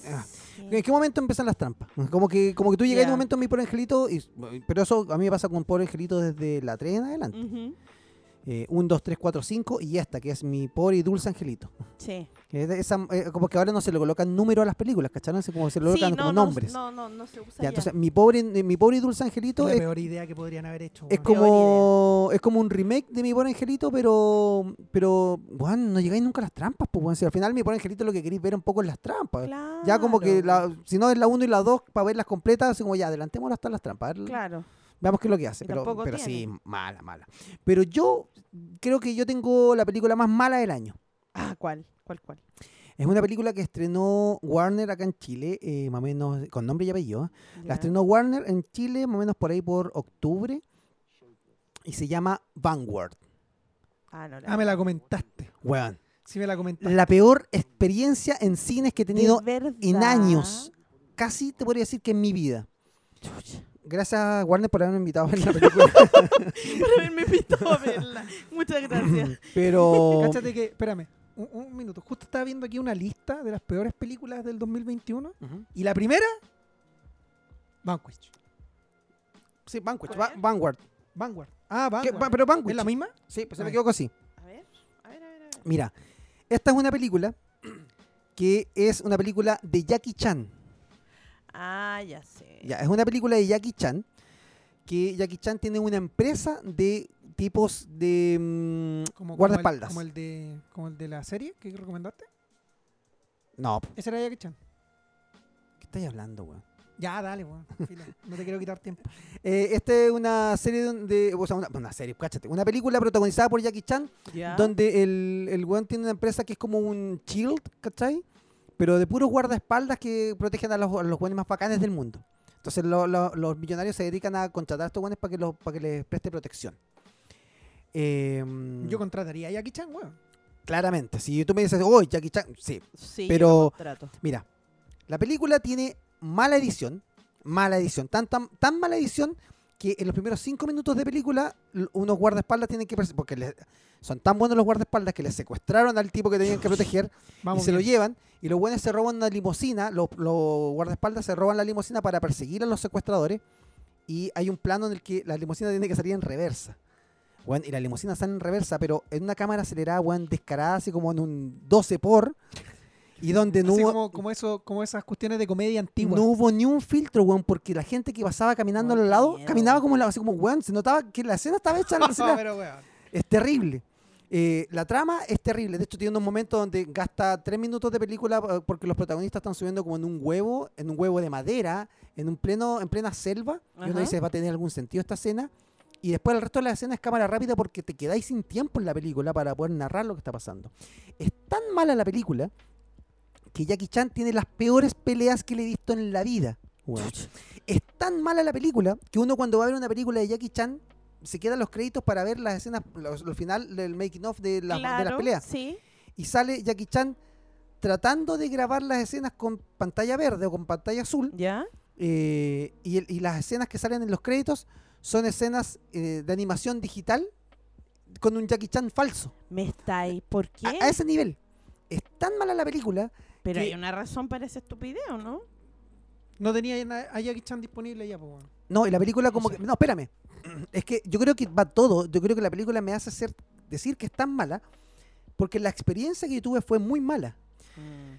S1: ah".
S3: Sí.
S1: ¿En qué momento empiezan las trampas? Como que, como que tú llegas en
S3: Ya.
S1: un momento en mi pobre angelito, y, pero eso a mí me pasa con pobre angelito desde la 3 en adelante.
S3: Ujú.
S1: 1, 2, 3, 4, 5 y esta, que es mi pobre y dulce angelito.
S3: Sí.
S1: Que esa- eh, como que ahora no se le colocan números a las películas. Así como se le
S3: Sí,
S1: colocan
S3: no,
S1: como
S3: no,
S1: nombres.
S3: No, no, no se usa
S1: Ya,
S3: ya.
S1: entonces, mi pobre, eh, mi pobre y dulce angelito
S2: la
S1: es,
S2: peor idea que podrían haber hecho.
S1: es como es como un remake de mi pobre angelito, pero pero bueno, no llegáis nunca a las trampas, pues bueno, si al final mi pobre angelito lo que queréis ver un poco es las trampas. Ya como que
S3: Claro.
S1: la, si no es la 1 y la 2 para verlas completas, así como ya adelantémoslas hasta las trampas.
S3: Claro.
S1: Veamos qué es lo que hace.
S3: Y
S1: Pero, pero sí, mala, mala. Pero yo creo que yo tengo la película más mala del año.
S3: Ah, ¿cuál? ¿Cuál, cuál?
S1: Es una película que estrenó Warner acá en Chile, eh, más o menos con nombre y apellido.
S3: Ya.
S1: La estrenó Warner en Chile más o menos por ahí por octubre. Y se llama Vanguard.
S3: Ah, no,
S2: Ah, me la comentaste.
S1: Weón.
S2: Sí, me la comentaste.
S1: La peor experiencia en cines que he tenido en años. Casi te podría decir que en mi vida.
S3: Chucha.
S1: Gracias Warner por haberme invitado a ver la <laughs> película. <laughs>
S3: Por haberme invitado a verla. Muchas gracias.
S1: Pero... <laughs>
S2: Cáchate que, espérame, un, un minuto. Justo estaba viendo aquí una lista de las peores películas del 2021
S1: Ujú.
S2: y la primera, Vanquish.
S1: Sí, Vanquish,
S3: ¿Cuál
S1: Va-? Vanguard.
S2: Vanguard. Ah. Vanguard.
S1: Va- pero Vanquish.
S2: ¿Es la misma?
S1: Sí, pues se me equivoco así.
S3: A ver, a ver, a ver. a ver.
S1: Mira, esta es una película que es una película de Jackie Chan.
S3: Ah, ya sé.
S1: Ya, es una película de Jackie Chan que Jackie Chan tiene una empresa de tipos de mm,
S2: Como,
S1: guardaespaldas.
S2: Como el, como, el de, como el de la serie que recomendaste.
S1: No,
S2: Ese era Jackie Chan.
S1: ¿qué estáis hablando, weón?
S2: Ya, dale, weón. No te quiero quitar tiempo. <laughs>
S1: Eh, esta es una serie de, o sea, una, una serie, cáchate, una película protagonizada por Jackie Chan, donde el, el weón tiene una empresa que es como un shield, ¿cachai? Pero de puros guardaespaldas que protegen a los, a los weones más bacanes del mundo. Entonces lo- lo- los millonarios se dedican a contratar a estos weones para que, los, para que les preste protección. Em,
S2: Yo contrataría a Jackie Chan, weón.
S1: claramente, si tú me dices, oh, Jackie Chan, sí,
S3: Sí,
S1: pero-. Mira, la película tiene mala edición, mala edición, tan, tan, tan mala edición que en los primeros cinco minutos de película unos guardaespaldas tienen que porque les- son tan buenos los guardaespaldas que les secuestraron al tipo que tenían que proteger <laughs>
S2: Vamos
S1: y se lo llevan y los buenos se roban una limusina, los, los guardaespaldas se roban la limusina para perseguir a los secuestradores y hay un plano en el que la limusina tiene que salir en reversa. Y la limusina sale en reversa, pero en una cámara acelerada, weón, descarada, así como en un 12 por. Y donde no
S2: Así
S1: hubo,
S2: como, como, eso, como esas cuestiones de comedia antigua.
S1: no hubo ni un filtro, weón, porque la gente que pasaba caminando
S3: Oh,
S1: al lado,
S3: miedo.
S1: caminaba como, en la- así como, weón, se notaba que la escena estaba hecha. la <laughs> escena-
S2: pero, weón.
S1: es terrible. Eh, la trama es terrible. De hecho, tiene unos momentos donde gasta tres minutos de película eh, porque los protagonistas están subiendo como en un huevo, en un huevo de madera, en un pleno, en plena selva. Y uno dice, va a tener algún sentido esta escena. Y después el resto de la escena es cámara rápida porque te quedáis sin tiempo en la película para poder narrar lo que está pasando. Es tan mala la película que Jackie Chan tiene las peores peleas que le he visto en la vida. Es tan mala la película que uno cuando va a ver una película de Jackie Chan se quedan los créditos para ver las escenas, los, los final del making of de, la- de las
S3: Claro,
S1: peleas.
S3: Sí.
S1: Y sale Jackie Chan tratando de grabar las escenas con pantalla verde o con pantalla azul.
S3: ¿Ya?
S1: eh, y, el- y las escenas que salen en los créditos son escenas eh, de animación digital con un Jackie Chan falso.
S3: Me está ahí. ¿Por qué?
S1: A, a ese nivel. Es tan mala la película
S3: Pero
S1: que-
S3: hay una razón para ese estupidez, ¿o ¿no?
S2: No tenía a Jackie Chan disponible ya, pues.
S1: No, y la película como que... No, espérame. <clears throat> Es que yo creo que va todo. Yo creo que la película me hace hacer, decir que es tan mala porque la experiencia que yo tuve fue muy mala.
S3: Mm.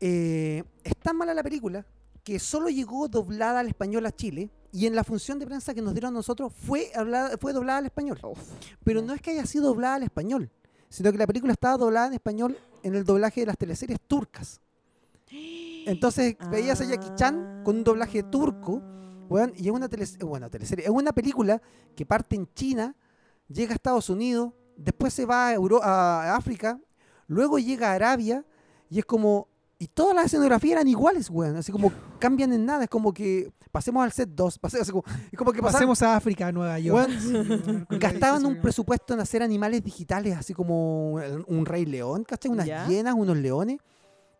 S1: Eh, es tan mala la película que solo llegó doblada al español a Chile y en la función de prensa que nos dieron a nosotros fue, hablada, fue doblada al español. Pero no es que haya sido doblada al español, sino que la película estaba doblada en español en el doblaje de las teleseries turcas. Entonces <gasps> veías a Jackie Chan con un doblaje turco,
S3: Ah.
S1: weón, y es una, tele, bueno, teleserie, es una película que parte en China, llega a Estados Unidos, después se va a, Euro- a África, luego llega a Arabia, y es como... Y todas las escenografías eran iguales, weón. Así como cambian en nada. Es como que pasemos al set 2. Pasemos, así como, es como que pasaron-
S2: Pasemos a África, a Nueva York.
S1: Weón, gastaban un presupuesto en hacer animales digitales, así como un, un rey león, ¿cachai? Unas
S3: Ya.
S1: hienas, unos leones.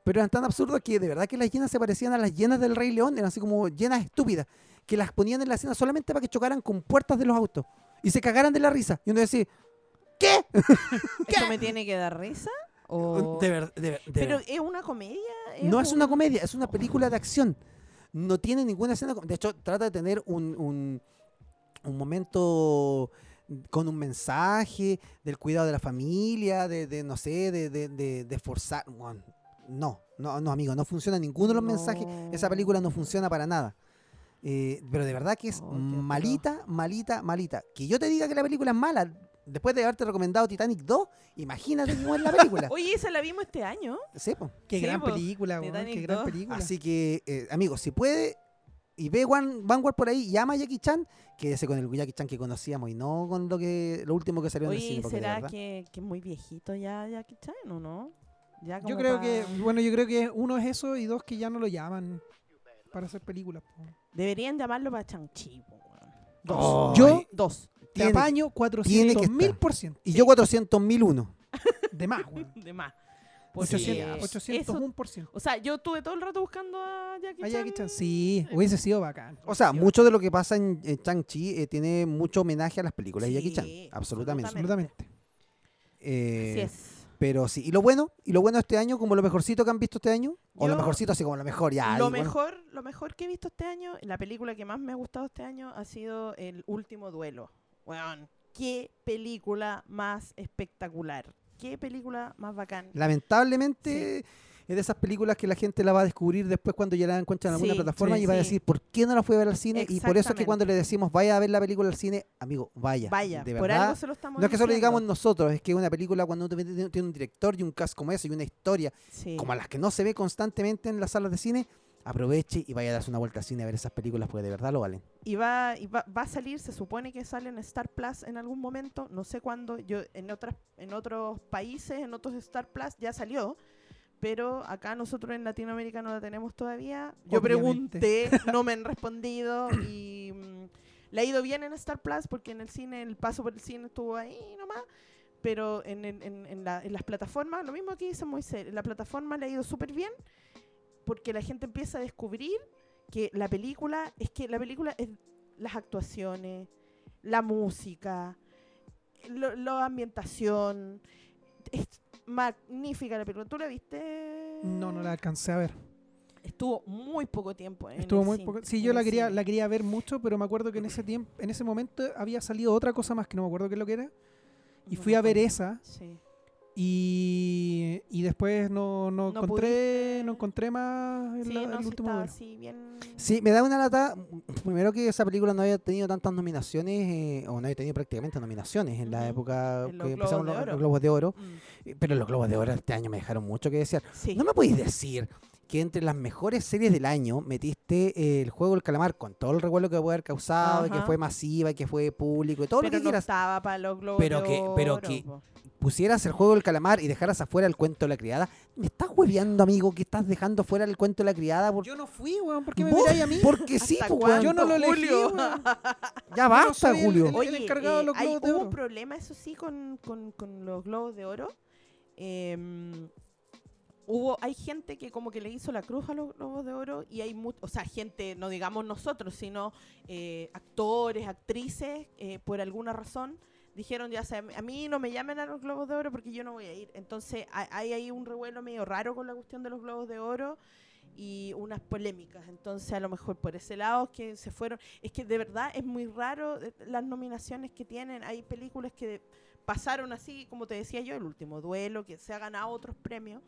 S1: Pero eran tan absurdos que de verdad que las hienas se parecían a las hienas del rey león. Eran así como hienas estúpidas. Que las ponían en la escena solamente para que chocaran con puertas de los autos. Y se cagaran de la risa. Y uno decía, ¿qué? <laughs>
S3: ¿Esto me tiene que dar risa? O...
S1: De ver- de ver- de
S3: ¿Pero
S1: ver-
S3: es una comedia?
S1: No es una
S3: un-
S1: comedia, es una película de acción. No tiene ninguna escena. De hecho, trata de tener un, un, un momento con un mensaje del cuidado de la familia, de, de, no sé, de, de, de, de forzar. Bueno, no, no, no, amigo, no funciona ninguno de los mensajes. Esa película no funciona para nada. Eh, pero de verdad que es
S3: Oh,
S1: malita, malita, malita. Que yo te diga que la película es mala, después de haberte recomendado Titanic 2, imagínate cómo es la película. <laughs>
S3: Oye, esa la vimos este año.
S1: Sí, po.
S2: Qué
S3: Sí,
S2: gran
S3: po,
S2: película, weón.
S3: Titanic
S2: Qué gran
S3: 2.
S2: película.
S1: Así que, eh, amigos, si puede y ve One, Vanguard por ahí y ama a Jackie Chan, quédese con el Jackie Chan que conocíamos y no con lo que lo último que salió en el
S3: Oye,
S1: cine. porque
S3: ¿será que, que es muy viejito ya Jackie Chan o no? Ya
S2: Yo creo que, bueno, yo creo que uno es eso y dos que ya no lo llaman para hacer películas. po.
S3: Deberían llamarlo para Chang-Chi. po, weón. Dos.
S1: Oh,
S2: Yo-
S3: Dos.
S2: Te
S1: Tiene-
S2: apaño
S1: tiene
S2: 400
S1: que
S2: mil por ciento.
S1: y yo 400.001.
S2: De más, weón. <laughs>
S3: De más. Porque
S2: 800,
S3: eso-
S2: 801 por ciento.
S3: o sea, yo estuve todo el rato buscando a Jackie
S2: A
S3: Chan.
S2: Jackie Chan, sí, hubiese sido bacán.
S1: O sea,
S3: Sí,
S1: mucho de lo que pasa en, en Chang-Chi eh, tiene mucho homenaje a las películas de Jackie Chan.
S3: Sí,
S1: Absolutamente.
S2: Absolutamente.
S1: Eh,
S3: Así es.
S1: Pero sí. Y lo bueno, y lo bueno este año, como lo mejorcito que han visto este año, o lo mejorcito así como lo mejor, ya.
S3: lo
S1: bueno.
S3: mejor, lo mejor que he visto este año, la película que más me ha gustado este año ha sido El último duelo. Weón, qué película más espectacular. Qué película más bacán.
S1: Lamentablemente es de esas películas que la gente la va a descubrir después cuando ya la encuentran en alguna plataforma
S2: sí,
S1: y va a decir, ¿por qué no la fui a ver al cine? Y por eso es que cuando le decimos, vaya a ver la película al cine, amigo, vaya.
S3: Vaya,
S1: de
S3: por
S1: verdad.
S3: algo se lo estamos
S1: No es que solo digamos nosotros, es que una película cuando uno tiene tiene un director y un cast como ese y una historia
S3: Sí.
S1: como las que no se ve constantemente en las salas de cine, aproveche y vaya a darse una vuelta al cine a ver esas películas porque de verdad lo valen.
S3: y va, y va, va a salir, se supone que sale en Star Plus en algún momento, no sé cuándo, yo en otras, en otros países, en otros Star Plus ya salió, pero acá nosotros en Latinoamérica no la tenemos todavía. Yo
S2: Obviamente.
S3: pregunté, <laughs> no me han respondido y mm, le ha ido bien en Star Plus porque en el cine, el paso por el cine estuvo ahí nomás. Pero en, en, en- la- en las plataformas, lo mismo que dice Moisés, en la plataforma le ha ido súper bien porque la gente empieza a descubrir que la película, es que la película es las actuaciones, la música, la ambientación, es magnífica la película. ¿Tú la viste?
S2: No, no la alcancé a ver.
S3: Estuvo muy poco tiempo. en
S2: Estuvo
S3: el
S2: muy
S3: cine-
S2: poco. Sí, yo la quería,
S3: cine.
S2: la quería ver mucho, pero me acuerdo que en ese tiempo, en ese momento había salido otra cosa más que no me acuerdo qué es lo que era. Y
S3: No
S2: fui a ver esa
S3: Sí.
S2: Y, y después no, no,
S3: No
S2: encontré
S3: pudiste.
S2: no encontré más el,
S3: Sí,
S2: el
S3: no, sí
S2: último
S3: así, bien...
S1: Sí, me da una lata. Primero que esa película no había tenido tantas nominaciones, eh, o no había tenido prácticamente nominaciones en la época
S3: En
S1: que
S3: de
S1: los, los Globos de Oro.
S3: Mm,
S1: Pero los Globos de Oro este año me dejaron mucho que desear.
S3: Sí.
S1: ¿No me podéis decir que entre las mejores series del año metiste eh, el juego del calamar con todo el revuelo que puede haber causado, y que
S3: Ajá.
S1: fue masiva, y que fue público, y todo
S3: pero
S1: lo que
S3: no
S1: quieras?
S3: estaba para los globos
S1: Pero
S3: de
S1: que- pero que- pusieras el juego del calamar y dejaras afuera el cuento de la criada, ¿me estás hueviando, amigo, que estás dejando fuera el cuento de la criada? Por...
S2: Yo no fui, weón. ¿Por qué me miráis a mí?
S1: Porque sí,
S3: ¿Hasta
S1: pues,
S3: cuándo,
S2: Yo no lo elegí,
S3: Julio?
S2: weón. <laughs>
S1: Ya
S2: no
S1: basta,
S2: el-
S1: Julio.
S2: el-
S3: Oye,
S2: encargado de
S3: eh,
S2: los
S3: hay-
S2: Globos de
S3: hubo
S2: Oro.
S3: un problema, eso sí, con, con- con los globos de oro. Em, hubo, hay gente que como que le hizo la cruz a los globos de oro y hay o sea, gente, no digamos nosotros, sino eh, actores, actrices, eh, por alguna razón, dijeron ya, sea, a mí no me llamen a los globos de oro porque yo no voy a ir. Entonces hay, ahí un revuelo medio raro con la cuestión de los globos de oro y unas polémicas. Entonces, a lo mejor por ese lado que se fueron. Es que de verdad es muy raro eh, las nominaciones que tienen. Hay películas que pasaron así, como te decía yo, el último duelo, que se ha ganado otros premios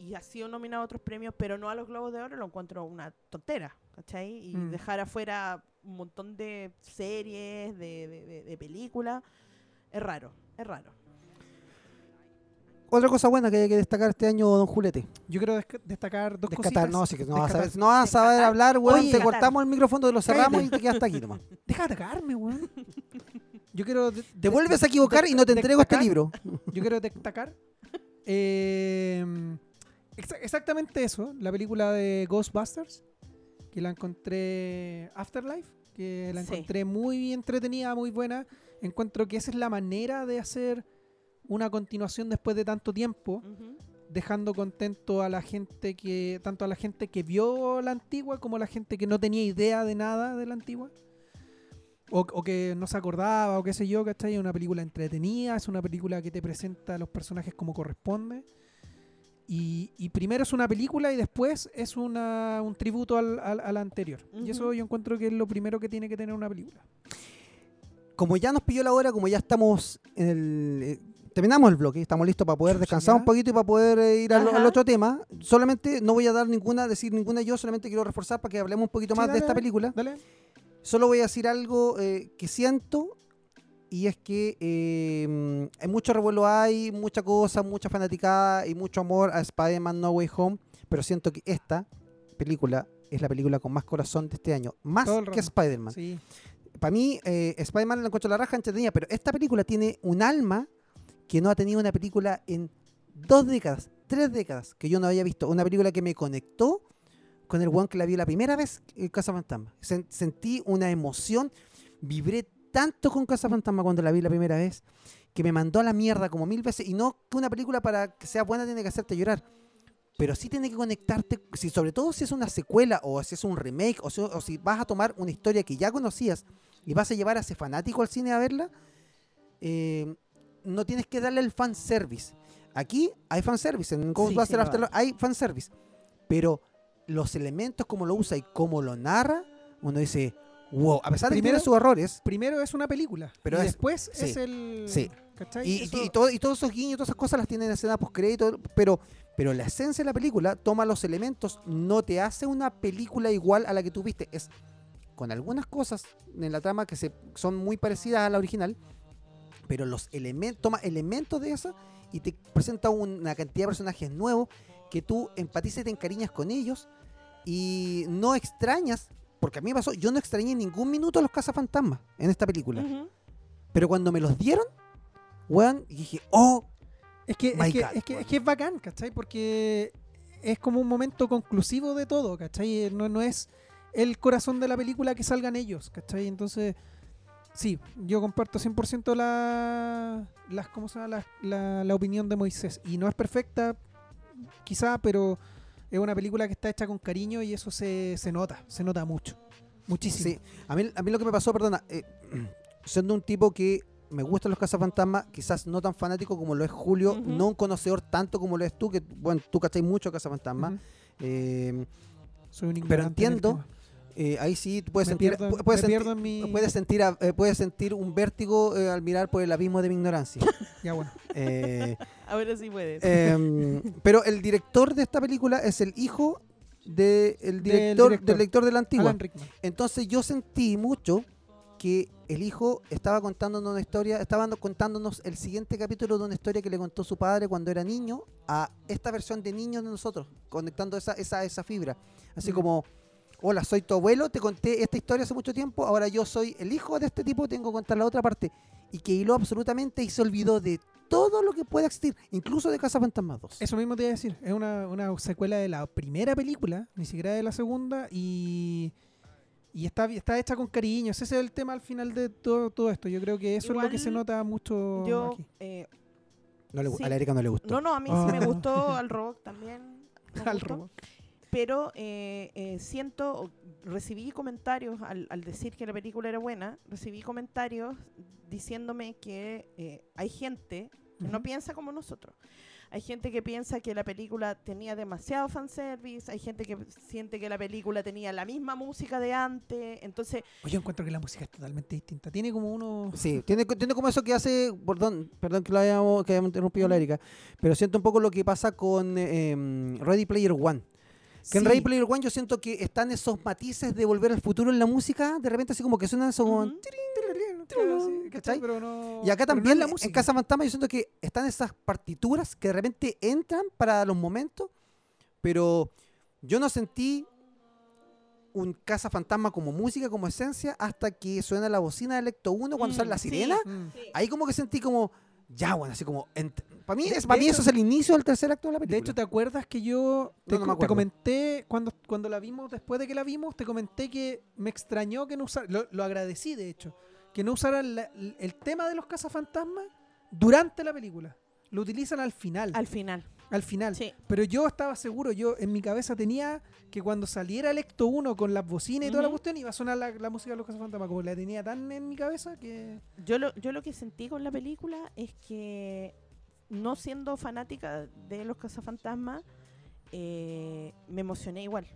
S3: y ha sido nominado a otros premios, pero no a los Globos de Oro, lo encuentro una tontera, ¿cachai? Y
S2: Mm.
S3: dejar afuera un montón de series, de, de- de- de películas, es raro, es raro.
S1: Otra cosa buena que hay que destacar este año, don Julete.
S2: Yo quiero desc- destacar dos
S1: Descatar,
S2: cositas.
S1: no, sí que no vas a saber,
S2: Descatar.
S1: no vas a saber
S3: Descatar.
S1: hablar, weón.
S2: Oye,
S1: te cortamos el micrófono, te lo cerramos
S2: Cállate.
S1: y te quedas hasta aquí nomás. <laughs>
S2: Deja de atacarme, weón. Yo quiero... de-
S1: Te vuelves a equivocar y no te entrego este libro.
S2: Yo quiero destacar eh, <laughs> exactamente eso, la película de Ghostbusters, que la encontré Afterlife, que la
S3: Sí.
S2: encontré muy entretenida, muy buena. Encuentro que esa es la manera de hacer una continuación después de tanto tiempo, dejando contento a la gente que, tanto a la gente que vio la antigua como a la gente que no tenía idea de nada de la antigua. O, o que no se acordaba, o qué sé yo, ¿cachai? Es una película entretenida, es una película que te presenta a los personajes como corresponde. Y, y primero es una película y después es una, un tributo al, al- a la anterior. Y eso yo encuentro que es lo primero que tiene que tener una película.
S1: Como ya nos pilló la hora, como ya estamos en el. eh, terminamos el bloque, estamos listos para poder descansar
S2: ya.
S1: un poquito y para poder eh, ir al, otro tema. Solamente no voy a dar ninguna, decir ninguna yo, solamente quiero reforzar para que hablemos un poquito
S2: Sí,
S1: más
S2: dale,
S1: de esta película.
S2: Dale.
S1: Solo voy a decir algo eh, que siento y es que eh, hay mucho revuelo, hay mucha cosa, mucha fanaticada y mucho amor a Spider-Man No Way Home, pero siento que esta película es la película con más corazón de este año, más
S2: el
S1: que. Spider-Man.
S2: Sí.
S1: Para mí, eh, Spider-Man la encuentro la raja entretenida, pero esta película tiene un alma que no ha tenido una película en dos décadas, tres décadas, que yo no había visto. Una película que me conectó con el one que la vi la primera vez en Casa Fantasma. Sen- sentí una emoción, vibré tanto con Casa Fantasma cuando la vi la primera vez, que me mandó a la mierda como mil veces. Y no que una película para que sea buena tiene que hacerte llorar. Pero sí tiene que conectarte, si, sobre todo si es una secuela o si es un remake o si, o si vas a tomar una historia que ya conocías y vas a llevar a ese fanático al cine a verla, eh, no tienes que darle el fanservice. Aquí hay fanservice, en Ghostbusters
S3: sí lo
S1: Afterlife hay fanservice. Pero los elementos como lo usa y cómo lo narra, uno dice, wow, a pesar de que
S2: Primero-
S1: tiene sus errores,
S2: Primero es una película,
S1: Pero
S2: y
S1: es-
S2: después
S1: sí,
S2: es el...
S1: sí.
S2: ¿cachai?
S1: y, y- todo- y todos esos guiños, todas esas cosas las tienen en escena post crédito, pero, pero la esencia de la película toma los elementos, no te hace una película igual a la que tú viste, es con algunas cosas en la trama que se, son muy parecidas a la original, pero los elementos, toma elementos de esa y te presenta una cantidad de personajes nuevos que tú empatizas y te encariñas con ellos y no extrañas, porque a mí me pasó, yo no extrañé en ningún minuto a los cazafantasmas en esta película. Pero cuando me los dieron, weón, dije, oh,
S2: Es que,
S1: My
S2: es, que, es, que, es que es bacán, ¿cachai? Porque es como un momento conclusivo de todo, ¿cachai? No, no es el corazón de la película que salgan ellos, ¿cachai? Entonces, sí, yo comparto 100% la, las, ¿cómo se llama? La, la, la opinión de Moisés. Y no es perfecta, quizá, pero es una película que está hecha con cariño y eso se, se nota, se nota mucho. Muchísimo.
S1: Sí, a mí, a mí lo que me pasó, perdona, eh, <clears throat> siendo un tipo que me gustan los cazafantasmas, quizás no tan fanático como lo es Julio, no un conocedor tanto como lo es tú, que bueno, tú cachai mucho cazafantasmas. Eh,
S2: Soy un
S1: Pero
S2: ignorante en el
S1: entiendo
S2: tema.
S1: Eh, ahí sí puedes
S2: Me
S1: sentir,
S2: pierdo
S1: puedes sentir-
S2: pierdo en mi-
S1: puedes sentir, a- eh, puedes sentir un vértigo eh, al mirar por el abismo de mi ignorancia. <laughs>
S2: Ya bueno.
S1: Eh, <laughs>
S3: Ahora sí puedes.
S1: em, pero el director de esta película es el hijo de- el director,
S2: director.
S1: del director de la antigua. Entonces yo sentí mucho que el hijo estaba contándonos una historia, estaba dando- contándonos el siguiente capítulo de una historia que le contó su padre cuando era niño a esta versión de niño de nosotros, conectando esa, esa, esa fibra. Así
S2: Mm.
S1: como, hola, soy tu abuelo, te conté esta historia hace mucho tiempo, ahora yo soy el hijo de este tipo, tengo que contar la otra parte. Y que hiló absolutamente y se olvidó de todo lo que pueda existir, incluso de Casa Fantasmas 2.
S2: Eso mismo te iba a decir. Es una, una secuela de la primera película, ni siquiera de la segunda, y, y está, está hecha con cariño. Ese es el tema al final de todo, todo esto. Yo creo que eso es lo que se nota mucho
S3: Yo,
S2: aquí.
S3: eh,
S1: No le gu-
S3: sí.
S1: A la Erika no le gustó.
S3: no, no, a mí sí me
S2: Ah.
S3: gustó, <laughs> al robot también.
S2: Al
S3: gustó.
S2: robot.
S3: Pero eh, eh, siento, recibí comentarios al, al decir que la película era buena, recibí comentarios diciéndome que eh, hay gente que no piensa como nosotros. Hay gente que piensa que la película tenía demasiado fanservice, hay gente que siente que la película tenía la misma música de antes, entonces
S2: Oye, yo encuentro que la música es totalmente distinta. Tiene como uno...
S1: Sí, tiene, tiene como eso que hace, perdón, perdón que lo hayamos, que hayamos interrumpido la Erika, pero siento un poco lo que pasa con eh, em, Ready Player One. Que en
S2: Sí.
S1: Ready Player One yo siento que están esos matices de volver al futuro en la música, de repente así como que suenan eso como...
S3: Ujú.
S2: Claro, sí, ¿cachai?
S1: ¿cachai?
S2: Pero no-
S1: Y acá
S2: no
S1: también
S2: la
S1: en
S2: música.
S1: Casa Fantasma yo siento que están esas partituras que de repente entran para los momentos, pero yo no sentí un Casa Fantasma como música, como esencia, hasta que suena la bocina de Lecto 1 cuando
S3: Mm,
S1: sale la
S3: sí.
S1: sirena.
S2: Mm.
S1: Ahí como que sentí como, ya, bueno, así como... Para mí,
S2: De-
S1: es, para
S2: de
S1: mí
S2: hecho-
S1: eso es el inicio del tercer acto de la película.
S2: De hecho, ¿te acuerdas que yo te,
S1: No, no
S2: comenté cuando, cuando la vimos, después de que la vimos, te comenté que me extrañó que no usaran, lo, lo agradecí de hecho, que no usaran la- el tema de los cazafantasmas durante la película. Lo utilizan al final.
S3: al final.
S2: Al final.
S3: Sí.
S2: Pero yo estaba seguro, yo en mi cabeza tenía que cuando saliera el Ecto 1 con las bocinas y toda la cuestión iba a sonar la, la música de los cazafantasmas, como la tenía tan en mi cabeza que...
S3: Yo lo, yo lo que sentí con la película es que, no siendo fanática de los cazafantasmas, eh, me emocioné igual.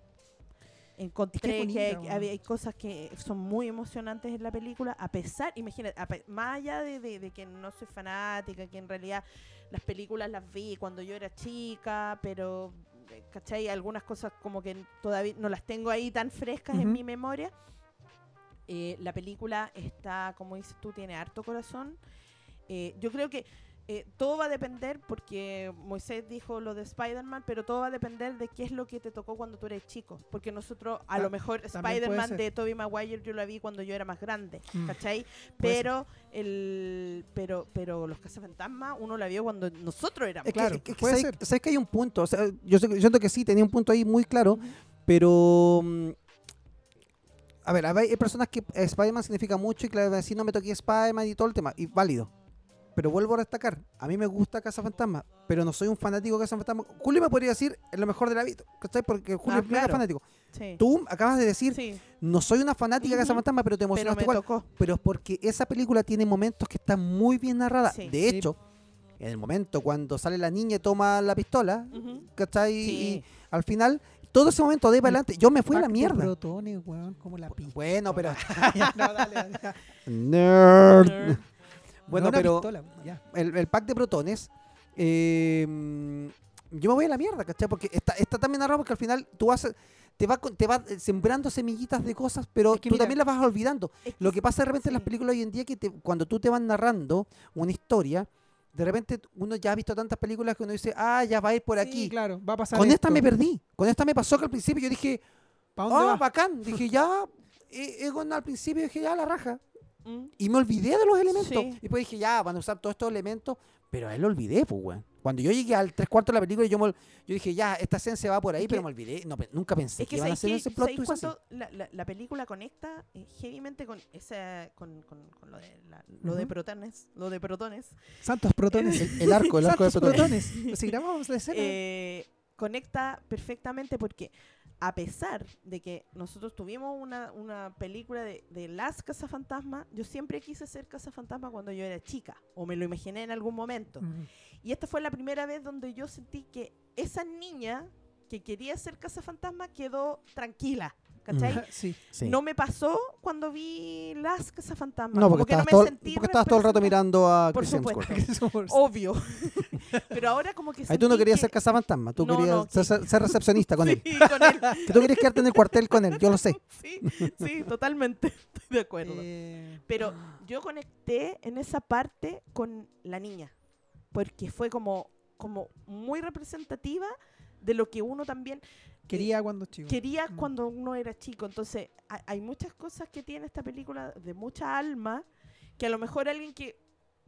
S3: Encontré que, hay- había hay cosas que son muy emocionantes en la película, a pesar, imagínate, a más allá de, de- de que no soy fanática, que en realidad las películas las vi cuando yo era chica, pero, eh, ¿cachai? Algunas cosas como que todavía no las tengo ahí tan frescas en mi memoria. Eh, la película está, como dices tú, tiene harto corazón. Eh, yo creo que eh, todo va a depender, porque Moisés dijo lo de Spider-Man, pero todo va a depender de qué es lo que te tocó cuando tú eres chico. Porque nosotros, a
S2: Ah,
S3: lo mejor, Spider-Man de Tobey Maguire yo la vi cuando yo era más grande,
S2: Mm.
S3: ¿cachai?
S2: Puede
S3: Pero, el, pero, pero los cazafantasmas uno la vio cuando nosotros éramos.
S1: Es que,
S2: Claro,
S1: es que
S2: puede
S1: sabes- sabes que hay un punto, o sea, yo, sé- yo siento que sí, tenía un punto ahí muy claro, pero... mm, A ver, hay personas que Spider-Man significa mucho y claro, si no me toqué Spider-Man y todo el tema, y válido. Pero vuelvo a destacar, a mí me gusta Casa Fantasma, pero no soy un fanático de Casa Fantasma. Julio me podría decir es lo mejor de la vida, ¿cachai? Porque Julio
S3: Ah,
S1: es mega
S3: claro.
S1: fanático.
S3: Sí.
S1: Tú acabas de decir,
S3: Sí,
S1: no soy una fanática de Casa. Fantasma, pero te
S3: pero
S1: emocionaste
S3: me
S1: igual.
S3: tocó.
S1: Pero es porque esa película tiene momentos que están muy bien narradas.
S3: Sí.
S1: de
S2: Sí.
S1: hecho, en el momento cuando sale la niña y toma la pistola,
S3: Ujú.
S1: ¿cachai?
S3: Sí.
S1: Y al final, todo ese momento de ahí para
S2: El
S1: adelante, yo me fui a la mierda.
S2: protones, weón, como la pistola.
S1: Bueno, pero. <laughs>
S2: Ya, no, dale, dale, ya. <laughs>
S1: Nerd.
S3: Nerd.
S1: Bueno,
S2: No una
S1: pero
S2: pistola, ya.
S1: el, el pack de protones. eh, yo me voy a la mierda, ¿cachai? Porque está, está tan bien narrado porque al final tú vas. Te va, te va eh, sembrando semillitas de cosas, pero
S2: Es que
S1: tú
S2: mira-
S1: también las vas olvidando.
S3: Es que
S1: Lo que pasa de repente en las películas hoy en día que te- cuando tú te vas narrando una historia, de repente uno ya ha visto tantas películas que uno dice, ah, ya va a ir por
S2: Sí,
S1: aquí.
S2: claro, va a pasar
S1: Con esta me perdí. Con esta me pasó que al principio yo dije,
S2: ¿Pa' dónde
S1: ah,
S2: vas?
S1: bacán. Dije, <laughs> ya. eh, eh, cuando al principio dije, ya, la raja.
S3: Mm.
S1: Y me olvidé de los elementos.
S3: Sí.
S1: Y después dije, ya, van a usar todos estos elementos. Pero a él lo olvidé, pues, weón. Cuando yo llegué al tres cuartos de la película, yo, me yo dije, ya, esta esencia va por ahí,
S3: Es
S1: pero
S3: que-
S1: me olvidé. No, nunca pensé
S3: Es
S1: que
S3: que
S1: iban a
S3: ¿sabéis
S1: hacer ese plot
S3: ¿Sabéis
S1: twist así.
S3: la, la- la película conecta eh, heavymente con esa con, con- con lo de la- lo de protones, lo de protones.
S2: Santos protones.
S1: El, el arco, el <laughs> arco de protones.
S2: protones. Si grabamos la <laughs> escena.
S3: Eh, conecta perfectamente porque a pesar de que nosotros tuvimos una, una película de, de las cazafantasmas, yo siempre quise ser cazafantasma cuando yo era chica, o me lo imaginé en algún momento.
S2: Mm.
S3: Y esta fue la primera vez donde yo sentí que esa niña que quería ser cazafantasma quedó tranquila. ¿Cachai?
S2: sí.
S1: Sí.
S3: No me pasó cuando vi Las Cazafantasmas.
S1: No, porque,
S3: que no
S1: estabas,
S3: me
S1: todo,
S3: sentí
S1: porque estabas todo el rato mirando a
S3: Por
S1: Christian
S3: supuesto. <laughs> Obvio. <laughs> Pero ahora como que
S1: Ahí tú no querías
S3: que-
S1: ser cazafantasma, tú
S3: No,
S1: querías
S3: no,
S1: ser, ser- ser recepcionista con <laughs> él.
S3: Sí, con él.
S1: Que tú querías quedarte en el cuartel con él, yo lo sé.
S3: Sí, sí, totalmente. Estoy de acuerdo.
S2: Eh,
S3: Pero yo conecté en esa parte con la niña, porque fue como, como muy representativa de lo que uno también
S2: quería cuando chico.
S3: quería
S2: Mm.
S3: cuando uno era chico. Entonces, ha- hay muchas cosas que tiene esta película de mucha alma, que a lo mejor alguien que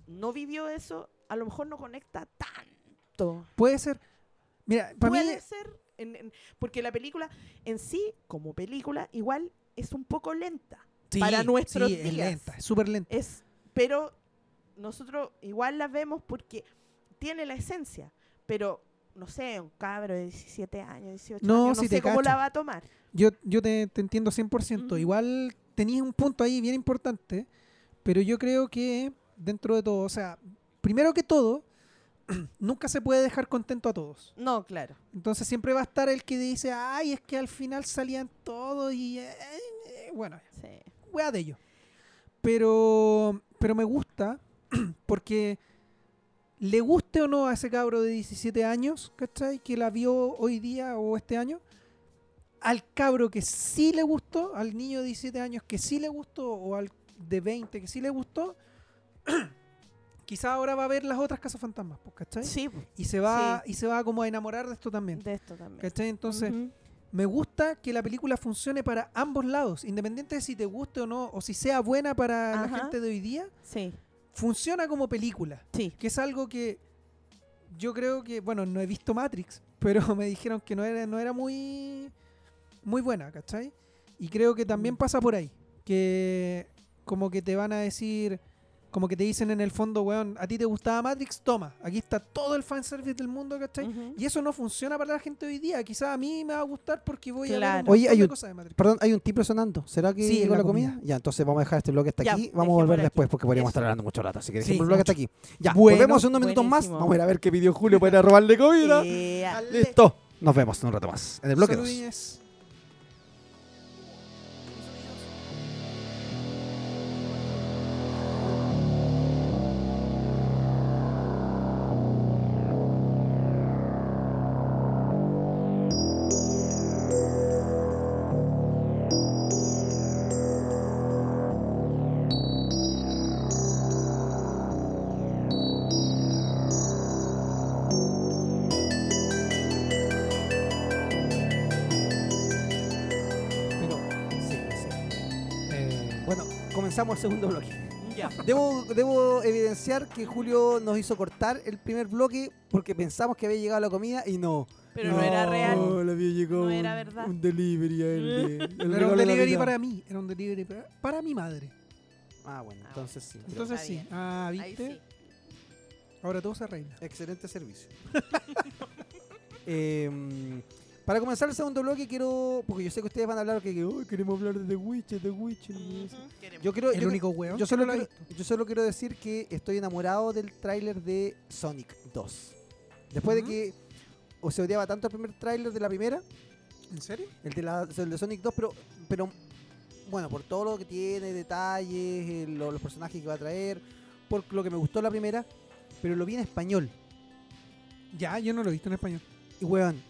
S3: no vivió eso, a lo mejor no conecta tanto.
S2: Puede ser. Mira, para mí.
S3: Puede ser, en- en- porque la película en sí, como película, igual es un poco lenta.
S2: sí,
S3: para nuestros
S2: sí, es
S3: días.
S2: lenta, es súper lenta.
S3: Es, pero nosotros igual la vemos porque tiene la esencia, pero no sé, un cabro de 17 años, 18
S2: No,
S3: años, no
S2: si
S3: sé cómo
S2: cacho.
S3: la va a tomar.
S2: Yo, yo te, te entiendo 100%.
S3: Ujú.
S2: Igual tenías un punto ahí bien importante, pero yo creo que dentro de todo, o sea, primero que todo, <clears throat> nunca se puede dejar contento a todos.
S3: No, claro.
S2: Entonces siempre va a estar el que dice, ay, es que al final salían todos y... eh, eh", bueno,
S3: Sí.
S2: wea de ello. Pero, pero me gusta <clears throat> porque le guste o no a ese cabro de 17 años, ¿cachai? Que la vio hoy día o este año. Al cabro que sí le gustó, al niño de 17 años que sí le gustó, o al de 20 que sí le gustó, <clears throat> quizá ahora va a ver las otras casas fantasmas, pues, ¿cachai?
S3: Sí,
S2: Y se va, y se va como a enamorar de esto también.
S3: de esto también.
S2: ¿Cachai? Entonces, me gusta que la película funcione para ambos lados, independiente de si te guste o no, o si sea buena para la gente de hoy día,
S3: Sí,
S2: funciona como película,
S3: sí.
S2: que es algo que yo creo que, bueno, no he visto Matrix, <laughs> pero me dijeron que no era, no era muy, muy buena, ¿cachai? Y creo que también
S3: Mm.
S2: pasa por ahí, que como que te van a decir, como que te dicen en el fondo, weón, a ti te gustaba Matrix, toma, aquí está todo el fanservice del mundo, ¿cachai?
S3: Ujú.
S2: Y eso no funciona para la gente hoy día. Quizás a mí me va a gustar porque voy a ver
S1: Oye, hay
S2: de
S1: un-
S2: cosas de Matrix.
S1: Perdón, hay un timbre sonando. ¿Será que
S2: Sí,
S1: llegó
S2: la
S1: comida?
S2: comida.
S1: Ya, entonces vamos a dejar este bloque hasta
S3: Ya,
S1: aquí. Vamos a volver después porque podríamos
S3: Eso.
S1: estar hablando mucho rato. Así que
S2: Sí,
S1: dejemos el bloque hasta aquí. Ya,
S2: Bueno,
S1: volvemos unos minutos más. Vamos a ir a ver qué pidió Julio para ir a robarle comida. <laughs> Listo. Nos vemos en un rato más. En el bloque 2. Comenzamos el segundo bloque.
S3: ya.
S1: Debo, debo evidenciar que Julio nos hizo cortar el primer bloque porque pensamos que había llegado la comida y no.
S3: Pero no, era real.
S1: No, le había llegado
S3: No
S1: un,
S3: era verdad.
S1: un delivery a él. de- el
S2: no era un
S1: de
S2: delivery para mí, era un delivery para, para mi madre.
S1: Ah, bueno,
S3: Ah,
S1: entonces sí.
S2: Entonces sí.
S3: bien.
S2: Ah, ¿viste?
S3: sí.
S2: Ahora todo se arregla.
S1: Excelente servicio. <laughs> Em, para comenzar el segundo bloque quiero, porque yo sé que ustedes van a hablar que, que, "Ay, queremos hablar de The Witcher, The Witcher. y eso".
S3: Ujú, queremos.
S1: Yo quiero,
S2: El
S1: yo,
S2: único weón.
S1: yo
S2: que
S1: solo
S2: no lo ha
S1: quiero,
S2: visto.
S1: yo solo quiero decir que estoy enamorado del tráiler de Sonic 2. Después de que o se odiaba tanto el primer tráiler de la primera,
S2: ¿En serio?
S1: el de, la, el de Sonic 2, pero, pero bueno, por todo lo que tiene, detalles, eh, lo- los personajes que va a traer, por lo que me gustó la primera, pero lo vi en español.
S2: Ya, yo no lo he visto en español.
S1: Y weón,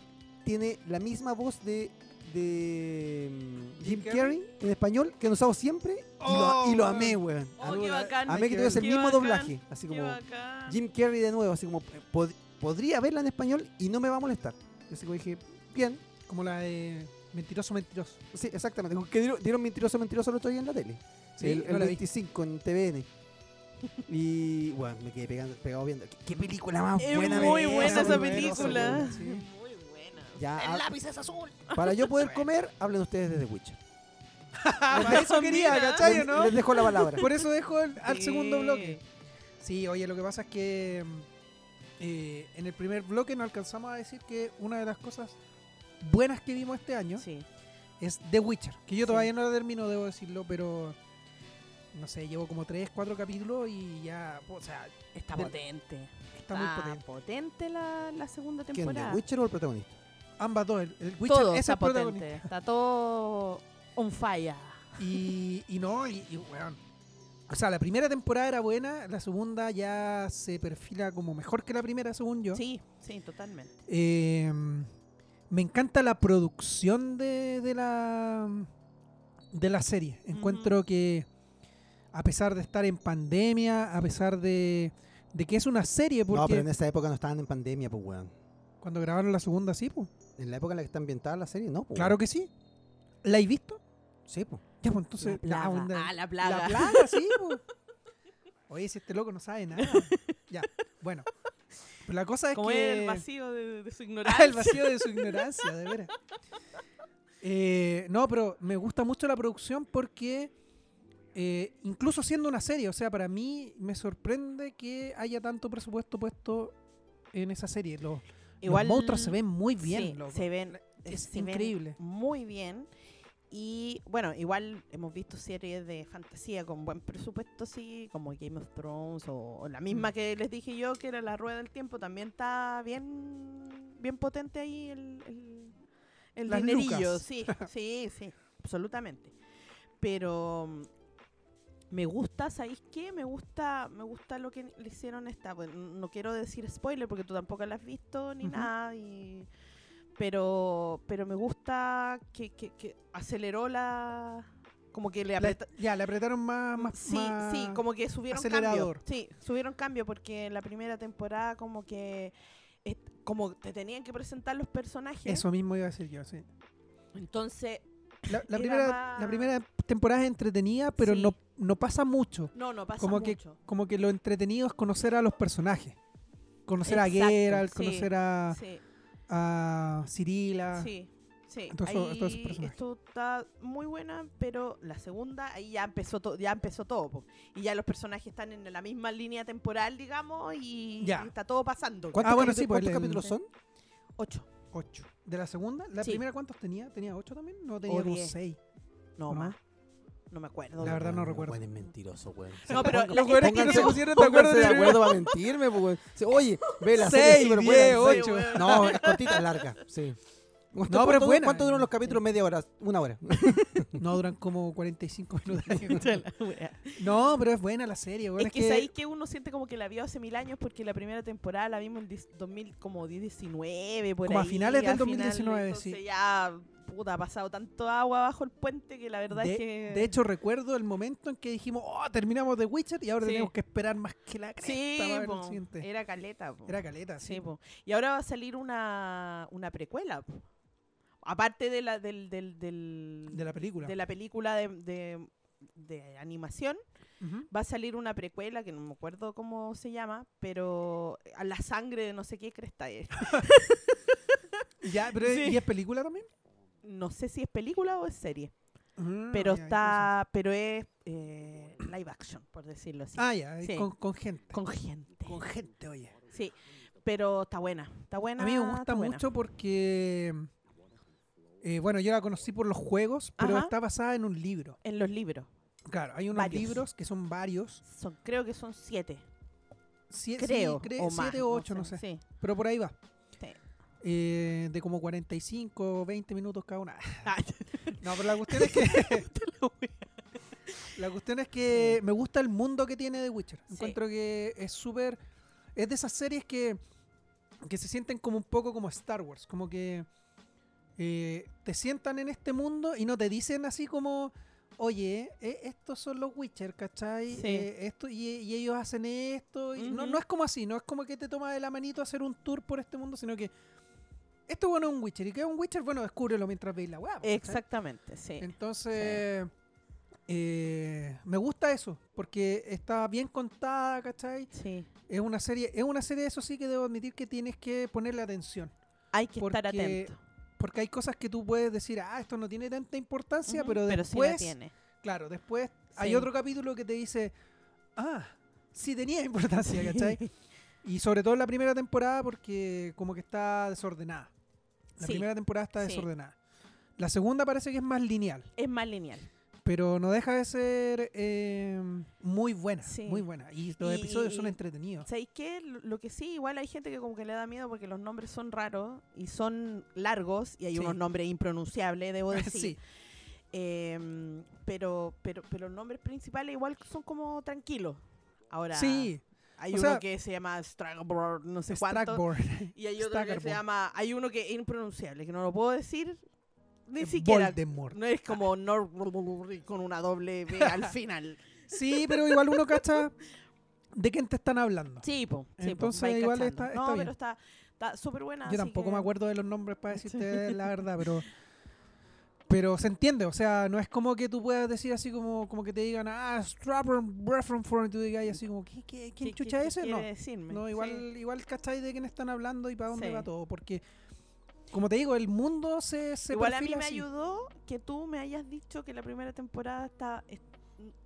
S1: tiene la misma voz de, de mm, Jim
S2: Jim
S1: Carrey en español que han usado siempre y,
S2: Oh,
S1: lo, y lo
S2: weón.
S1: amé, weón.
S3: Oh, qué bacán.
S1: Amé que tuviese el mismo
S3: bacán,
S1: doblaje, así como. Jim Carrey de nuevo, así como eh, pod- podría verla en español y no me va a molestar. Y así como dije, bien,
S2: Como la de Mentiroso, Mentiroso.
S1: sí, exactamente. Que dieron, dieron mentiroso, mentiroso el otro día en la tele.
S2: Sí,
S1: el, el
S2: la vi.
S1: 25 en TVN. Y bueno, me quedé pegando- pegado viendo. ¿Qué, qué película más
S3: Es
S1: buena
S3: muy buena esa película.
S2: Sí.
S1: Ya,
S3: El
S1: ah,
S3: lápiz es azul.
S1: para yo poder <laughs> comer, hablen ustedes de The Witcher.
S2: Para eso quería. ¿cachai
S1: Les,
S2: no?
S1: les dejo la palabra.
S2: Por eso dejo el- al
S3: Sí.
S2: segundo bloque. Sí, oye, lo que pasa es que eh, en el primer bloque no alcanzamos a decir que una de las cosas buenas que vimos este año
S3: Sí.
S2: es The Witcher, que yo
S3: Sí.
S2: todavía no la termino, debo decirlo, pero no sé, llevo como 3, 4 capítulos y ya, o sea,
S3: Está potente.
S2: está muy potente.
S3: potente la, la segunda
S1: ¿Quién,
S3: temporada.
S1: The Witcher o el protagonista?
S2: Ambas dos, el, el Witcher
S3: todo
S2: es
S3: está
S2: el protagonista.
S3: potente. Está todo On fire.
S2: Y, y no, y, y, weón. O sea, la primera temporada era buena, la segunda ya se perfila como mejor que la primera, según yo.
S3: Sí, sí, totalmente.
S2: Eh, me encanta la producción de, de la de la serie. Encuentro que a pesar de estar en pandemia, a pesar de, de que es una serie, porque
S1: No, pero en esa época no estaban en pandemia, pues, weón.
S2: cuando grabaron la segunda sí, pues.
S1: En la época en la que está ambientada la serie, no, pues.
S2: Claro que sí. ¿La has visto?
S1: Sí, pues.
S2: Ya, pues entonces.
S3: La plaga.
S2: onda.
S3: Ah, la plaga.
S2: La plaga, sí, <laughs> pues. Oye, si este loco no sabe nada. <laughs> ya, bueno. Pero la cosa es
S3: Como
S2: que.
S3: es el vacío de, de su <laughs>
S2: Ah,
S3: ignorancia.
S2: el vacío de su ignorancia, de veras. Eh, no, pero me gusta mucho la producción porque eh, incluso siendo una serie, o sea, para mí me sorprende que haya tanto presupuesto puesto en esa serie. Los, los monstruos se ven muy bien,
S3: sí,
S2: loco.
S3: se ven
S2: Es
S3: se ven
S2: increíble.
S3: muy bien. Y bueno, igual hemos visto series de fantasía con buen presupuesto, sí, como Game of Thrones o, o la misma
S2: Mm.
S3: que les dije yo, que era La Rueda del Tiempo, también está bien bien potente ahí el, el, el
S2: Las
S3: dinerillo.
S2: lucas.
S3: Sí, <laughs> sí, sí, absolutamente. Pero mm, me gusta, ¿sabéis qué? Me gusta, me gusta lo que le hicieron esta. Bueno, no quiero decir spoiler porque tú tampoco la has visto ni nada. Y, pero, pero me gusta que, que, que aceleró la. Como que le
S2: La-
S3: apreta-
S2: ya, le apretaron más. más
S3: Sí,
S2: más-
S3: sí, como que subieron
S2: acelerador.
S3: cambio. Sí, subieron cambio porque en la primera temporada como que es- como te tenían que presentar los personajes.
S2: Eso mismo iba a decir yo, sí.
S3: Entonces,
S2: La, la
S3: Era
S2: primera,
S3: más-
S2: la primera temporada es entretenida, pero
S3: Sí.
S2: no, no pasa mucho.
S3: no, no pasa
S2: Como que,
S3: mucho.
S2: como que lo entretenido es conocer a los personajes. Conocer a Geralt,
S3: sí,
S2: conocer a,
S3: Sí,
S2: a Cirila.
S3: sí, sí.
S2: Todos esos-
S3: Ahí
S2: todos esos personajes.
S3: esto está muy buena, pero la segunda ahí ya empezó todo, ya empezó todo, po. y ya los personajes están en la misma línea temporal, digamos, y,
S2: Ya.
S3: y está todo pasando.
S1: ¿Cuántos,
S2: Ah, bueno,
S1: capítulos-
S2: sí, pues,
S1: ¿cuántos
S2: el-
S1: capítulos son?
S3: Ocho,
S2: Ocho. ¿De la segunda? ¿La
S3: Sí.
S2: primera cuántos tenía? ¿Tenía ocho también? No, tenía
S3: O
S2: como
S3: diez.
S2: seis.
S3: no
S2: ¿No?
S3: más, no me acuerdo.
S2: La verdad no
S1: Weón,
S2: recuerdo.
S1: weón, es mentiroso, weón.
S3: No, pero
S2: Los weones que no se pusieron de acuerdo
S1: de acuerdo para mentirme, pues, Oye, ve la
S2: Seis,
S1: serie súper buena,
S2: diez,
S1: en serio.
S2: ocho.
S3: weón.
S1: No, es cortita, larga, sí. ¿Cuánto-
S2: No, pero es
S1: cuánto-
S2: buena.
S1: ¿Cuánto duran los capítulos? Media hora, una hora. <laughs>
S2: No, duran como 45 <laughs> minutos. No, pero es buena la serie.
S3: Es que, sabéis que uno siente como que la vio hace mil años porque la primera temporada la vimos en dis- 2000, como 19, por
S2: Como a
S3: ahí.
S2: finales del
S3: a
S2: 2019,
S3: entonces
S2: sí.
S3: ya, puta, ha pasado tanto agua bajo el puente que la verdad
S2: de,
S3: es que...
S2: de hecho, recuerdo el momento en que dijimos, oh, terminamos The Witcher y ahora
S3: Sí.
S2: tenemos que esperar más que la cresta
S3: sí,
S2: para ver el siguiente.
S3: era caleta. po.
S2: Era caleta, sí.
S3: Sí, po. Y ahora va a salir una, una precuela. po. Aparte de la, del, del, del-
S2: De la película.
S3: de la película de, de- de animación, va a salir una precuela que no me acuerdo cómo se llama, pero a la sangre de no sé qué cresta es. <laughs>
S2: Ya, pero
S3: Sí.
S2: ¿y es película también?
S3: No sé si es película o es serie,
S2: Ah,
S3: pero está, pero es eh, live action, por decirlo así.
S2: Ah, ya,
S3: Sí.
S2: con, con gente.
S3: Con gente.
S2: Con gente, oye.
S3: Sí, pero está buena, está buena.
S2: A mí me gusta mucho porque, eh, bueno, yo la conocí por los juegos, pero
S3: Ajá.
S2: está basada en un libro.
S3: En los libros,
S2: Claro, hay unos
S3: Varios.
S2: libros que son varios.
S3: son, creo que son siete,
S2: Sie-
S3: creo,
S2: sí, cre-
S3: o más.
S2: siete o ocho, no sé.
S3: Sí,
S2: Pero por ahí va.
S3: sí.
S2: Eh, de como 45 o 20 minutos cada una.
S3: Ah, <laughs>
S2: No, pero la cuestión es que. <laughs> la cuestión es que me gusta el mundo que tiene The Witcher.
S3: Sí.
S2: Encuentro que es súper. Es de esas series que. que se sienten como un poco como Star Wars. Como que. Eh, te sientan en este mundo y no te dicen así como. Oye, eh, estos son los Witcher, ¿cachai?
S3: Sí.
S2: Eh, esto, y, y ellos hacen esto. y no, no es como así, no es como que te toma de la manito hacer un tour por este mundo, sino que esto bueno es un Witcher. ¿Y qué es un Witcher? Bueno, descúbrelo mientras veis la ¿cachai?
S3: Exactamente, sí.
S2: Entonces, eh, me gusta eso, porque está bien contada, ¿cachai?
S3: Sí.
S2: Es una serie, es una serie, eso sí que debo admitir que tienes que ponerle atención.
S3: Hay que estar atento.
S2: Porque hay cosas que tú puedes decir, ah, esto no tiene tanta importancia, pero
S3: sí la
S2: después,
S3: tiene.
S2: claro, después hay
S3: Sí.
S2: otro capítulo que te dice, ah, sí tenía <laughs> importancia, ¿cachai? Y sobre todo en la primera temporada porque como que está desordenada. La
S3: Sí,
S2: primera temporada está
S3: sí.
S2: desordenada. La segunda parece que es más lineal,
S3: Es más lineal.
S2: Pero no deja de ser eh, muy buena,
S3: Sí.
S2: muy buena. Y los
S3: Y-
S2: episodios son entretenidos.
S3: ¿Sabéis qué? Lo- que sí, igual hay gente que como que le da miedo porque los nombres son raros y son largos y hay
S2: Sí.
S3: unos nombres impronunciables, debo <laughs> decir.
S2: sí,
S3: Em, pero, pero, pero los nombres principales igual son como tranquilos. Ahora,
S2: Sí,
S3: hay
S2: o
S3: uno
S2: sea,
S3: que se llama Stragboard, no sé cuánto.
S2: Stragboard. <laughs>
S3: Y hay otro que se llama. Hay uno que es impronunciable, que no lo puedo decir ni siquiera.
S2: Voldemort.
S3: No es como Nor con una doble B <laughs> al final.
S2: Sí, pero igual uno cacha de quién te están hablando.
S3: Sí, po. sí,
S2: Entonces, igual
S3: cachando.
S2: está-
S3: No,
S2: bien.
S3: pero está está súper buena.
S2: Yo
S3: así
S2: tampoco
S3: que-
S2: me acuerdo de los nombres para decirte la <laughs> verdad, pero pero se entiende, o sea, no es como que tú puedas decir así como, como que te digan, ah, Strapper Reference y tú digas así como, ¿qué, qué, ¿quién
S3: ¿Qué-
S2: chucha
S3: qué-
S2: ese?
S3: qué
S2: No,
S3: decirme?
S2: no
S3: Sí.
S2: igual, igual cacháis de quién están hablando y para dónde
S3: Sí.
S2: va todo, porque como te digo, el mundo se, se
S3: Igual a mí me
S2: así.
S3: ayudó que tú me hayas dicho que la primera temporada está, es-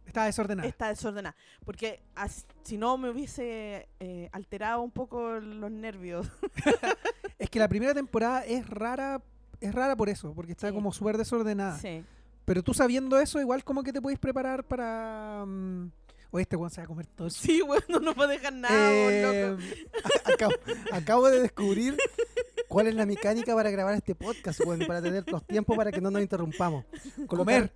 S2: Está desordenada.
S3: está desordenada. Porque as- si no me hubiese eh, alterado un poco los nervios. <laughs>
S2: Es que la primera temporada es rara, es rara por eso, porque está
S3: Sí.
S2: como súper desordenada.
S3: Sí.
S2: Pero tú sabiendo eso, igual como que te puedes preparar para... mm, Oye, este weón se va a comer todo.
S3: Sí, <laughs> bueno, no puedo dejar nada,
S2: Eh,
S3: loco. <laughs>
S1: acabo, acabo de descubrir cuál es la mecánica para grabar este podcast, weón, para tener los tiempos para que no nos interrumpamos.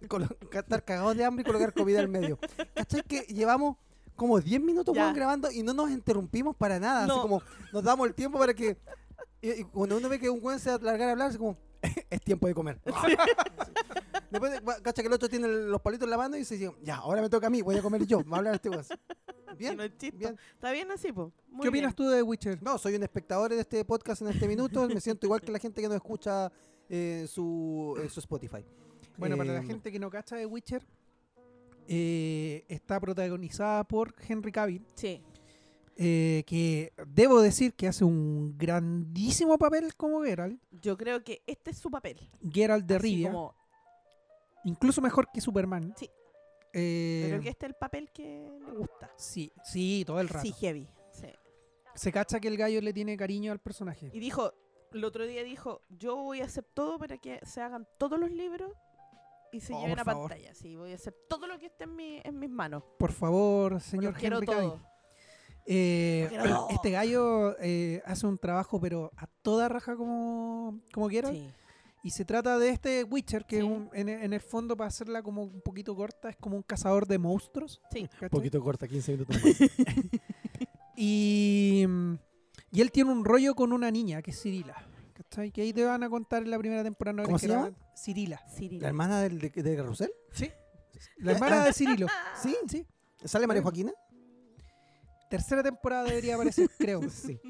S1: Colo- estar cagados de hambre y colocar comida al medio. ¿Cachai que llevamos como 10 minutos weón, grabando y no nos interrumpimos para nada?
S3: No.
S1: Así como nos damos el tiempo para que... Y, y cuando uno ve que un weón se va a largar a hablar, es como... <laughs> es tiempo de comer. <laughs> Después, cacha que el otro tiene los palitos en la mano y dice, ya, ahora me toca a mí, voy a comer yo, me va a hablar este. <laughs>
S3: Si
S1: Bien,
S3: no es chisto.
S1: bien.
S3: Está bien así, po. Muy
S2: ¿Qué opinas
S3: bien.
S2: tú de Witcher?
S1: No, soy un espectador de este podcast en este minuto. Me siento igual que la gente que nos escucha en su, en su Spotify.
S2: Bueno, para la
S1: Eh,
S2: gente que no cacha de Witcher, eh, está protagonizada por Henry Cavill,
S3: Sí.
S2: Eh, que debo decir que hace un grandísimo papel como Geralt.
S3: Yo creo que este es su papel.
S2: Geralt de
S3: Así
S2: Rivia,
S3: como-
S2: incluso mejor que Superman.
S3: Sí.
S2: Eh,
S3: creo que este es el papel que le gusta.
S2: sí, sí, todo el rato.
S3: Sí, heavy. Sí.
S2: Se cacha que el gallo le tiene cariño al personaje.
S3: Y dijo, el otro día dijo, yo voy a hacer todo para que se hagan todos los libros y se
S2: Oh,
S3: lleven a
S2: favor.
S3: pantalla. Sí, voy a hacer todo lo que esté en, mi, en mis manos.
S2: Por favor, señor
S3: los quiero
S2: Henry Cavill. Eh, este gallo eh, hace un trabajo, pero a toda raja como, como.
S3: Sí.
S2: Y se trata de este Witcher, que
S3: Sí.
S2: es un- en, en el fondo, para hacerla como un poquito corta, es como un cazador de monstruos.
S3: Sí.
S2: ¿cachai?
S1: corta, 15 minutos <laughs>
S2: Y, y él tiene un rollo con una niña, que es Cirila. ¿cachai? Que ahí te van a contar en la primera temporada.
S1: ¿Cómo
S2: Que
S1: se llama?
S2: Cirila.
S3: Cirilo.
S1: ¿La hermana del, de, de Carrusel?
S2: Sí. La hermana de Cirilo. <laughs>
S1: Sí.
S2: Sí.
S1: ¿Sale María Joaquina?
S2: Tercera temporada debería aparecer, <laughs> creo.
S1: Sí.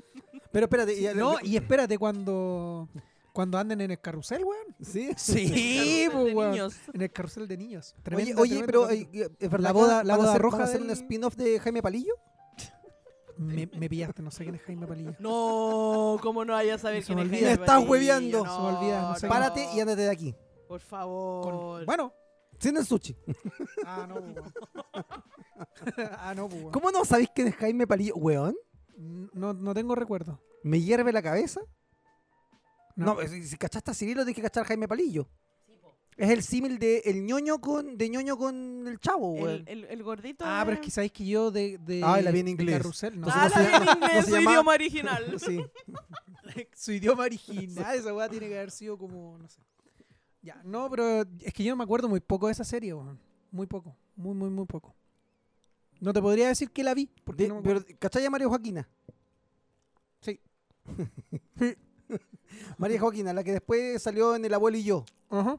S1: Pero espérate. y-
S2: No, y espérate cuando, cuando anden en el carrusel, weón.
S1: ¿Sí?
S2: Sí,
S3: Carrusel <laughs>
S2: pues,
S3: de
S2: weón.
S3: niños.
S2: En el carrusel de niños.
S1: Oye,
S2: Tremenda-
S1: oye
S2: tremendo
S1: pero
S2: capítulo.
S1: eh, ¿es verdad
S2: La
S1: que
S2: boda-
S1: van
S2: la
S1: a
S2: boda
S1: hacer-
S2: roja
S1: van a hacer
S2: del-
S1: un spin-off de Jaime Palillo?
S2: me, me pillaste, no sé quién es Jaime Palillo.
S3: No, ¿cómo no vaya a saber
S2: Se
S3: quién
S2: me
S3: es
S2: olvida.
S3: Jaime
S1: Me estás
S3: Palillo?
S1: hueveando.
S2: Se me olvida, no sé.
S1: Párate y ándate de aquí.
S3: Por favor.
S2: Con- bueno.
S1: Sin el sushi.
S2: Ah, no, pues, weón. <laughs> ah, no, pues, weón.
S1: ¿Cómo no sabéis quién es Jaime Palillo? Weón,
S2: No, no tengo recuerdo.
S1: ¿me hierve la cabeza?
S2: No.
S1: No, si, si cachaste a Cirilo, tienes que cachar a Jaime Palillo. Es el símil de el ñoño con de ñoño con el chavo,
S3: El,
S1: weón.
S3: el, el gordito.
S2: Ah, pero es que sabéis que yo de, de,
S1: Ah, la vi en
S2: de
S1: inglés.
S2: carrusel, no.
S3: Ah,
S1: ¿cómo se
S3: la vi en
S1: llama? ¿Cómo
S3: inglés,
S1: se
S3: su
S1: llama?
S3: idioma original. <laughs>
S1: Sí.
S2: su idioma original, esa weá tiene que haber sido como, no sé. Ya, no, pero es que yo no me acuerdo muy poco de esa serie, weón. Muy poco, muy, muy, muy poco. No te podría decir que la vi, porque
S1: De-
S2: no me
S1: pero. ¿Cachai a María Joaquina?
S2: Sí. <laughs>
S1: María Joaquina, la que después salió en El Abuelo y Yo,
S2: Ajá.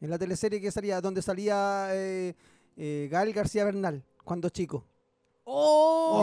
S1: en la teleserie que salía, donde salía eh, eh, Gael García Bernal, cuando chico.
S3: ¡Oh!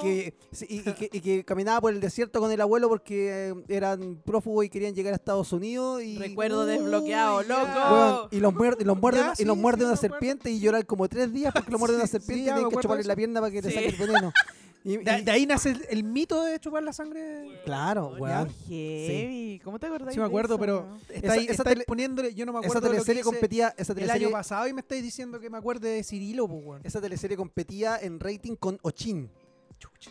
S1: Que, sí, y, y que, y que caminaba por el desierto con el abuelo porque eh, eran prófugos y querían llegar a Estados Unidos. Y,
S3: Recuerdo desbloqueado, loco.
S1: Y los muerde, y los muerde,
S2: Ya,
S1: y los
S2: sí,
S1: muerde
S2: sí,
S1: una serpiente y llorar como tres días porque lo muerde una
S2: Sí,
S1: serpiente
S2: sí,
S1: y tienen que chuparle la pierna para que
S3: Sí.
S1: saque el veneno. <laughs> Y-
S2: De,
S1: y-
S2: de ahí nace el, el mito de chupar la sangre.
S1: claro,
S3: Ya,
S1: weón.
S3: heavy. ¿Cómo te acordás?
S2: Sí me acuerdo, pero está
S1: Esa-
S2: ahí,
S1: esa
S2: está ahí
S1: tele-
S2: poniéndole, yo no me
S1: Esa
S2: acuerdo de lo que
S1: teleserie
S2: hice
S1: competía, esa
S2: el
S1: teleserie,
S2: año pasado y me estáis diciendo que me acuerde de Cirilo, pues, weón.
S1: esa teleserie competía en rating con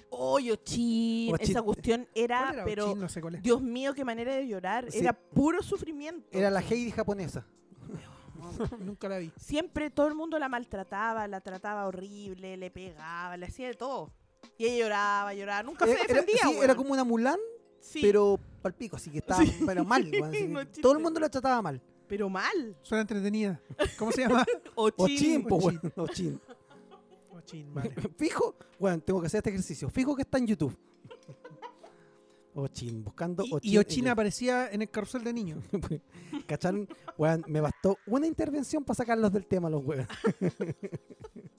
S3: Oh, Yochin.
S1: Ochin.
S3: Esa cuestión
S2: ¿Cuál
S3: era,
S2: era?
S3: pero.
S2: No sé cuál es.
S3: Dios mío, qué manera de llorar.
S1: Sí.
S3: Era puro sufrimiento.
S1: Era la Heidi japonesa. <laughs>
S2: Nunca la vi.
S3: Siempre todo el mundo la maltrataba, la trataba horrible, le pegaba, le hacía de todo. Y ella lloraba, lloraba. Nunca se
S1: Era- era-
S3: defendía,
S1: sí,
S3: weón.
S1: era como una Mulan,
S3: Sí.
S1: pero palpico, así que estaba
S3: Sí.
S1: pero mal, <laughs>
S3: No,
S1: todo el mundo la trataba mal.
S3: Pero mal.
S2: Suena entretenida. ¿Cómo se llama? <laughs>
S3: Ochin.
S1: Ochin, po,
S2: Ochin.
S1: weón. <laughs> Fijo, bueno, tengo que hacer este ejercicio. Fijo que está en YouTube. Ochin, buscando
S2: Y,
S1: Ochin.
S2: y Ochin aparecía en el carrusel de niños. <laughs>
S1: ¿Cacharon? Weón, me bastó una intervención para sacarlos del tema los weón. <laughs>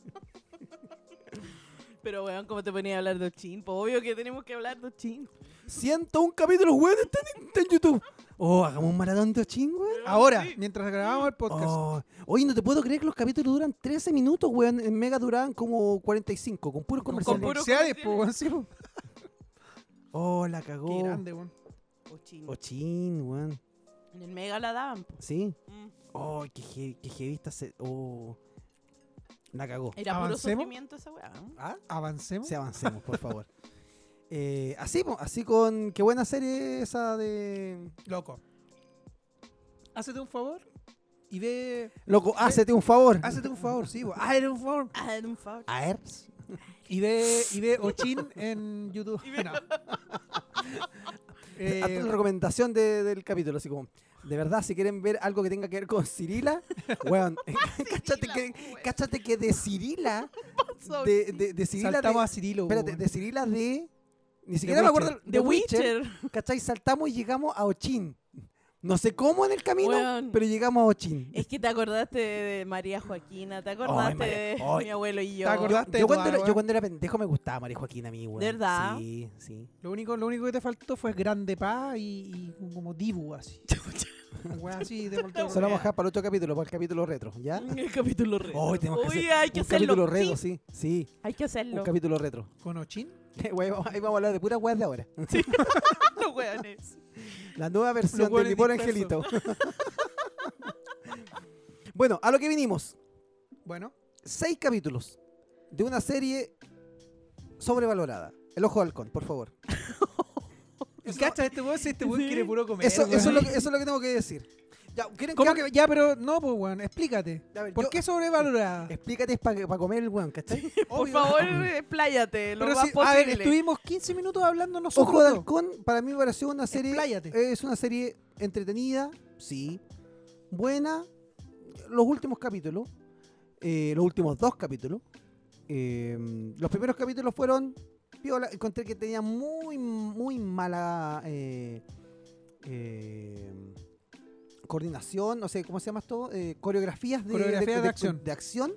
S3: Pero, weón, ¿cómo te ponía a hablar de Ochin? Pues obvio que tenemos que hablar de Ochin.
S1: 101 capítulos, weón, está en, YouTube. Oh, hagamos un maratón de Ochin, weón.
S2: Ahora,
S3: Sí.
S2: mientras grabamos el podcast.
S1: Oh, oye, no te puedo creer que los capítulos duran 13 minutos, weón. En Mega duraban como 45, con puros
S2: con
S1: comerciales.
S3: puros
S2: comerciales, po,
S3: comerciales.
S2: weón, sí, po. <laughs>
S1: Oh, la cagó.
S2: Qué grande, weón.
S3: Ochin.
S1: Ochin, weón.
S3: En el Mega la daban. po.
S1: Sí.
S3: Mm.
S1: Oh, qué, qué heavy está se... Oh. La cagó.
S3: Era puro
S2: ¿Avancemos?
S3: sufrimiento esa weá. ¿no?
S1: ¿Ah?
S2: Avancemos.
S1: Sí, avancemos, por favor. <laughs> Eh, así, así con... Qué buena serie esa de...
S2: Loco. Hácete un favor y ve.
S1: Loco, hácete un favor.
S2: Hácete un favor, sí, po. Hácete un favor. <laughs>
S3: Era un favor.
S1: A ver.
S2: Y ve, y ve Ochin en YouTube.
S3: Y ve-
S2: No. <laughs>
S1: Hazte
S2: Eh,
S1: una recomendación de- del capítulo, así como... De verdad, si quieren ver algo que tenga que ver con Cirila, weón, <laughs> <laughs> cáchate que, cáchate que de Cirila, <laughs> de, de, de Cirila
S2: saltamos
S1: de,
S2: a Cirilo.
S1: espérate, de Cirila de, ni siquiera me
S2: Witcher.
S1: acuerdo,
S3: The Witcher.
S1: ¿cachai? Saltamos y llegamos a Ochin. No sé cómo en el camino, pero llegamos a Ochin.
S3: Es que te acordaste de María Joaquina, te acordaste
S1: María-
S3: de mi abuelo y yo.
S2: ¿Te acordaste?
S1: Yo
S2: de
S1: cuando, era, yo cuando era pendejo me gustaba María Joaquina a mí, weón.
S3: ¿De verdad?
S1: Sí, sí.
S2: Lo único, lo único que te faltó fue Grande Pa y, y como Dibu así. <laughs> Wea así de volteo. <laughs>
S1: Solo vamos a dejar para el otro capítulo, para el capítulo retro, ¿ya? <laughs>
S3: El capítulo retro.
S1: Hoy tenemos que
S3: Uy,
S1: hacer
S3: hay que
S1: un
S3: hacerlo.
S1: capítulo retro,
S3: Sí,
S1: sí, sí,
S3: hay que hacerlo.
S1: un capítulo retro.
S2: Con Ochin. <laughs>
S1: Ahí vamos a hablar de puras weas de ahora.
S3: Los weones.
S1: La nueva versión de mi pobre angelito. bueno, a lo que vinimos.
S2: Bueno,
S1: Seis capítulos de una serie sobrevalorada. El ojo de halcón, por favor.
S2: Y cacha este weón, si este weón
S3: Sí.
S2: quiere puro comer.
S1: Eso, eso, es lo que, eso es lo que tengo que decir. Ya, ¿quieren
S2: ¿Cómo
S1: que-?
S2: Ya, pero no, pues weón, explícate.
S1: Ver,
S2: ¿Por
S1: yo-
S2: qué sobrevalorada?
S1: Explícate para comer el weón, ¿cachai? <laughs>
S3: Por favor, <laughs> expláyate lo
S2: Pero
S3: más
S2: si- a ver,
S3: posible.
S2: estuvimos 15 minutos hablando nosotros.
S1: Ojo de halcón, para mí me pareció una serie.
S2: Expláyate.
S1: Es una serie entretenida, sí. Buena. Los últimos capítulos. eh, los últimos dos capítulos. eh, los primeros capítulos fueron. Piola, encontré que tenía muy, muy mala. eh, eh, coordinación, no sé, ¿cómo se llama esto? Eh, coreografías de,
S2: Coreografías de acción.
S1: de acción.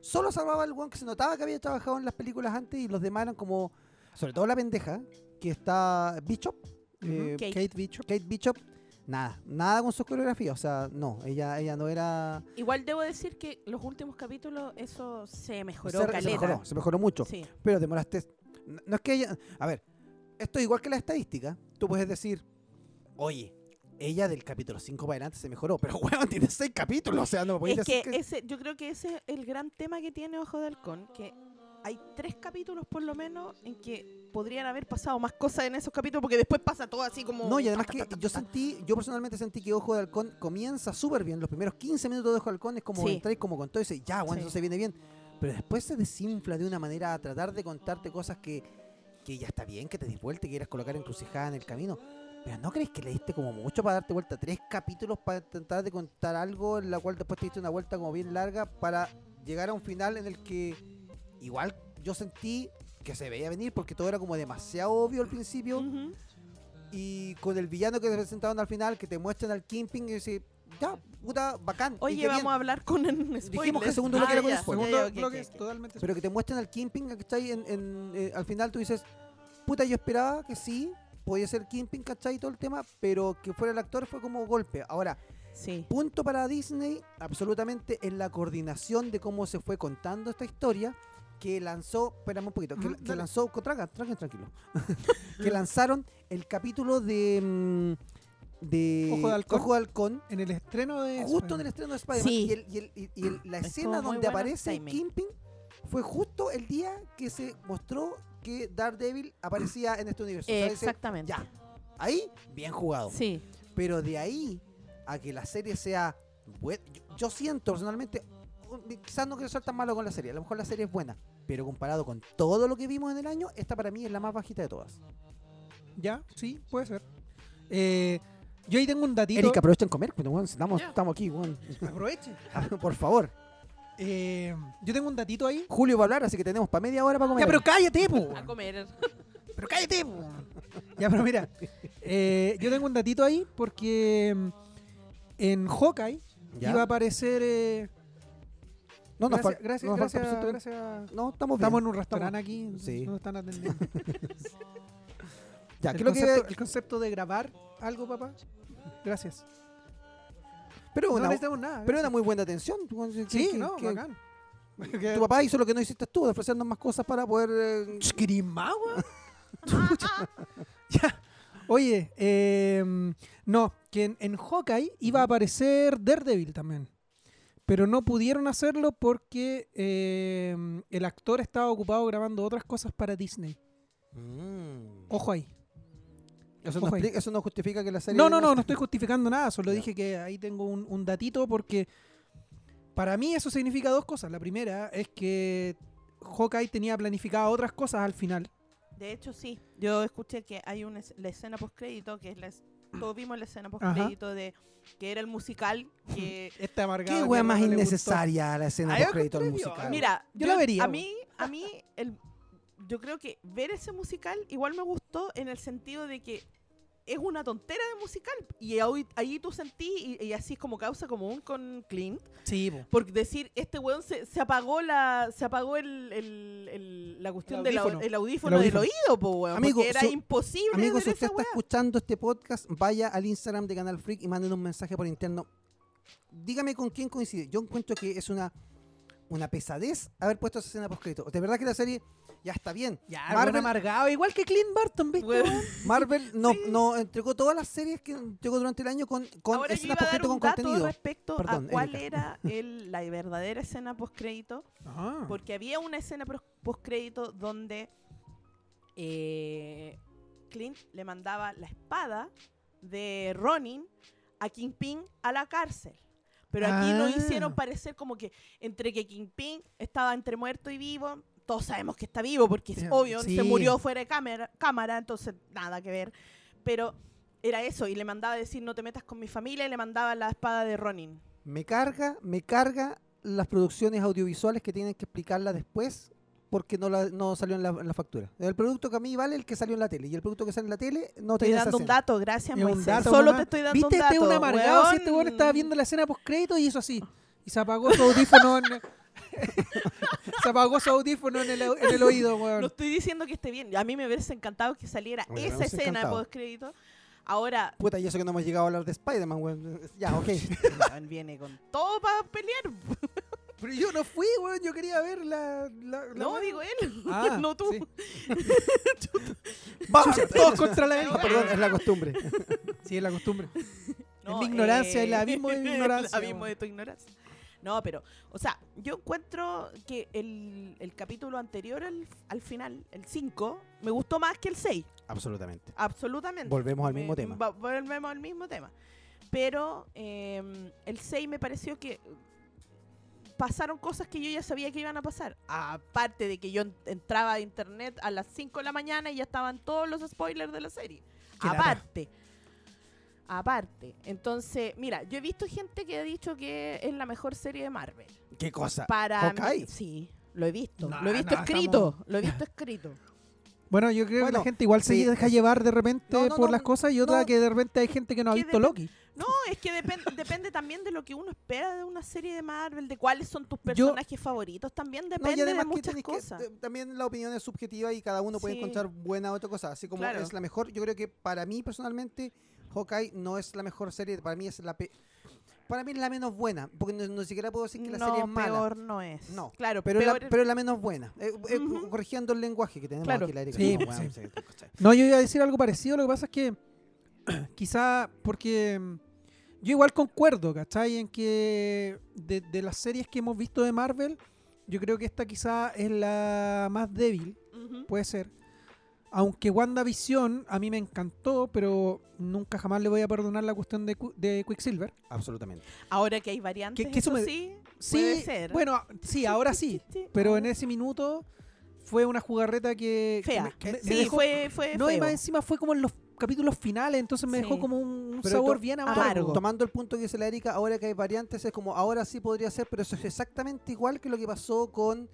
S1: Solo salvaba el weón que se notaba que había trabajado en las películas antes y los demás eran como. Sobre todo la pendeja, que está Bishop. Eh,
S3: Kate.
S2: Kate Bishop.
S1: Kate Bishop, nada, nada con sus coreografías, o sea, no, ella, ella no era...
S3: Igual debo decir que los últimos capítulos eso se mejoró
S1: se, se mejoró, se mejoró mucho,
S3: Sí.
S1: pero demoraste... No es que ella... A ver, esto es igual que la estadística, tú puedes decir, oye, ella del capítulo 5 para adelante se mejoró, pero <laughs> weón, tiene 6 capítulos, o sea, no me
S3: Es
S1: decir
S3: que,
S1: que...
S3: ese, yo creo que ese es el gran tema que tiene Ojo de Halcón, que hay tres capítulos por lo menos en que podrían haber pasado más cosas en esos capítulos, porque después pasa todo así como...
S1: No, y además que yo sentí, yo personalmente sentí que Ojo de Halcón comienza súper bien. Los primeros 15 minutos de Ojo de Halcón es como
S3: Sí.
S1: entráis como con todo y dices, ya, bueno,
S3: Sí.
S1: eso se viene bien. Pero después se desinfla de una manera a tratar de contarte cosas que, que ya está bien, que te des vuelta y quieras colocar encrucijada en el camino. Pero ¿no crees que le diste como mucho para darte vuelta? Tres capítulos para tratar de contar algo en la cual después te diste una vuelta como bien larga para llegar a un final en el que igual yo sentí que se veía venir porque todo era como demasiado obvio al principio y con el villano que te presentaron al final, que te muestran al Kingpin y dices, ya, puta, bacán.
S3: Oye, vamos
S1: bien".
S3: a hablar con el spoilers.
S1: Dijimos que el segundo bloque era con
S3: ya,
S1: spoilers.
S3: ya,
S2: Segundo bloque
S3: ok,
S2: es
S3: ok.
S2: totalmente
S1: Pero que te muestren al Kingpin, ¿cachai? En, en, eh, al final tú dices, puta, yo esperaba que sí, podía ser Kingpin, ¿cachai? Y todo el tema, pero que fuera el actor fue como golpe. Ahora,
S3: Sí.
S1: punto para Disney, absolutamente en la coordinación de cómo se fue contando esta historia, que lanzó, espérame un poquito, que,
S2: dale.
S1: lanzó, tranquilo, tranquilo, <laughs> tranquilo, que lanzaron el capítulo de... de
S2: Ojo de Halcón.
S1: Ojo de Halcón,
S2: En el estreno de.
S1: justo en el estreno de Spider-Man.
S3: Sí.
S1: Y, el- y el- y- y el- la escena donde aparece
S3: timing.
S1: Kingpin fue justo el día que se mostró que Daredevil aparecía en este universo. O sea, dice,
S3: Exactamente.
S1: ya, ahí, bien jugado.
S3: Sí.
S1: Pero de ahí a que la serie sea buena, yo, yo siento personalmente, quizás no quiero ser tan malo con la serie, a lo mejor la serie es buena, pero comparado con todo lo que vimos en el año, esta para mí es la más bajita de todas.
S2: Ya, sí, puede ser. Eh, Yo ahí tengo un datito.
S1: Erika, aprovecha en comer, pues, weón, estamos, estamos aquí, weón.
S2: Aproveche. <laughs>
S1: Por favor.
S2: Eh, yo tengo un datito ahí.
S1: Julio va a hablar, así que tenemos para media hora para comer.
S2: Ya, pero cállate, po.
S3: A comer. <laughs>
S2: Pero cállate, po. Ya, pero mira. eh, yo tengo un datito ahí porque mm, en Hawkeye
S1: ¿Ya?
S2: iba a aparecer. eh,
S1: no, nos
S2: gracias, gracias,
S1: no nos
S2: gracias, gracias.
S1: No, estamos bien.
S2: Estamos en un restaurante aquí.
S1: Sí.
S2: Nos están atendiendo. <laughs>
S1: Ya, ¿qué
S2: el,
S1: es lo que
S2: concepto, el concepto de grabar algo, papá. Gracias.
S1: Pero
S2: no
S1: una,
S2: necesitamos nada.
S1: pero una muy buena atención.
S2: Sí,
S1: que-
S2: no,
S1: que-
S2: bacán. <laughs>
S1: Tu papá hizo lo que no hiciste tú, de ofrecernos más cosas para poder... eh,
S2: ¿Querís más, <laughs> <laughs> ya. Oye, eh, no, que en, en Hawkeye iba a aparecer Daredevil también. Pero no pudieron hacerlo porque eh, el actor estaba ocupado grabando otras cosas para Disney.
S1: Mm.
S2: Ojo ahí.
S1: Eso, no
S2: Ojo ahí.
S1: explica- eso no justifica que la serie...
S2: No, no, no, no estoy justificando nada. Solo dije que ahí tengo un, un datito porque para mí eso significa dos cosas. La primera es que Hawkeye tenía planificado otras cosas al final.
S3: De hecho, sí. Yo escuché que hay una es- la escena postcrédito, que es la es- todos vimos la escena postcrédito de que era el musical que <laughs>
S2: Este amargado.
S1: ¿Qué wea
S2: no
S1: más innecesaria la escena
S2: Ay, yo
S1: post crédito del musical?
S3: Mira,
S2: Yo la vería,
S3: A mí, a mí el, yo creo que ver ese musical igual me gustó en el sentido de que es una tontera de musical y ahí, ahí tú sentí y, y así es como causa común con Clint
S2: Sí, po.
S3: por decir este weón se, se apagó la se apagó el, el- el- la cuestión del au-
S2: audífono.
S3: el audífono,
S2: El
S3: del oído po weón
S1: Amigo,
S3: porque era
S1: su-
S3: imposible
S1: Amigo, si usted
S3: esa
S1: está
S3: weá.
S1: escuchando este podcast, vaya al Instagram de Canal Freak y manden un mensaje por interno. Dígame con quién coincide. Yo encuentro que es una, una pesadez haber puesto esa escena post crédito. De verdad que la serie ya está bien.
S2: Ya,
S1: Marvel-
S2: amargado, igual que Clint Barton, ¿viste?
S1: Marvel <laughs> no,
S3: Sí.
S1: no entregó todas las series que entregó durante el año con, con
S3: Ahora
S1: escenas post crédito con
S3: dato
S1: contenido.
S3: respecto
S1: Perdón,
S3: a cuál
S1: Erika.
S3: era <laughs> el, la verdadera escena postcrédito
S2: Ajá.
S3: Porque había una escena pros- postcrédito donde eh, Clint le mandaba la espada de Ronin a Kingpin a la cárcel. Pero aquí lo
S2: Ah.
S3: hicieron parecer como que entre que Kingpin estaba entre muerto y vivo, todos sabemos que está vivo porque es
S2: Sí,
S3: obvio,
S2: sí.
S3: se murió fuera de cámara, cámara, entonces nada que ver. Pero era eso, y le mandaba a decir no te metas con mi familia y le mandaba la espada de Ronin.
S1: Me carga, me carga las producciones audiovisuales que tienen que explicarla después porque no, la- no salió en la, en la factura. El producto que a mí vale el que salió en la tele y el producto que sale en la tele no
S3: Estoy
S1: tiene esa
S3: dando un
S1: escena.
S3: dato, gracias
S2: Es un
S3: Moisés.
S2: dato
S3: Solo te estoy dando
S2: ¿Viste?
S3: un
S2: Este es
S3: dato.
S2: un amargado. Si este weón estaba viendo la escena postcrédito y hizo así. Y se apagó su audífono en... <laughs> se apagó su audífono en el, en el oído, weón.
S3: No estoy diciendo que esté bien. A mí me hubiese encantado que saliera esa escena postcrédito. Ahora,
S1: Puta, y eso que no hemos llegado a hablar de Spider-Man, weón. Ya, ok. <laughs>
S3: viene con todo para pelear.
S2: Pero yo no fui, weón. Yo quería ver la... la- la-
S3: No, digo él. <laughs>
S2: Ah,
S3: no tú.
S2: sí. <laughs>
S1: Vamos,
S2: Todos contra la
S1: Ah, perdón, es la costumbre.
S2: Sí, es la costumbre.
S3: No,
S2: mi ignorancia,
S3: eh,
S2: el abismo de <laughs> ignorancia,
S3: El abismo de tu ignorancia. No, pero, o sea, yo encuentro que el, el capítulo anterior al, al final, el 5, me gustó más que el 6.
S1: Absolutamente.
S3: Absolutamente.
S1: Volvemos al
S3: Me-
S1: mismo tema.
S3: volvemos al mismo tema. Pero eh, el 6 me pareció que pasaron cosas que yo ya sabía que iban a pasar. Aparte de que yo en- entraba a internet a las 5 de la mañana y ya estaban todos los spoilers de la serie.
S2: Qué lata.
S3: Aparte. Aparte. Entonces, mira, yo he visto gente que ha dicho que es la mejor serie de Marvel.
S1: ¿Qué cosa?
S3: Para mí- sí, lo he visto.
S2: No,
S3: lo he visto
S2: no,
S3: escrito.
S2: estamos-
S3: Lo he visto escrito.
S2: Bueno, yo creo que la gente igual
S1: sí,
S2: se deja llevar de repente
S1: No,
S2: por las cosas y otra que de repente hay gente que no ha visto
S3: depen-
S2: Loki.
S3: No, es que depen- depende también de lo que uno espera de una serie de Marvel, de cuáles son tus
S2: Yo-
S3: personajes favoritos. También
S1: No,
S3: depende
S1: y además
S3: de
S1: que
S3: muchas
S1: que-
S3: cosas.
S1: eh, también la opinión es subjetiva y cada uno puede
S3: Sí.
S1: encontrar buena u otra cosa. Así como
S3: Claro.
S1: es la mejor, yo creo que para mí personalmente, Hawkeye no es la mejor serie. Para mí es la pe- para mí es la menos buena. Porque no, no siquiera puedo decir que la
S3: no,
S1: serie es mala.
S3: peor no es.
S1: No,
S3: claro,
S1: Pero, es la,
S3: peor-
S1: pero la menos buena. Eh, eh,
S3: Ujú.
S1: Corrigiendo el lenguaje que tenemos
S3: Claro.
S1: aquí, la Erika.
S2: Sí, sí,
S1: ¿cachai?
S2: No, yo iba a decir algo parecido, lo que pasa es que <clears throat> quizá porque yo igual concuerdo, ¿cachai? En que de, de las series que hemos visto de Marvel, yo creo que esta quizá es la más débil, puede ser. Aunque WandaVision a mí me encantó, pero nunca jamás le voy a perdonar la cuestión de, de Quicksilver.
S1: Absolutamente.
S3: Ahora que hay variantes,
S2: Que- que eso
S3: eso
S2: me-
S3: sí,
S2: Sí,
S3: puede ser.
S2: bueno, sí, ahora sí. <laughs> Pero en ese minuto fue una jugarreta que... que
S3: Fea.
S2: me- que me- me
S3: sí,
S2: dejó-
S3: fue, fue
S2: No, y más encima fue como en los capítulos finales, entonces me
S3: Sí.
S2: dejó como un,
S1: Pero
S2: sabor
S1: to-
S2: bien
S1: to-
S2: amargo.
S1: Tomando el punto que dice la Erika, ahora que hay variantes, es como ahora sí podría ser, pero eso es exactamente igual que lo que pasó con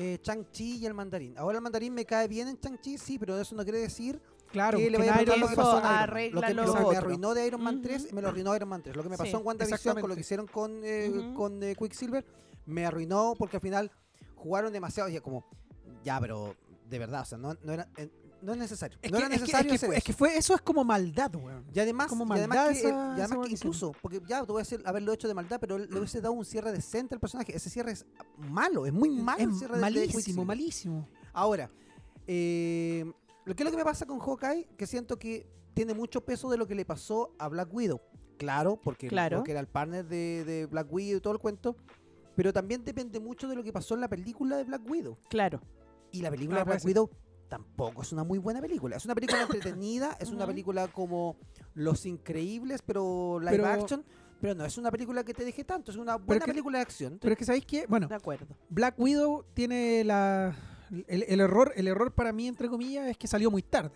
S1: eh, Chang-Chi y el mandarín. Ahora el mandarín me cae bien en Chang-Chi, sí, pero eso no quiere decir
S2: Claro,
S1: que le vaya a pasar lo que pasó en Iron Lo que,
S3: lo
S1: que me arruinó de Iron Man
S3: Ujú.
S1: 3, me lo arruinó Iron Man 3. Lo que me pasó
S3: Sí,
S1: en WandaVision con lo que hicieron con, eh, con eh, Quicksilver, me arruinó porque al final jugaron demasiado. Y ya como, ya, pero de verdad, o sea, no, no era, eh, no es necesario.
S2: Es
S1: no
S2: que,
S1: era
S2: es que-
S1: necesario
S2: es que
S1: hacer
S2: fue, es
S1: eso.
S2: que fue- eso es como maldad, weón.
S1: Y además,
S2: como
S1: y además
S2: maldad
S1: que,
S2: esa-
S1: y además que incluso, porque ya, te voy a decir haberlo hecho de maldad, pero le hubiese dado un cierre decente al personaje. Ese cierre es malo, es muy malo el
S2: es
S1: cierre de- de
S2: malísimo, malísimo.
S1: Ahora, eh, lo que es lo que me pasa con Hawkeye, que siento que tiene mucho peso de lo que le pasó a Black Widow. Claro, porque
S3: Claro.
S1: que era el partner de, de Black Widow y todo el cuento. Pero también depende mucho de lo que pasó en la película de Black Widow.
S3: Claro.
S1: Y la película
S2: Ah,
S1: de Black. Widow tampoco es una muy buena película. Es una película <coughs> entretenida, es una película como Los Increíbles, pero live
S2: Pero-
S1: action. Pero no es una película que te deje tanto, es una buena
S2: que-
S1: película de acción.
S2: Pero es que sabéis que, bueno,
S3: De acuerdo.
S2: Black Widow tiene la el, el error, el error para mí entre comillas es que salió muy tarde.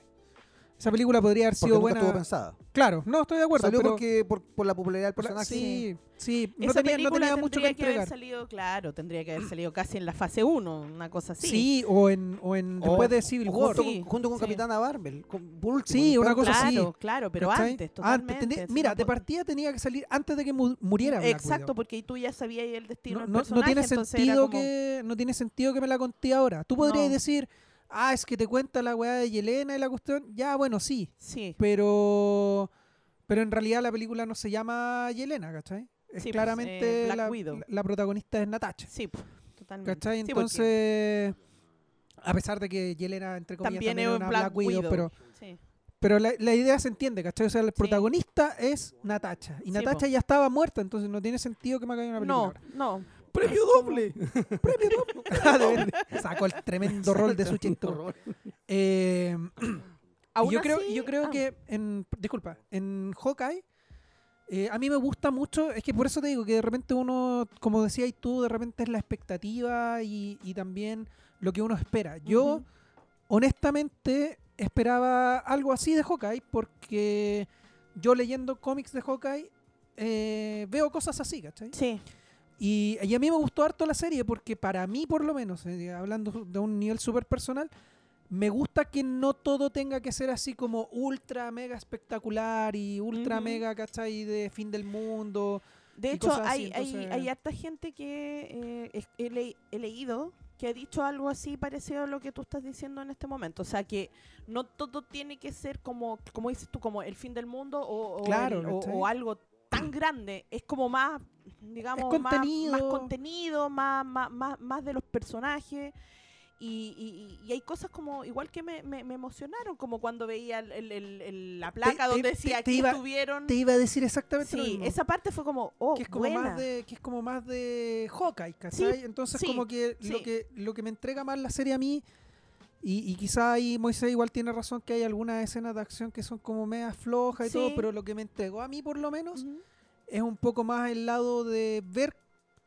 S2: Esa película podría haber
S1: Porque
S2: sido
S1: nunca
S2: buena.
S1: estuvo pensada.
S2: Claro, no estoy de acuerdo,
S1: Salió
S2: pero
S1: porque, por, por la popularidad del personaje.
S2: sí, sí, no
S3: Esa
S2: tenía, no tenía mucho que
S3: tendría que haber
S2: entregar.
S3: salido, claro, tendría que haber salido casi en la fase 1, una cosa así.
S2: Sí, o en, o en
S1: O-
S2: después de Civil
S1: o
S2: War.
S1: junto,
S3: Sí,
S1: con, junto con
S3: sí.
S1: Capitana Marvel. Con, por último,
S2: Sí, una cosa
S1: caso.
S2: así.
S3: Claro, claro, pero
S2: ¿cachai?
S3: antes,
S2: Antes,
S3: totalmente.
S2: tendría-
S3: sí,
S2: mira, de partida tenía que salir antes de que mu- muriera Black
S3: Exacto,
S2: Widow.
S3: porque tú ya sabías el destino
S2: No,
S3: del
S2: no- no
S3: personaje,
S2: tiene sentido
S3: como-
S2: que no tiene sentido que me la conté ahora. Tú podrías
S3: No.
S2: decir, ah, es que te cuenta la weá de Yelena y la cuestión. Ya, bueno, sí.
S3: Sí,
S2: Pero pero en realidad la película no se llama Yelena, ¿cachai? Es
S3: Sí, pues,
S2: claramente
S3: eh, Black
S2: la,
S3: Widow.
S2: la- la protagonista es Natasha.
S3: sí, po, totalmente.
S2: ¿Cachai?
S3: Sí, porque
S2: Entonces, a pesar de que Yelena, entre comillas,
S3: También
S2: también,
S3: es
S2: una
S3: Black
S2: Black, Widow,
S3: Widow.
S2: pero,
S3: sí.
S2: pero la, la idea se entiende, ¿cachai? O sea, el protagonista es Natasha. Y
S3: Sí, po.
S2: ya estaba muerta, entonces no tiene sentido que me haga una película
S3: No,
S2: ahora.
S3: no.
S1: ¡Premio doble! <laughs>
S2: ¡Premio doble! Sacó el tremendo rol de su chinto. Eh, <clears throat> yo creo, yo creo
S3: ah,
S2: que en, disculpa, en Hawkeye, eh, a mí me gusta mucho, es que por eso te digo que de repente uno, como decías tú, de repente es la expectativa y, y también lo que uno espera. Yo, honestamente, esperaba algo así de Hawkeye porque yo leyendo cómics de Hawkeye eh, veo cosas así, ¿cachai?
S3: Sí,
S2: Y, y a mí me gustó harto la serie porque para mí, por lo menos, eh, hablando de un nivel súper personal, me gusta que no todo tenga que ser así como ultra mega espectacular y ultra
S3: Ujú.
S2: mega, ¿cachai? De fin del mundo.
S3: De hecho,
S2: así,
S3: hay, hay, hay harta gente que eh, he, le- he leído que ha dicho algo así parecido a lo que tú estás diciendo en este momento. O sea, que no todo tiene que ser como, como dices tú, como el fin del mundo o, o
S2: Claro,
S3: el- o-
S2: ¿cachai?
S3: o algo tan grande. Es como más, digamos, más- Más,
S2: contenido.
S3: contenido, más, más, más, más de los personajes. Y, y- y hay cosas como, igual que me, me, me emocionaron, como cuando veía el- el- el- el- la placa
S2: te-
S3: donde decía
S2: te
S3: que estuvieron.
S2: Te iba a decir exactamente lo
S3: Sí,
S2: mismo.
S3: esa parte fue como, oh,
S2: que es como
S3: buena.
S2: más de que es como más de Hawkeye, ¿cachai? Entonces
S3: sí,
S2: como que lo que lo que me entrega más la serie a mí y, y quizá ahí Moisés igual tiene razón que hay algunas escenas de acción que son como medias flojas y
S3: Sí.
S2: todo, pero lo que me entregó a mí por lo menos es un poco más el lado de ver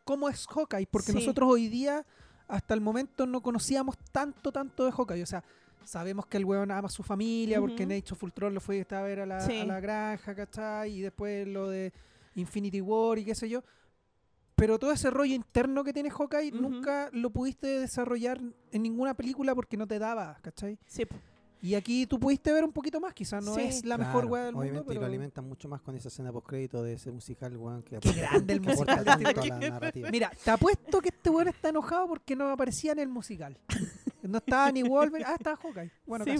S2: cómo es Hawkeye, porque
S3: Sí.
S2: nosotros hoy día hasta el momento no conocíamos tanto, tanto de Hawkeye, o sea, sabemos que el weón ama a su familia, porque en
S3: Ujú.
S2: Age of Ultron lo fue a ver a la,
S3: Sí.
S2: a la granja, ¿cachai? Y después lo de Infinity War y qué sé yo. Pero todo ese rollo interno que tiene Hawkeye nunca lo pudiste desarrollar en ninguna película porque no te daba, ¿cachai?
S3: Sí.
S2: Y aquí tú pudiste ver un poquito más, quizás no
S3: Sí.
S2: es la mejor weá del mundo,
S1: Obviamente,
S2: pero...
S1: lo alimentan mucho más con esa escena post-crédito de ese musical, weón. Que
S2: Qué grande el musical de. <laughs> Mira, te apuesto que este weón está enojado porque no aparecía en el musical. No estaba ni Wolverine. Ah, estaba Hawkeye. Bueno,
S3: Sí.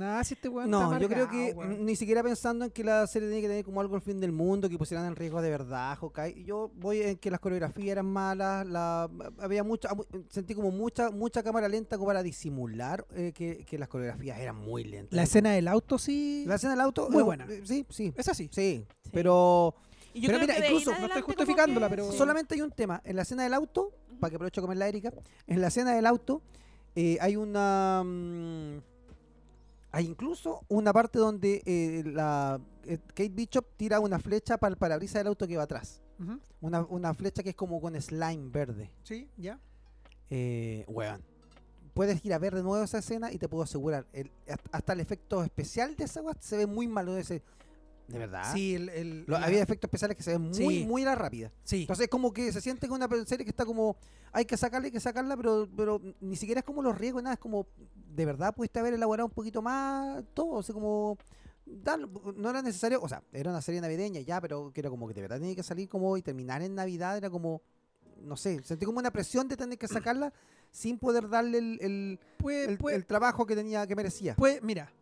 S2: Nada, si este weón está
S1: No, yo creo que
S2: weón.
S1: ni siquiera pensando en que la serie tenía que tener como algo el fin del mundo, que pusieran en riesgo de verdad, Hawkeye. Yo voy en que las coreografías eran malas, la, había mucha, sentí como mucha mucha cámara lenta como para disimular eh, que, que las coreografías eran muy lentas.
S2: La escena del auto sí...
S1: La escena del auto,
S2: Muy buena.
S1: eh, Sí, sí,
S2: Es así.
S1: sí,
S3: Sí.
S1: pero
S3: Y yo
S2: Pero
S3: creo
S2: mira,
S3: que
S2: incluso, no estoy justificándola,
S3: que-
S2: pero-
S3: sí.
S1: solamente hay un tema. En la escena del auto, para que aprovecho de comer la Erika, en la escena del auto eh, hay una... mm, hay incluso una parte donde eh, la eh, Kate Bishop tira una flecha para el parabrisas del auto que va atrás. Una, una flecha que es como con slime verde.
S2: Sí, ya.
S1: Eh, weón. puedes ir a ver de nuevo esa escena y te puedo asegurar, el- hasta- el efecto especial de esa se ve muy malo. Ese, de verdad.
S2: Sí, el, el-
S1: Lo-
S2: la-
S1: había efectos especiales que se ven muy,
S2: Sí.
S1: muy a la rápida.
S2: sí.
S1: Entonces es como que se siente que una serie que está como, hay que sacarla, hay que sacarla, pero, pero ni siquiera es como los riesgos, nada, es como, de verdad pudiste haber elaborado un poquito más todo, o sea, como, no era necesario, o sea, era una serie navideña ya, pero que era como que de verdad tenía que salir como y terminar en Navidad, era como, no sé, sentí como una presión de tener que sacarla sin poder darle el, el,
S2: Pues,
S1: el-
S2: pues-
S1: el trabajo que tenía, que merecía.
S2: pues, mira.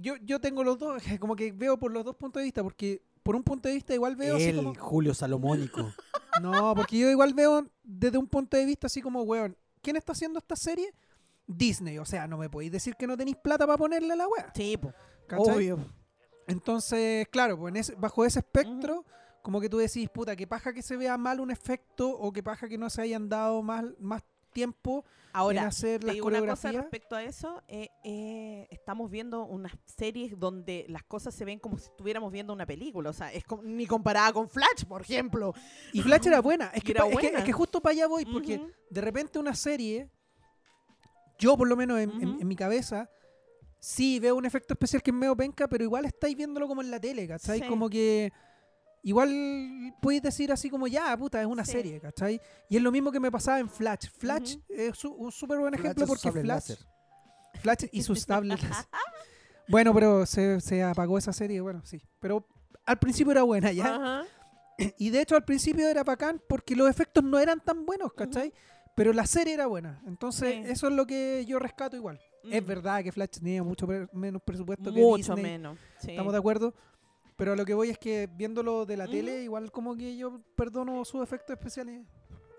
S2: Yo, yo tengo los dos, <laughs> como que veo por los dos puntos de vista, porque por un punto de vista igual veo así como...
S1: Julio Salomónico. <laughs>
S2: No, porque yo igual veo desde un punto de vista así como, weón, ¿quién está haciendo esta serie? Disney, o sea, no me podéis decir que no tenéis plata para ponerle a la wea.
S3: Sí, po. Obvio.
S2: Entonces, claro, pues en ese- bajo ese espectro, como que tú decís, puta, que paja que se vea mal un efecto o que paja que no se hayan dado más, más tiempo en
S3: Ahora,
S2: hacer
S3: te
S2: las
S3: digo una cosa respecto a eso. eh, eh, estamos viendo unas series donde las cosas se ven como si estuviéramos viendo una película. O sea, es ni comparada con Flash, por ejemplo.
S2: Y Flash era buena. Es que,
S3: Era
S2: pa- es que-
S3: buena.
S2: es que justo para allá voy, porque
S3: Ujú.
S2: de repente una serie, yo por lo menos en, en-
S3: Ujú.
S2: en mi cabeza, sí veo un efecto especial que es medio penca, pero igual estáis viéndolo como en la tele, ¿cachai?
S3: Sí.
S2: Como que igual podéis decir así como, ya, puta, es una
S3: Sí.
S2: serie, ¿cachai? Y es lo mismo que me pasaba en Flash. Flash es un súper buen
S1: Flash
S2: ejemplo porque Flash,
S1: láser.
S2: Flash y sus <laughs> láser. Bueno, pero se, se apagó esa serie, bueno, sí. Pero al principio era buena, ¿ya?
S3: Ajá. <clears throat>
S2: Y de hecho al principio era bacán porque los efectos no eran tan buenos, ¿cachai? Pero la serie era buena. Entonces,
S3: Sí.
S2: eso es lo que yo rescato igual. Es verdad que Flash tenía mucho pre- menos presupuesto que
S3: Mucho
S2: Disney.
S3: menos. sí.
S2: Estamos de acuerdo. Pero a lo que voy es que viéndolo de la
S3: Ujú.
S2: tele, igual como que yo perdono sus efectos especiales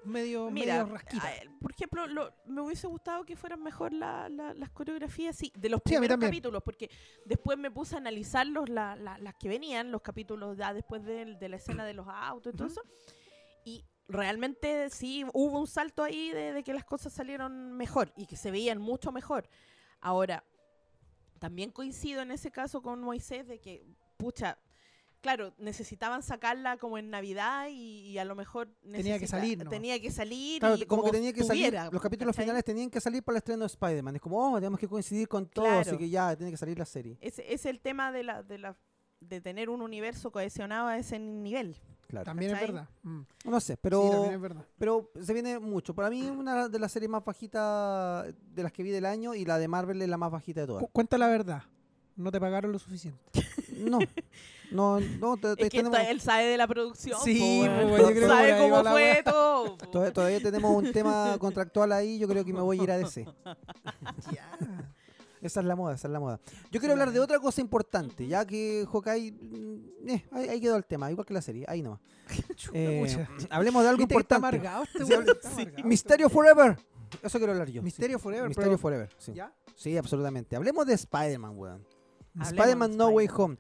S2: medio,
S3: Mira,
S2: medio rasquita.
S3: por ejemplo, lo- me hubiese gustado que fueran mejor la- la- las coreografías, sí, de los
S2: Sí,
S3: primeros capítulos, porque después me puse a analizarlos, la- la- las que venían, los capítulos ya después de, de la escena de los autos y todo eso, y realmente sí hubo un salto ahí de, de que las cosas salieron mejor y que se veían mucho mejor. Ahora, también coincido en ese caso con Moisés de que, pucha, claro, necesitaban sacarla como en Navidad y, y a lo mejor
S2: Tenía que salir, ¿no?
S3: Tenía que salir
S1: Claro,
S3: y
S1: como que tenía que salir, los capítulos
S3: ¿cachai?
S1: finales tenían que salir para el estreno de Spider-Man. Es como, oh, tenemos que coincidir con todo, así
S3: Claro.
S1: que ya, tiene que salir la serie.
S3: Ese es el tema de la, de la de tener un universo cohesionado a ese nivel.
S1: Claro.
S2: también es verdad. Mm.
S1: No sé,
S2: Sí,
S1: pero,
S2: también es verdad.
S1: pero se viene mucho. Para mí, una de las series más bajitas de las que vi del año y la de Marvel es la más bajita de todas.
S2: Cu- cuenta la verdad. No te pagaron lo suficiente.
S1: No, <laughs> no, no, te-
S3: Es que
S1: tenemos-
S3: él sabe de la producción.
S2: Sí,
S3: po,
S2: yo creo por
S3: sabe cómo
S2: la
S3: fue todo. <laughs>
S1: todavía, todavía tenemos un tema <laughs> contractual ahí. Yo creo que me voy a ir a DC. <laughs>
S2: ya.
S1: Esa es la moda, esa es la moda. Yo quiero hablar de otra cosa importante, ya que Hawkeye, mm, eh, ahí, ahí quedó el tema, igual que la serie, ahí nomás. Eh, hablemos de algo
S2: ¿Viste que está
S1: importante.
S2: amargado este
S1: Sí,
S2: Está.
S1: Misterio Forever. Eso quiero hablar yo.
S2: Misterio
S1: sí.
S2: Forever,
S1: Misterio
S2: pero-
S1: Forever, sí.
S2: ¿Ya?
S1: Sí, absolutamente. Hablemos de Spider-Man, weón. Spider-Man
S3: de
S1: No Way. Home.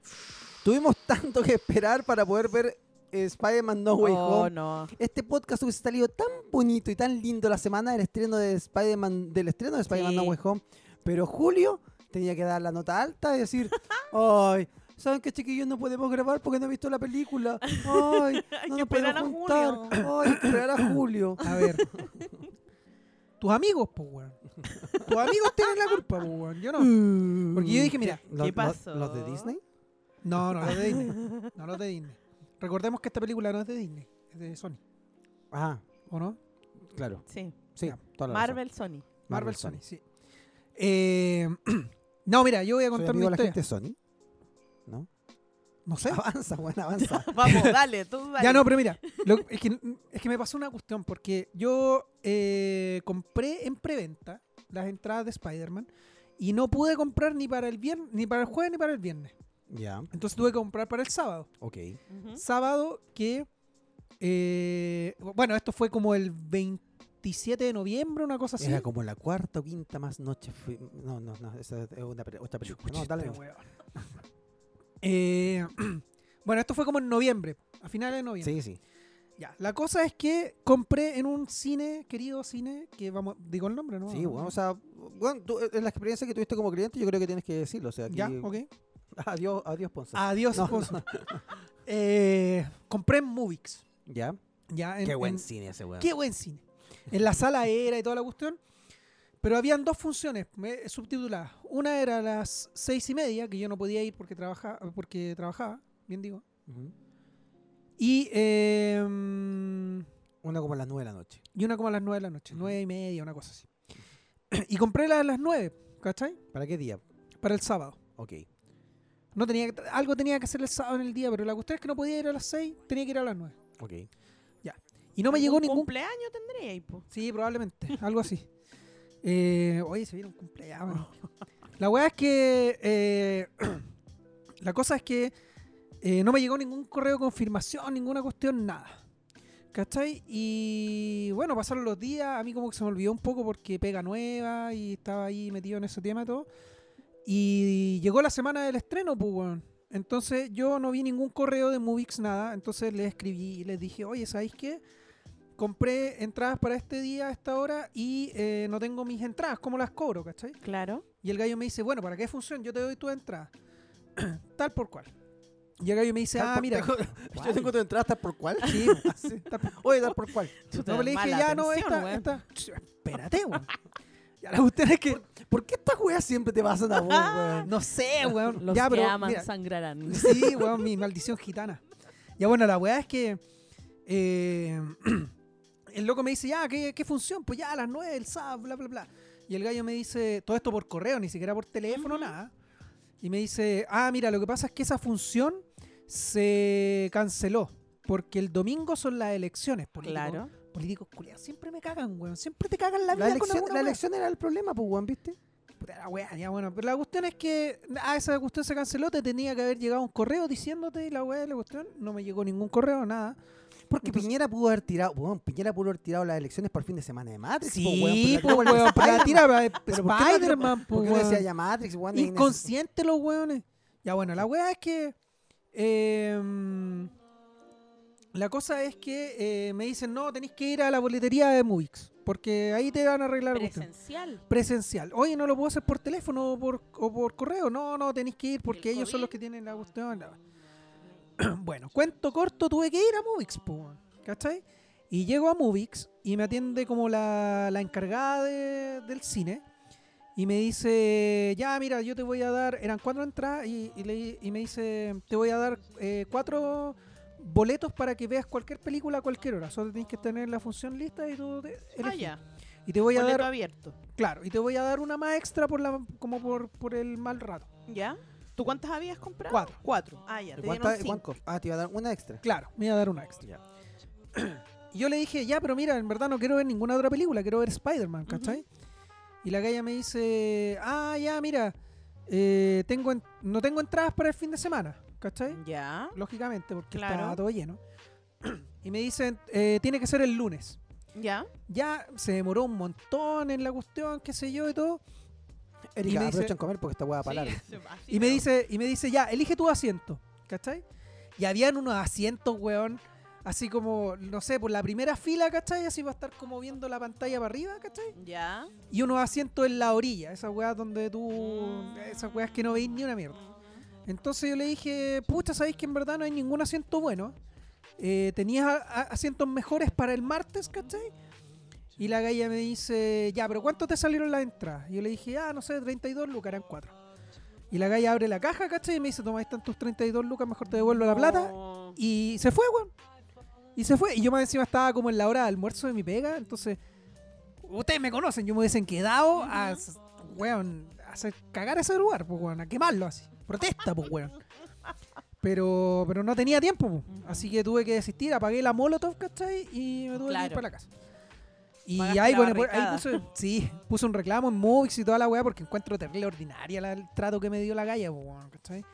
S1: Tuvimos <laughs> tanto que esperar para poder ver Spider-Man No Way
S3: Oh,
S1: Home.
S3: no.
S1: Este podcast hubiese salido tan bonito y tan lindo la semana del estreno de Spider-Man, del estreno de Spider-Man No. Way Home. Pero Julio tenía que dar la nota alta y decir, <laughs> ay, ¿saben qué chiquillos no podemos grabar porque no he visto la película? Ay, <laughs>
S3: Hay
S1: no
S3: que
S1: nos podemos <clears throat>
S3: esperar a
S1: juntar.
S3: junio.
S1: Ay, esperar a Julio.
S2: A ver. Tus amigos, pues, weón. Tus amigos tienen la culpa, pues, weón. Yo no. Porque yo dije, mira,
S1: ¿Los- los-
S3: pasó?
S1: ¿Los de Disney?
S2: No, no, los de Disney. <laughs> No los de Disney. Recordemos que esta película no es de Disney, es de Sony,
S1: Ah,
S2: ¿o no?
S1: claro.
S3: Sí.
S1: Sí,
S2: Ya.
S1: toda la razón.
S3: Marvel Sony.
S2: Marvel, Sony. sí. Eh, <clears throat> no, mira, yo voy a
S1: Soy
S2: contar mi
S1: de la
S2: historia.
S1: gente Sony. ¿No?
S2: No sé.
S1: Avanza, <laughs> bueno, avanza. <laughs>
S3: Vamos, dale, tú dale.
S2: Ya no, pero mira, lo- es, que, es que me pasó una cuestión porque yo eh, compré en preventa las entradas de Spider-Man y no pude comprar ni para el viernes, ni para el jueves ni para el viernes.
S1: Ya,
S2: Entonces tuve que comprar para el sábado.
S1: ok.
S2: Sábado que eh, bueno, esto fue como el 27 de noviembre, una cosa así.
S1: Era como la cuarta o quinta más noche. fui- No, no, no, esa es una, otra película. No, dale.
S2: Este. <laughs> Eh, <clears throat> bueno, esto fue como en noviembre, a finales de noviembre.
S1: Sí, sí.
S2: Ya, la cosa es que compré en un cine, querido cine, que vamos, digo el nombre, ¿no?
S1: Sí, bueno, o sea, bueno, tú, en la experiencia que tuviste como cliente, yo creo que tienes que decirlo. O sea, aquí,
S2: Ya, ok.
S1: Adiós, adiós, Ponce.
S2: Adiós,
S1: No,
S2: sponsor. <laughs> Eh, compré en Movix.
S1: ya.
S2: Ya, en-
S1: Qué buen
S2: en-
S1: cine ese weón.
S2: Qué buen cine. En la sala era y toda la cuestión. Pero habían dos funciones subtituladas. Una era a las seis y media, que yo no podía ir porque trabajaba, porque trabajaba, bien digo. Y, eh, mm,
S1: Una como a las 9 de la noche.
S2: y una como a las nueve de la noche, nueve y media, una cosa así. <clears throat> Y compré la a las nueve, ¿cachai?
S1: ¿Para qué día?
S2: Para el sábado.
S1: Ok.
S2: No tenía que- algo tenía que hacer el sábado en el día, pero la cuestión es que no podía ir a las seis, tenía que ir a las nueve.
S1: Ok.
S2: Y no me llegó
S3: ¿Algún
S2: ningún
S3: cumpleaños tendría ahí, po?
S2: Sí, probablemente, algo así. <laughs> Eh, oye, se viene un cumpleaños. <laughs> La weá es que. eh, <clears throat> la cosa es que eh, no me llegó ningún correo de confirmación, ninguna cuestión, nada. ¿Cachai? Y bueno, pasaron los días, a mí como que se me olvidó un poco porque pega nueva y estaba ahí metido en ese tema y todo. Y llegó la semana del estreno, pues, weón. Entonces yo no vi ningún correo de Movix, nada. Entonces les escribí y les dije, oye, ¿sabéis qué? compré entradas para este día a esta hora y eh, no tengo mis entradas, ¿cómo las cobro, cachai?
S3: Claro.
S2: Y el gallo me dice, bueno, ¿para qué función? Yo te doy tu entrada. <clears throat> tal por cual. Y el gallo me dice,
S1: Tal
S2: ah,
S1: por-
S2: mira. <laughs>
S1: Yo tengo tu entrada tal por cuál. <laughs>
S2: Sí,
S1: Sí.
S2: tal por-
S1: Oye, tal por cuál.
S3: Chuta,
S2: no, le dije, ya no, esta, esta. Espérate, weón. Ya la cuestión es que,
S1: ¿Por qué estas weas siempre te pasan a vos, <laughs> weón?
S2: no sé, weón.
S3: Los
S2: ya,
S3: que
S2: pero,
S3: aman
S2: mira,
S3: sangrarán.
S2: Sí, weón, mi maldición gitana. Ya bueno, la weá es que eh, <clears throat> el loco me dice, ya, ¿qué, qué función? Pues ya a las 9 el sábado, bla, bla, bla. Y el gallo me dice, todo esto por correo, ni siquiera por teléfono, nada. Y me dice, ah, mira, lo que pasa es que esa función se canceló. Porque el domingo son las elecciones.
S3: Claro.
S2: Políticos culiados. Siempre me cagan, weón. Siempre te cagan la vida
S1: La elección, la
S2: weá.
S1: elección era el problema, pues, weón, ¿viste?
S2: Puta la wea, ya bueno. Pero la cuestión es que ah, esa cuestión se canceló, te tenía que haber llegado un correo diciéndote la wea de la cuestión. No me llegó ningún correo, nada.
S1: Porque
S2: Entonces-
S1: Piñera pudo haber tirado, weón, Piñera pudo haber tirado las elecciones por el fin de semana de Matrix,
S2: Sí,
S1: weón,
S2: pues
S1: pero la
S2: weón, para
S1: Spider-Man.
S2: para
S1: Pero ¿por qué no-
S2: Spider-Man,
S1: ¿Por
S2: pues
S1: no decía
S2: weón.
S1: ya Matrix, weón?
S2: Inconsciente los weones. Ya bueno, la wea es que. eh, la cosa es que eh, me dicen, no, tenéis que ir a la boletería de Movix. Porque ahí te van a arreglar la cuestión.
S3: Presencial.
S2: presencial. Oye, no lo puedo hacer por teléfono o por, o por correo. No, no, tenéis que ir porque
S3: ¿El
S2: ellos son los que tienen la cuestión. <clears throat> bueno, cuento corto, tuve que ir a Movix, ¿cachai? Y llego a Movix y me atiende como la, la encargada de- del cine. Y me dice, ya, mira, yo te voy a dar, eran cuatro entradas y, y le- y me dice, te voy a dar eh, cuatro boletos para que veas cualquier película a cualquier hora. Solo tienes que tener la función lista y tú te,
S3: Ah, ya.
S2: Y te voy a
S3: Boleto
S2: dar
S3: abierto.
S2: Claro, y te voy a dar una más extra por la, como por, por el mal rato.
S3: ¿Ya? ¿Tú cuántas habías comprado?
S2: Cuatro.
S3: Cuatro. Ah, ya. Te
S1: ¿Cuánta-
S3: dieron cinco.
S1: cuánto? Ah, te iba a dar una extra.
S2: Claro, me iba a dar una extra. Y yo le dije, ya, pero mira, en verdad no quiero ver ninguna otra película, quiero ver Spider-Man, ¿cachai? Y la galla me dice, ah, ya, mira, eh, tengo en- no tengo entradas para el fin de semana, ¿cachai?
S3: Ya.
S2: Lógicamente, porque
S3: Claro.
S2: está todo lleno. <clears throat> Y me dicen, eh, tiene que ser el lunes.
S3: Ya.
S2: Ya se demoró un montón en la cuestión, qué sé yo y todo.
S1: Erika,
S2: me dice-
S1: aprovecha en comer porque esta weá para larga.
S3: Sí, <laughs>
S2: Y me dice, y me dice, ya, elige tu asiento, ¿cachai? Y habían unos asientos, weón, así como, no sé, por la primera fila, ¿cachai? Así va a estar como viendo la pantalla para arriba, ¿cachai?
S3: Ya.
S2: Y unos asientos en la orilla, esas weas donde tú,
S3: Mm.
S2: esas weas que no veis ni una mierda. Entonces yo le dije, pucha, ¿sabéis que en verdad no hay ningún asiento bueno? Eh, ¿Tenías asientos mejores para el martes, cachai? Y la galla me dice, ya, pero ¿cuánto te salieron las entradas? Y yo le dije, ah, no sé, 32 lucas, eran 4. Y la galla abre la caja, ¿cachai? Y me dice, toma, ahí están tus 32 lucas, mejor te devuelvo la plata. Y se fue, weón. Y se fue. Y yo más encima estaba como en la hora de almuerzo de mi pega. Entonces, ustedes me conocen. Yo me hubiesen quedado a, weón, a hacer cagar ese lugar, pues, weón, a quemarlo así. Protesta, pues, weón. Pero, pero no tenía tiempo, pues. Así que tuve que desistir. Apagué la Molotov, ¿cachai? Y me tuve que ir para la casa. Y ahí, bueno, pues, ahí puse, sí, puse un reclamo en Movix y toda la weá porque encuentro terrible ordinaria la- el trato que me dio la galla, pues, weón, ¿cachai?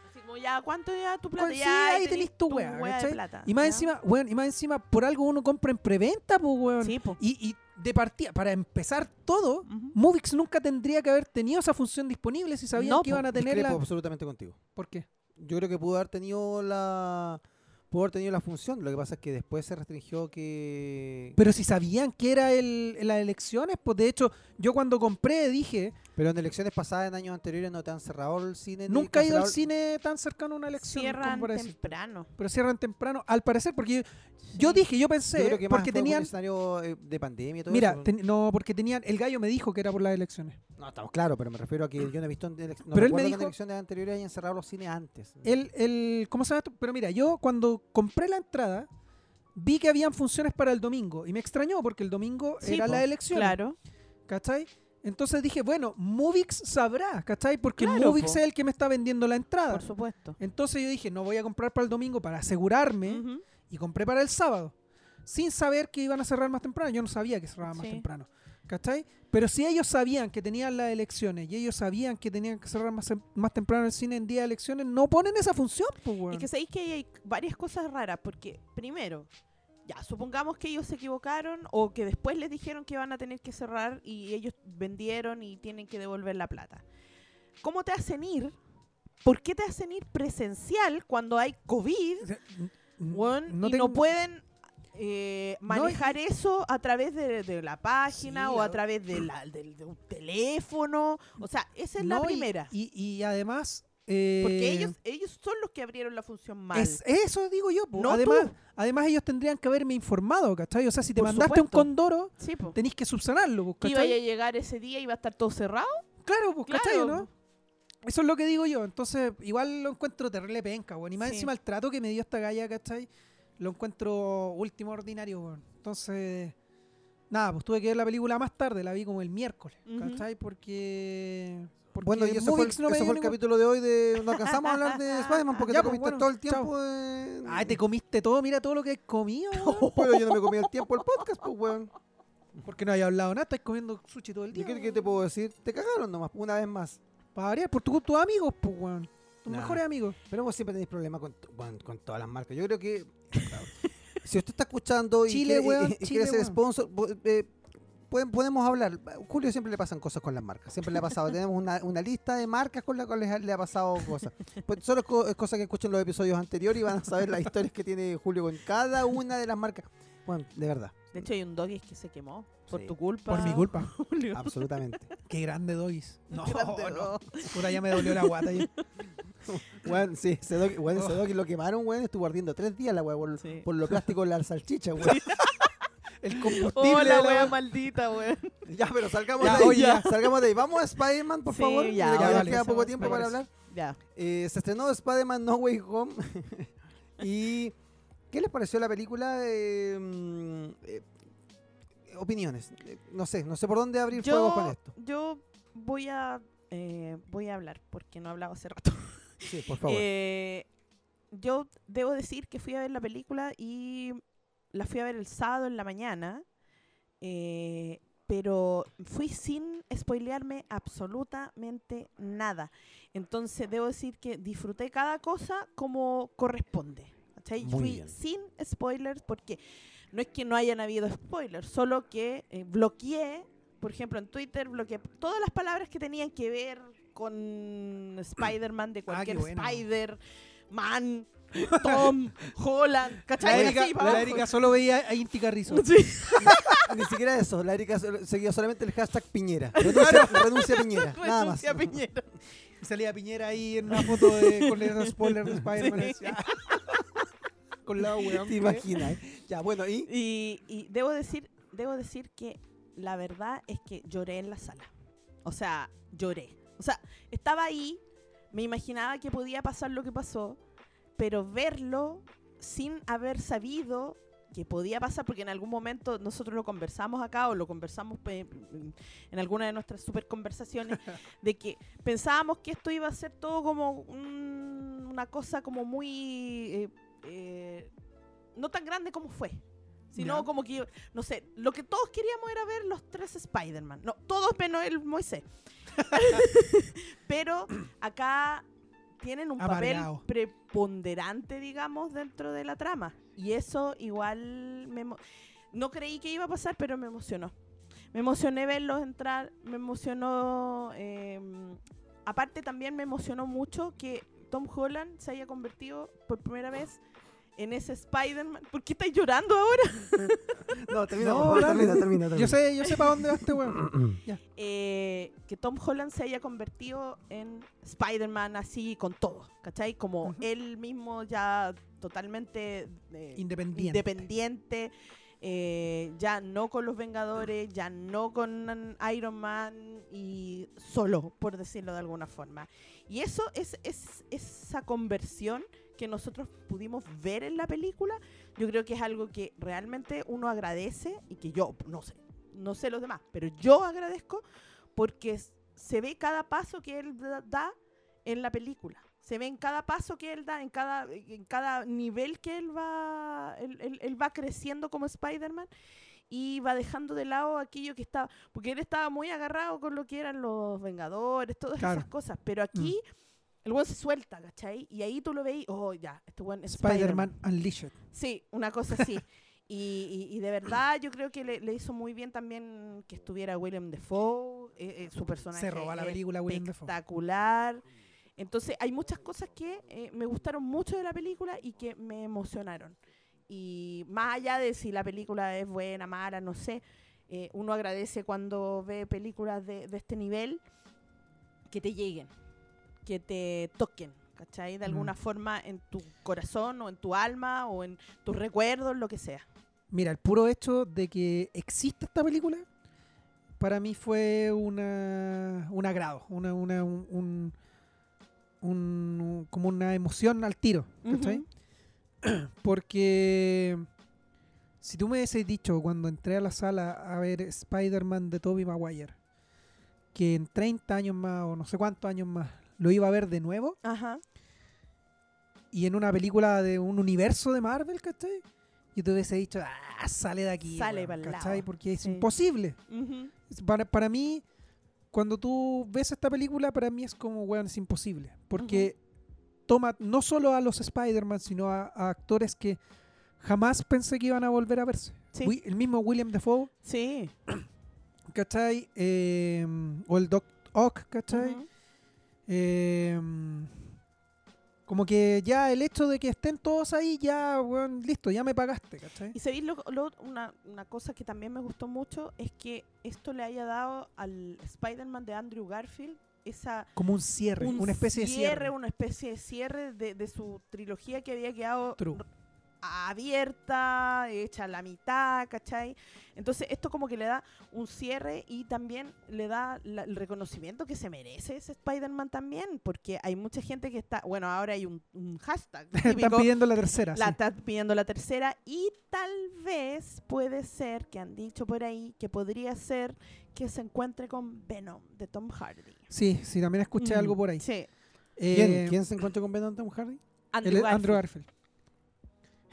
S3: Ya, ¿cuánto ya tu plata?
S2: Con- sí, ahí tenés tu weá,
S3: plata.
S2: Y más
S3: ¿ya?
S2: encima, weón, y más encima, por algo uno compra en preventa, pues, weón.
S3: Sí, po.
S2: Y, y de partida, para empezar todo. Movix nunca tendría que haber tenido esa función disponible si sabían
S3: No,
S2: que iban a tenerla.
S1: Absolutamente contigo.
S2: ¿Por qué?
S1: Yo creo que pudo haber tenido la pudo haber tenido la función. Lo que pasa es que después se restringió que.
S2: Pero si sabían que era el, las elecciones, pues de hecho, yo cuando compré dije,
S1: Pero en elecciones pasadas, en años anteriores, no te han cerrado el cine.
S2: nunca he ido al cine tan cercano a una elección. como
S3: Cierran temprano.
S2: Pero cierran temprano, al parecer, porque yo, yo dije, yo
S1: Yo
S2: pensé,
S1: creo que más
S2: porque
S1: fue un
S2: tenían...
S1: escenario eh, de pandemia y todo
S2: Mira,
S1: eso.
S2: ten- no, porque tenían, el gallo me dijo que era por las elecciones.
S1: No, estamos claros, pero me refiero a que yo no he visto en no
S2: Pero él me
S1: recuerdo que
S2: dijo-
S1: en elecciones anteriores hayan cerrado los cines antes.
S2: El, el, ¿Cómo se llama esto? Pero mira, yo cuando compré la entrada, vi que habían funciones para el domingo. Y me extrañó porque el domingo
S3: Sí,
S2: era
S3: po,
S2: la elección.
S3: Claro.
S2: ¿Cachai? Entonces dije, bueno, Movix sabrá, ¿cachai? Porque
S3: Claro,
S2: Movix
S3: po.
S2: es el que me está vendiendo la entrada.
S3: Por supuesto.
S2: Entonces yo dije, no voy a comprar para el domingo para asegurarme. Y compré para el sábado. Sin saber que iban a cerrar más temprano. Yo no sabía que cerraban más temprano. ¿Cachai? Pero si ellos sabían que tenían las elecciones y ellos sabían que tenían que cerrar más, más temprano el cine en día de elecciones, no ponen esa función, pues.
S3: Es que sabéis que hay varias cosas raras, porque primero, ya, supongamos que ellos se equivocaron o que después les dijeron que iban a tener que cerrar y ellos vendieron y tienen que devolver la plata. ¿Cómo te hacen ir? ¿Por qué te hacen ir presencial cuando hay COVID?
S2: O sea, no
S3: y
S2: tengo-
S3: no pueden eh,
S2: No,
S3: manejar eso a través de, de la página
S2: Sí,
S3: o a través de, <clears throat> la- del- de un teléfono. O sea, esa es la
S2: no, y-
S3: primera.
S2: Y, y además... eh,
S3: porque ellos, ellos son los que abrieron la función mal.
S2: Es, eso digo yo. po.
S3: No
S2: además,
S3: tú.
S2: además, ellos tendrían que haberme informado, ¿cachai? O sea, si te
S3: Por
S2: mandaste un
S3: supuesto.
S2: condoro,
S3: Sí,
S2: tenéis que subsanarlo,
S3: que iba a
S2: ¿cachai?
S3: llegar ese día y iba a estar todo cerrado.
S2: Claro, pues, ¿cachai?
S3: Claro.
S2: ¿no? Eso es lo que digo yo. Entonces, igual lo encuentro terrible penca, weón. Y más
S3: Sí.
S2: encima el trato que me dio esta galla, ¿cachai? Lo encuentro último ordinario, weón. Entonces, nada, pues tuve que ver la película más tarde, la vi como el miércoles. ¿cachai? Porque. porque
S1: Bueno, y eso fue, el,
S2: no
S1: fue el
S2: ningún-
S1: capítulo de hoy de. No alcanzamos a hablar de <laughs> Spider-Man porque
S2: Ya,
S1: te
S2: pues,
S1: comiste
S2: bueno,
S1: todo el tiempo. de-
S2: Ay, te comiste todo, mira todo lo que has comido. <laughs>
S1: Pero yo no me comí el tiempo del podcast, pues, weón.
S2: Porque no había hablado nada, estás comiendo sushi todo el
S1: ¿Y
S2: día.
S1: qué, qué
S2: weón.
S1: te puedo decir? Te cagaron nomás, una vez más.
S2: Para variar, por tu- tus amigos, pues, weón. Tus
S1: Nah.
S2: mejores amigos.
S1: Pero vos siempre tenéis problemas con, bueno, con todas las marcas. Yo creo que. <laughs> si usted está escuchando y
S2: Chile,
S1: quiere,
S2: weón,
S1: y-
S2: Chile,
S1: quiere ser
S2: weón.
S1: sponsor, eh, podemos hablar. Julio siempre le pasan cosas con las marcas. Siempre le ha pasado. <laughs> Tenemos una, una lista de marcas con las cuales le ha pasado cosas. Pues solo es cosa que escuchen los episodios anteriores y van a saber las historias que tiene Julio con cada una de las marcas. Bueno, de verdad,
S3: De hecho, hay un doggy que se quemó por
S1: Sí.
S3: tu culpa.
S2: Por mi culpa. <laughs>
S3: Julio.
S1: absolutamente.
S2: Qué grande dois. <laughs> No,
S3: Grande
S2: no. Puta, ya me dolió la guata. ya. <laughs>
S1: Sí, ese dog, bueno, ese lo quemaron, weón, estuvo ardiendo tres días la weá por,
S3: Sí.
S1: por lo plástico de la salchicha, weón.
S2: El combustible.
S3: Oh,
S2: de
S3: la
S2: la
S3: wea maldita, weón.
S1: Ya, pero salgamos
S2: Ya,
S1: de ahí.
S2: oye, ya.
S1: Salgamos de ahí. Vamos a Spider-Man, por
S3: Sí,
S1: favor.
S3: ya,
S1: que
S2: ya,
S1: nos
S2: vale,
S1: queda poco tiempo para hablar.
S3: Ya.
S1: Eh, se estrenó Spider-Man No Way Home. y ¿qué les pareció la película? Eh, mm, eh, opiniones. Eh, no sé, no sé por dónde abrir fuego con
S3: Yo,
S1: esto.
S3: yo voy a eh, voy a hablar porque no he hablado hace rato. <laughs>
S1: Sí, por favor.
S3: Eh, yo debo decir que fui a ver la película y la fui a ver el sábado en la mañana, eh, pero fui sin spoilearme absolutamente nada. Entonces debo decir que disfruté cada cosa como corresponde.
S1: Muy
S3: fui
S1: bien.
S3: sin spoilers porque no es que no hayan habido spoilers, solo que eh, bloqueé, por ejemplo en Twitter, bloqueé todas las palabras que tenían que ver con Spider-Man de
S2: Ah,
S3: cualquier
S2: bueno.
S3: Spider, Man, Tom, <laughs> Holland,
S2: La
S3: ¿cachai?
S2: Erika,
S3: Así, pa'
S2: la. Erika solo veía a Inti Carrizo.
S3: Sí.
S1: Ni siquiera eso. La Erika seguía solamente el hashtag Piñera. Renuncia, renuncia Piñera. <laughs> Nada más.
S3: Piñera.
S2: Salía Piñera ahí en una foto de, con el spoiler de Spider-Man.
S3: Sí. <laughs>
S2: con la weón.
S1: Te imaginas. Ya, bueno, y.
S3: Y, y debo decir, debo decir que la verdad es que lloré en la sala. O sea, lloré. O sea, estaba ahí, me imaginaba que podía pasar lo que pasó, pero verlo sin haber sabido que podía pasar, porque en algún momento nosotros lo conversamos acá o lo conversamos en alguna de nuestras super conversaciones, <laughs> de que pensábamos que esto iba a ser todo como un- una cosa como muy... eh, eh, no tan grande como fue, sino como que, no sé, lo que todos queríamos era ver los tres Spider-Man. No, todos menos el Moisés. <laughs> Pero acá tienen un
S2: Amargado.
S3: papel preponderante, digamos, dentro de la trama. Y eso igual me no creí que iba a pasar, pero me emocionó. Me emocioné verlos entrar, me emocionó... eh, aparte también me emocionó mucho que Tom Holland se haya convertido por primera vez en ese Spider-Man. ¿Por qué estáis llorando ahora? <laughs>
S1: No, termina,
S2: No,
S1: por favor,
S2: dale.
S1: termina, termina, termina.
S2: Yo sé, yo sé para dónde va este weón. <clears throat>
S3: Eh, que Tom Holland se haya convertido en Spider-Man así con todo, ¿cachai? Como él mismo ya totalmente eh,
S2: Independiente.
S3: independiente, eh, ya no con los Vengadores, ya no con Iron Man y solo, por decirlo de alguna forma. Y eso es, es esa conversión que nosotros pudimos ver en la película, yo creo que es algo que realmente uno agradece y que yo, no sé, no sé los demás, pero yo agradezco porque se ve cada paso que él da- en la película. Se ve en cada paso que él da, en cada, en cada nivel que él va, él, él- él va creciendo como Spider-Man y va dejando de lado aquello que estaba, porque él estaba muy agarrado con lo que eran los Vengadores, todas
S2: Claro.
S3: esas cosas, pero aquí el buen se suelta, ¿cachai? Y ahí tú lo veis, oh, ya, este buen es
S2: Spider-Man Unleashed.
S3: Sí, una cosa así. Y, y- y de verdad yo creo que le, le hizo muy bien también que estuviera William Defoe, eh, eh, su personaje
S2: Se roba la película William Dafoe.
S3: espectacular. Entonces hay muchas cosas que eh, me gustaron mucho de la película y que me emocionaron. Y más allá de si la película es buena, mala, no sé, uno agradece cuando ve películas de, de este nivel que te lleguen, que te toquen, ¿cachai? De alguna
S2: Mm.
S3: forma en tu corazón o en tu alma o en tus recuerdos, lo que sea.
S2: Mira, el puro hecho de que existe esta película, para mí fue una, un agrado, una, una, un, un- un- como una emoción al tiro, ¿cachai?
S3: Ujú. <clears throat>
S2: Porque si tú me hubieses dicho cuando entré a la sala a ver Spider-Man de Tobey Maguire, que en 30 años más o no sé cuántos años más lo iba a ver de nuevo,
S3: Ajá.
S2: y en una película de un universo de Marvel, ¿cachai? Yo te hubiese dicho, ah, sale de aquí.
S3: Sale
S2: weón",
S3: pa'l lado.
S2: ¿cachai? Porque es
S3: Sí.
S2: imposible. Para, para mí, cuando tú ves esta película, para mí es como, weón, es imposible. Porque toma no solo a los Spider-Man, sino a, a actores que jamás pensé que iban a volver a verse.
S3: Sí.
S2: El mismo William Defoe,
S3: Sí. <clears throat>
S2: ¿cachai? Eh, o el Doc Ock, ¿cachai?
S3: Ujú.
S2: Eh, como que ya el hecho de que estén todos ahí, ya, listo, ya me pagaste, ¿cachai?
S3: Y sabéis lo, lo- una, una cosa que también me gustó mucho es que esto le haya dado al Spider-Man de Andrew Garfield esa
S2: Como un cierre,
S3: un
S2: una especie de cierre.
S3: una especie de cierre de, de su trilogía que había quedado
S2: True.
S3: Abierta, hecha a la mitad, ¿cachai? Entonces esto como que le da un cierre y también le da la- el reconocimiento que se merece ese Spider-Man también, porque hay mucha gente que está, bueno, ahora hay un, un hashtag <laughs>
S2: Están
S3: típico,
S2: pidiendo la tercera.
S3: la
S2: sí.
S3: está pidiendo la tercera y tal vez puede ser que han dicho por ahí que podría ser que se encuentre con Venom de Tom Hardy.
S2: Sí, sí, también escuché
S3: Mm,
S2: algo por ahí.
S3: Sí.
S1: ¿Quién,
S2: Eh,
S1: ¿Quién se encuentra con Venom Tom Hardy?
S3: Andrew
S2: el- Andrew
S3: Garfield.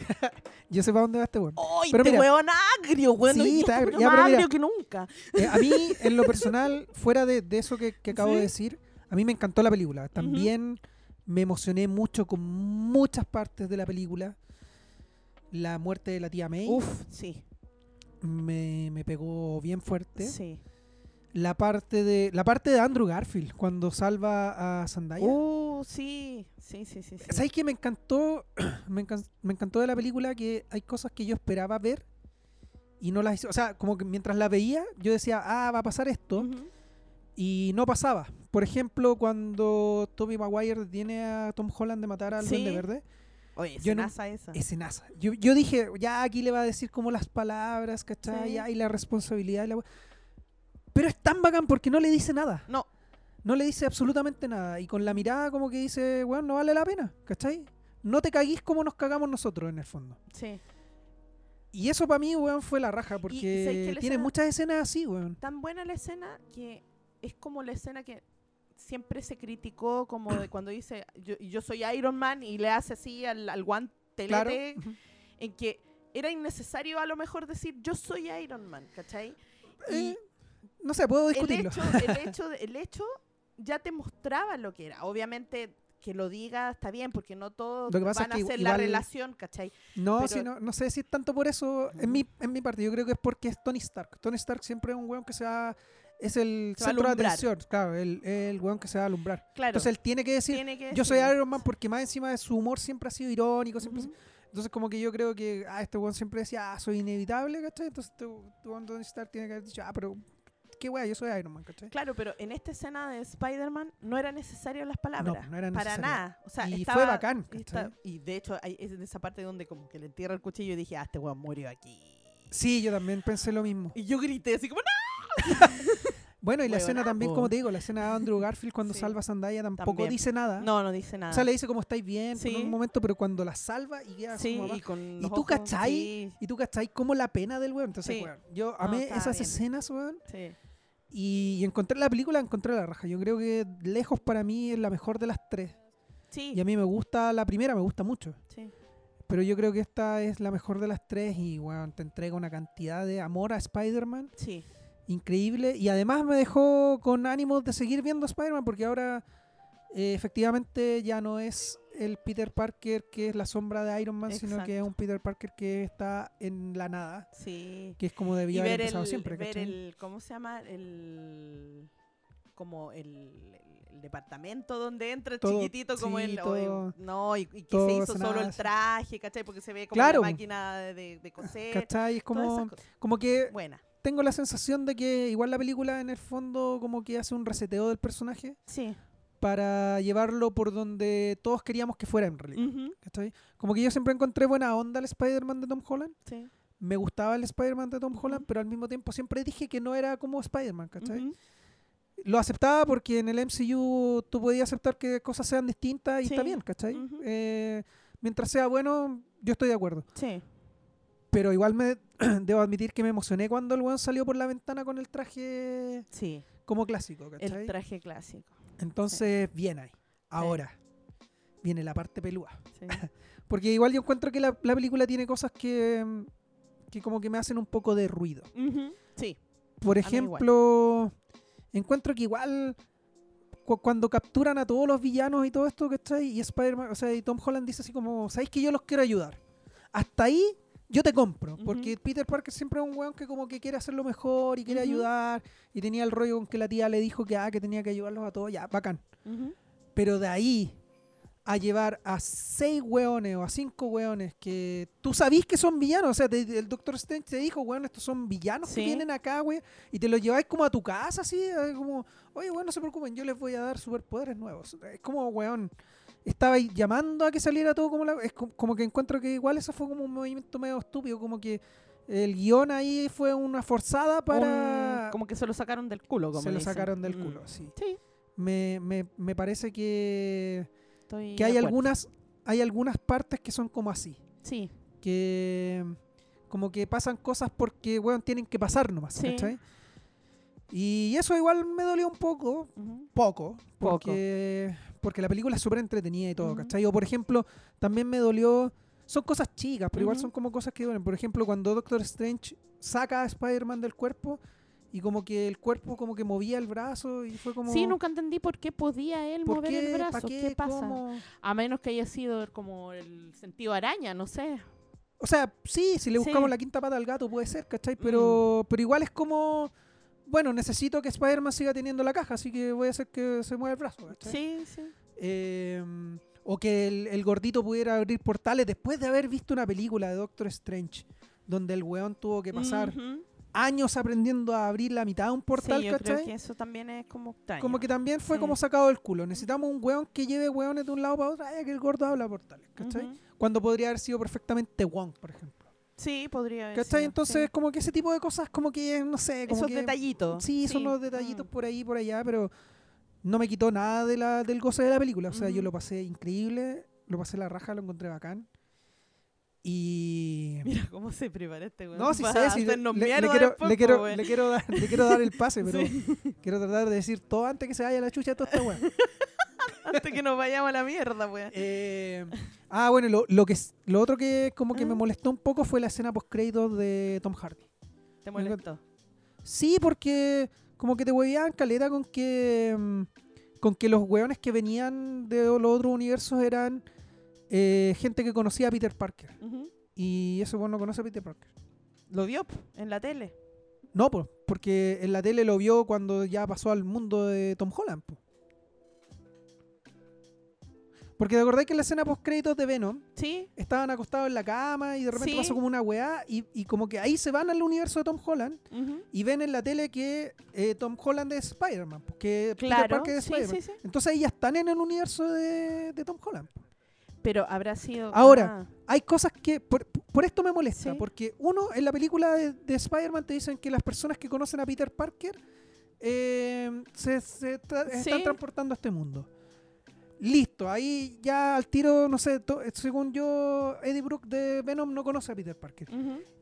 S3: <laughs>
S2: Yo sé para dónde va este weón.
S3: ¡Ay,
S2: Pero
S3: este
S2: mira-
S3: hueón agrio, weón!
S2: Sí, está
S3: este
S2: agrio.
S3: weón
S2: Ya,
S3: más
S2: mira.
S3: agrio que nunca.
S2: Eh, a mí, <laughs> en lo personal, fuera de, de eso que, que acabo
S3: ¿Sí?
S2: de decir, a mí me encantó la película. También me emocioné mucho con muchas partes de la película. La muerte de la tía May
S3: Uf, sí.
S2: me, me pegó bien fuerte.
S3: Sí.
S2: La parte de la parte de Andrew Garfield cuando salva a Zendaya.
S3: Uh, sí. Sí, sí, sí. sí.
S2: ¿Sabes qué me encantó? <clears throat> me, encan- me encantó de la película que hay cosas que yo esperaba ver y no las hice. O sea, como que mientras la veía, yo decía, ah, va a pasar esto.
S3: Ujú.
S2: Y no pasaba. Por ejemplo, cuando Tobey Maguire detiene a Tom Holland de matar al
S3: Sí.
S2: Verde,
S3: Oye,
S2: Yo no-
S3: escenaza esa.
S2: escenaza. Yo, yo dije, ya aquí le va a decir como las palabras, ¿cachai?
S3: Sí.
S2: Ya, y la responsabilidad. y la Pero es tan bacán porque no le dice nada.
S3: No.
S2: No le dice absolutamente nada. Y con la mirada como que dice, bueno, no vale la pena, ¿cachai? No te caguís como nos cagamos nosotros en el fondo.
S3: Sí.
S2: Y eso para mí, weón, fue la raja
S3: ¿sabes
S2: porque tiene muchas escenas así, weón.
S3: tan buena la escena que es como la escena que siempre se criticó como de <coughs> cuando dice yo, yo soy Iron Man y le hace así al, al guantelete
S2: Claro.
S3: en que era innecesario a lo mejor decir yo soy Iron Man, ¿cachai? Y
S2: Eh, no sé, puedo
S3: el
S2: discutirlo.
S3: hecho, el, <laughs> hecho, el hecho ya te mostraba lo que era. Obviamente que lo diga está bien porque no todos van a hacer la relación, ¿cachai?
S2: No,
S3: Pero-
S2: sí, no, no sé si es tanto por eso en mi, en mi parte. Yo creo que es porque es Tony Stark. Tony Stark siempre es un weón que se va. Es el
S3: Se
S2: centro de atención. Claro, el, el weón que se va a alumbrar.
S3: Claro.
S2: Entonces él tiene que decir:
S3: tiene que
S2: Yo soy. Iron Man porque más encima de su humor siempre ha sido irónico. Siempre
S3: Ujú.
S2: Entonces como que yo creo que ah, este weón siempre decía, ah, soy inevitable, ¿cachai? Entonces este weón Tony Stark tiene que haber dicho, ah, pero weá, yo soy Iron Man, ¿cachai?
S3: Claro, pero en esta escena de Spider-Man no eran necesarias las palabras.
S2: no eran
S3: para nada. O sea,
S2: y
S3: estaba-
S2: fue bacán,
S3: está- y de hecho, hay, es en esa parte donde como que le entierra el cuchillo y dije, ah, este weón murió aquí.
S2: Sí, yo también pensé lo mismo.
S3: Y yo grité así como, ¡no! <laughs>
S2: Bueno, y la escena también,
S3: po.
S2: como te digo, la escena de <laughs> Andrew Garfield cuando
S3: Sí.
S2: salva a Zendaya tampoco
S3: También.
S2: dice nada.
S3: No, no dice nada.
S2: O sea, le dice como estáis bien por
S3: Sí.
S2: un momento, pero cuando la salva y queda
S3: sí,
S2: como
S3: y con
S2: ¿Y
S3: los
S2: tú
S3: ojos-
S2: cachai? Y tú cachai como la pena del weón. Entonces, weón, yo
S3: No,
S2: amé
S3: estaba
S2: esas
S3: bien.
S2: escenas, weón.
S3: sí.
S2: Y, y encontré la película, encontré la raja. Yo creo que lejos para mí es la mejor de las tres.
S3: Sí,
S2: Y a mí me gusta la primera, me gusta mucho.
S3: sí.
S2: Pero yo creo que esta es la mejor de las tres y, weón, te entrega una cantidad de amor a Spider-Man
S3: sí.
S2: increíble. Y además me dejó con ánimos de seguir viendo a Spider-Man porque ahora eh, efectivamente ya no es el Peter Parker que es la sombra de Iron Man, sino que es un Peter Parker que está en la nada,
S3: Sí.
S2: que es como debía haber empezado
S3: el,
S2: siempre.
S3: ver
S2: ¿cachai?
S3: el, ¿cómo se llama? El, como el, departamento donde entra
S2: Todo,
S3: chiquitito, como
S2: sí,
S3: el,
S2: todo-
S3: no, y, y que se hizo solo
S2: nada,
S3: el traje, ¿cachai? Porque se ve como
S2: Claro.
S3: la máquina de, coser.
S2: ¿Cachai? Es como, como que
S3: Buena.
S2: tengo la sensación de que igual la película en el fondo como que hace un reseteo del personaje
S3: Sí.
S2: Para llevarlo por donde todos queríamos que fuera en realidad. ¿cachai? Como que yo siempre encontré buena onda al Spider-Man de Tom Holland.
S3: sí.
S2: Me gustaba el Spider-Man de Tom Holland, pero al mismo tiempo siempre dije que no era como Spider-Man, ¿cachai? Lo aceptaba porque en el MCU tú podías aceptar que cosas sean distintas y está bien, ¿cachai? Eh, mientras sea bueno, yo estoy de acuerdo.
S3: Sí.
S2: Pero igual me <clears throat> debo admitir que me emocioné cuando el weón salió por la ventana con el traje
S3: Sí.
S2: como clásico, ¿cachai?
S3: El traje clásico.
S2: Entonces, bien ahí. Ahora, viene la parte pelúa.
S3: Sí. <laughs>
S2: Porque igual yo encuentro que la, la película tiene cosas que, que como que me hacen un poco de ruido.
S3: Sí.
S2: Por ejemplo, encuentro que igual cu- cuando capturan a todos los villanos y todo esto, ¿cachai? Y Spider-Man, o sea, y Tom Holland dice así como, ¿sabéis que yo los quiero ayudar? Hasta ahí yo te compro, porque. Peter Parker siempre es un weón que como que quiere hacerlo mejor y quiere ayudar, y tenía el rollo con que la tía le dijo que, ah, que tenía que ayudarlos a todos, ya, bacán. Pero de ahí a llevar a seis weones o a cinco weones que tú sabís que son villanos. O sea, te- el Doctor Strange te dijo, weón, estos son villanos que vienen acá, weón. Y te los lleváis como a tu casa, así. eh, Como, oye, weón, no se preocupen, yo les voy a dar superpoderes nuevos. Es como, weón, estabais llamando a que saliera todo como la... Es co- como que encuentro que igual eso fue como un movimiento medio estúpido. Como que el guion ahí fue una forzada para...
S3: un- como que se lo sacaron del culo. Como
S2: se lo
S3: dicen.
S2: sacaron del
S3: Mm.
S2: culo, sí.
S3: Sí.
S2: Me, me, me parece que
S3: Estoy
S2: que hay
S3: acuerdo.
S2: algunas hay algunas partes que son como así
S3: Sí.
S2: que como que pasan cosas porque bueno tienen que pasar nomás
S3: Sí.
S2: ¿cachai? y eso igual me dolió un poco
S3: Ujú.
S2: poco porque porque la película es súper entretenida y todo
S3: Ujú.
S2: ¿cachai? o por ejemplo también me dolió son cosas chicas pero igual son como cosas que duelen por ejemplo cuando Doctor Strange saca a Spider-Man del cuerpo y como que el cuerpo como que movía el brazo y fue como
S3: Sí, nunca entendí por qué podía él
S2: ¿por
S3: mover
S2: qué?
S3: el
S2: ¿Pa
S3: brazo.
S2: qué?
S3: ¿Qué, pasa?
S2: ¿Cómo?
S3: A menos que haya sido como el sentido araña, no sé.
S2: O sea, sí, si le buscamos
S3: Sí. Mm.
S2: la quinta pata al gato puede ser, ¿cachai? Pero, pero igual es como, bueno, necesito que Spider-Man siga teniendo la caja, así que voy a hacer que se mueva el brazo.
S3: Sí, sí.
S2: Eh, o que el, el gordito pudiera abrir portales después de haber visto una película de Doctor Strange, donde el weón tuvo que pasar años aprendiendo a abrir la mitad de un portal,
S3: sí, yo creo
S2: ¿cachai?
S3: que eso también es como extraño.
S2: Como que también fue
S3: Sí.
S2: como sacado del culo. Necesitamos un weón que lleve weones de un lado para otro, ay, que el gordo habla portales, ¿cachai? Cuando podría haber sido perfectamente Wong, por ejemplo.
S3: Sí, podría haber
S2: ¿Cachai?
S3: sido,
S2: Entonces,
S3: sí.
S2: como que ese tipo de cosas, como que, no sé, como
S3: Esos
S2: que...
S3: detallitos.
S2: Sí, son unos detallitos
S3: Mm.
S2: por ahí, por allá, pero no me quitó nada de la, del goce de la película. O sea, yo lo pasé increíble, lo pasé la raja, lo encontré bacán. Y... <laughs>
S3: Mira cómo se prepara este weón.
S2: No, sí sé, sí, le, le- quiero,
S3: después,
S2: le, quiero,
S3: weón.
S2: le, quiero dar, le quiero dar el pase, <laughs> pero
S3: Sí. <laughs>
S2: quiero tratar de decir todo antes que se vaya la chucha toda esta weá.
S3: Antes que nos vayamos a la mierda, weón.
S2: Eh, ah, bueno, lo, lo, que, es- lo otro que como que me molestó un poco fue la escena post-créditos de Tom Hardy.
S3: Te molestó.
S2: Sí, porque como que te huevían caleta con que mm, con que los hueones que venían de los otros universos eran eh, gente que conocía a Peter Parker. Y ese weón no conoce a Peter Parker.
S3: Lo vio en la tele.
S2: No, pues, porque en la tele lo vio cuando ya pasó al mundo de Tom Holland. po. Porque te acordás que en la escena post créditos de Venom
S3: Sí,
S2: estaban acostados en la cama y de repente
S3: Sí.
S2: pasó como una weá y, y como que ahí se van al universo de Tom Holland y ven en la tele que eh, Tom Holland es Spider-Man, que Peter
S3: claro.
S2: Parker es
S3: Sí,
S2: Spider-Man.
S3: sí.
S2: Entonces ahí ya están en el universo de, de Tom Holland.
S3: Pero habrá sido.
S2: Ahora,
S3: ah,
S2: Hay cosas que, por, por esto me molesta,
S3: Sí.
S2: porque uno, en la película de, de Spider-Man te dicen que las personas que conocen a Peter Parker eh, se, se tra- están transportando a este mundo. Listo, ahí ya al tiro, no sé, to- según yo, Eddie Brooke de Venom no conoce a Peter Parker.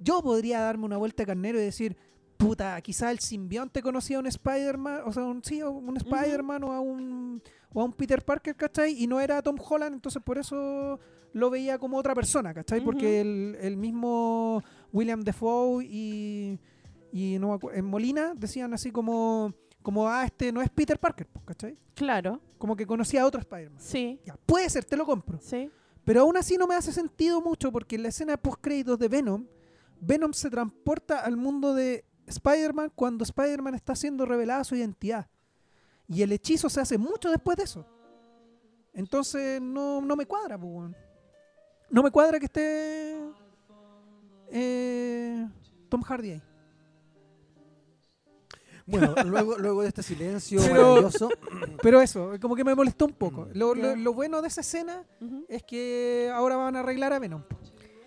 S2: Yo podría darme una vuelta de carnero y decir, puta, quizá el simbionte conocía a un Spider-Man, o sea, un, sí, un Spider-Man o, a un, o a un Peter Parker, ¿cachai? Y no era Tom Holland, entonces por eso lo veía como otra persona, ¿cachai? Porque el, el mismo William Defoe y, y no en Molina decían así como, como, ah, este no es Peter Parker, pues, ¿cachai?
S3: Claro,
S2: Como que conocía a otro Spider-Man.
S3: sí,
S2: Ya, puede ser, te lo compro.
S3: sí.
S2: Pero aún así no me hace sentido mucho porque en la escena post créditos de Venom, Venom se transporta al mundo de Spider-Man cuando Spider-Man está siendo revelada su identidad. Y el hechizo se hace mucho después de eso. Entonces no, no me cuadra, pues. No me cuadra que esté eh, Tom Hardy ahí.
S1: Bueno, luego, luego de este silencio
S2: Pero-
S1: maravilloso, <coughs>
S2: Pero eso, como que me molestó un poco. Lo, lo- bueno de esa escena es que ahora van a arreglar a Venom.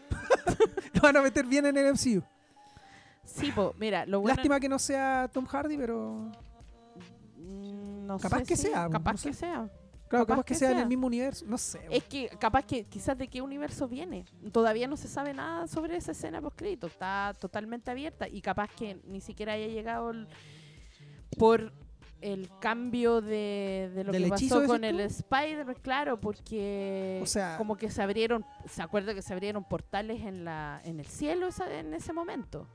S2: <laughs> lo van a meter bien en el MCU.
S3: Sí, po, mira, lo bueno.
S2: Lástima que no sea Tom Hardy, pero.
S3: Mm, no
S2: Capaz
S3: sé
S2: que sea,
S3: Capaz
S2: no sé.
S3: que sea.
S2: Claro,
S3: Capaz
S2: capaz que
S3: que
S2: sea en
S3: sea.
S2: el mismo universo. No sé.
S3: Es que capaz que quizás de qué universo viene. Todavía no se sabe nada sobre esa escena post crédito. Está totalmente abierta y capaz que ni siquiera haya llegado el- por el cambio de, de lo
S2: ¿Del
S3: que pasó con el? Spider, claro, porque
S2: O sea-
S3: como que se abrieron, se acuerda que se abrieron portales en la en el cielo esa- en ese momento.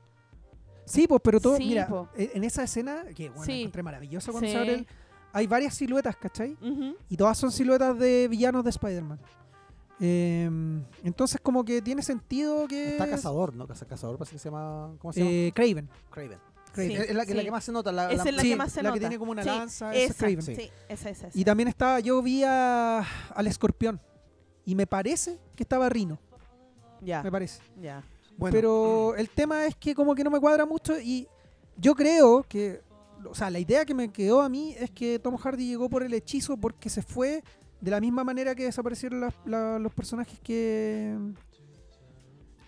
S2: Sí, pues, pero todo.
S3: Sí,
S2: mira,
S3: po.
S2: e- en esa escena, que bueno,
S3: Sí.
S2: encontré maravillosa cuando
S3: Sí.
S2: se abre el- Hay varias siluetas, ¿cachai? Y todas son siluetas de villanos de Spider-Man. Eh, entonces, como que tiene sentido que.
S1: está
S2: es,
S1: Cazador, ¿no? Caza- Cazador parece que se llama... ¿Cómo se llama?
S2: eh, Craven.
S1: Craven.
S2: Craven.
S3: Sí,
S1: es la, que- la
S3: sí.
S1: que más se nota. La,
S3: es la
S2: Sí,
S3: que más se
S2: la que
S3: nota.
S2: tiene como una
S3: Sí,
S2: lanza, esa es Craven.
S3: sí,
S1: Sí.
S3: esa es esa.
S2: Y también estaba. Yo vi a- al escorpión. Y me parece que estaba Rino.
S3: ya,
S2: Me parece.
S3: ya.
S1: Bueno,
S2: Pero el tema es que como que no me cuadra mucho y yo creo que, o sea, la idea que me quedó a mí es que Tom Hardy llegó por el hechizo porque se fue de la misma manera que desaparecieron la- los personajes que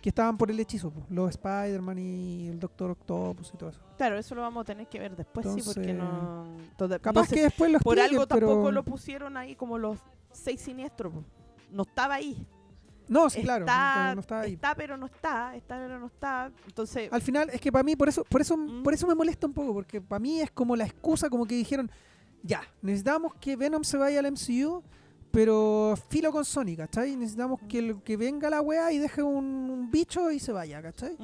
S2: que estaban por el hechizo, pues, los Spider-Man y el Doctor Octopus y todo eso.
S3: Claro, eso lo vamos a tener que ver después, sí, porque
S2: Entonces,
S3: no... toda-
S2: Capaz
S3: no sé
S2: que después los
S3: por
S2: expliquen,
S3: algo tampoco
S2: pero-
S3: lo pusieron ahí como los seis siniestros. po. No estaba ahí.
S2: No, sí, claro,
S3: está,
S2: no, no estaba ahí.
S3: está, pero no está. Está, pero no está. Entonces,
S2: Al final es que para mí por eso por eso
S3: Mm.
S2: por eso me molesta un poco porque para mí es como la excusa como que dijeron ya necesitamos que Venom se vaya al MCU pero filo con Sony ¿cachai? necesitamos que, el- que venga la weá y deje un, un bicho y se vaya ¿cachai?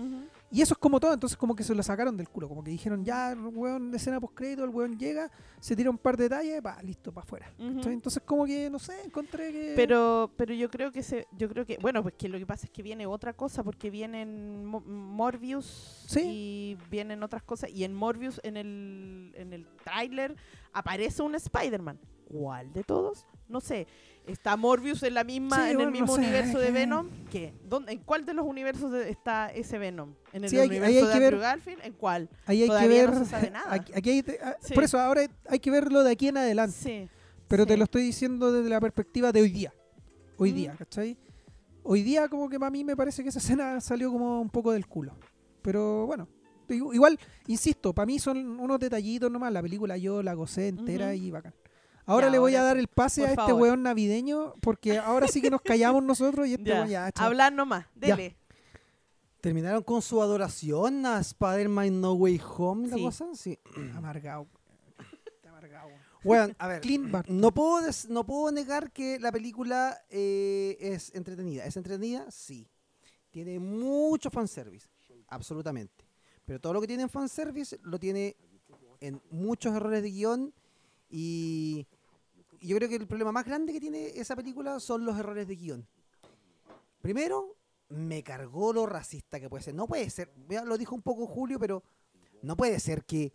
S2: y eso es como todo entonces como que se lo sacaron del culo como que dijeron ya weón escena post crédito el weón llega se tira un par de detalles va listo para afuera. ¿cachai? entonces como que no sé encontré que
S3: pero, pero yo creo que se, yo creo que, bueno, pues que lo que pasa es que viene otra cosa porque vienen Mo- Morbius
S2: Sí.
S3: y vienen otras cosas y en Morbius en el en el tráiler aparece un Spider-Man. ¿Cuál de todos? No sé. Está Morbius en la misma
S2: Sí,
S3: en el mismo
S2: no sé,
S3: universo de <laughs> Venom. ¿Qué? ¿Dónde, ¿En cuál de los universos de- está ese Venom? ¿En el
S2: Sí, hay-
S3: universo
S2: hay
S3: de Andrew
S2: ver-
S3: Garfield? ¿En cuál?
S2: ahí hay que ver
S3: no se sabe nada.
S2: aquí- aquí hay- ah,
S3: Sí.
S2: por eso ahora hay que verlo de aquí en adelante
S3: Sí.
S2: Pero te lo estoy diciendo desde la perspectiva de hoy día. Hoy
S3: Mm.
S2: día, ¿cachai? Hoy día como que para mí me parece que esa escena salió como un poco del culo. Pero bueno, igu- igual, insisto, para mí son unos detallitos nomás. La película yo la gocé entera y bacán. Ahora
S3: Ya,
S2: le voy a dar el pase a este
S3: favor.
S2: weón navideño porque ahora sí que nos callamos nosotros y este
S3: Ya.
S2: ya.
S3: Hablar nomás.
S2: Ya.
S3: Dele.
S1: ¿Terminaron con su adoración a Spider-Man No Way Home? La
S3: Sí.
S1: cosa? Sí. <clears throat>
S2: Amargado. Está amargado.
S1: Bueno, a <laughs> ver, no puedo, des- no puedo negar que la película eh, es entretenida. ¿Es entretenida? Sí. Tiene mucho fanservice, absolutamente. Pero todo lo que tiene en fanservice lo tiene en muchos errores de guion y yo creo que el problema más grande que tiene esa película son los errores de guion. Primero, me cargó lo racista que puede ser. No puede ser, lo dijo un poco Julio, pero no puede ser que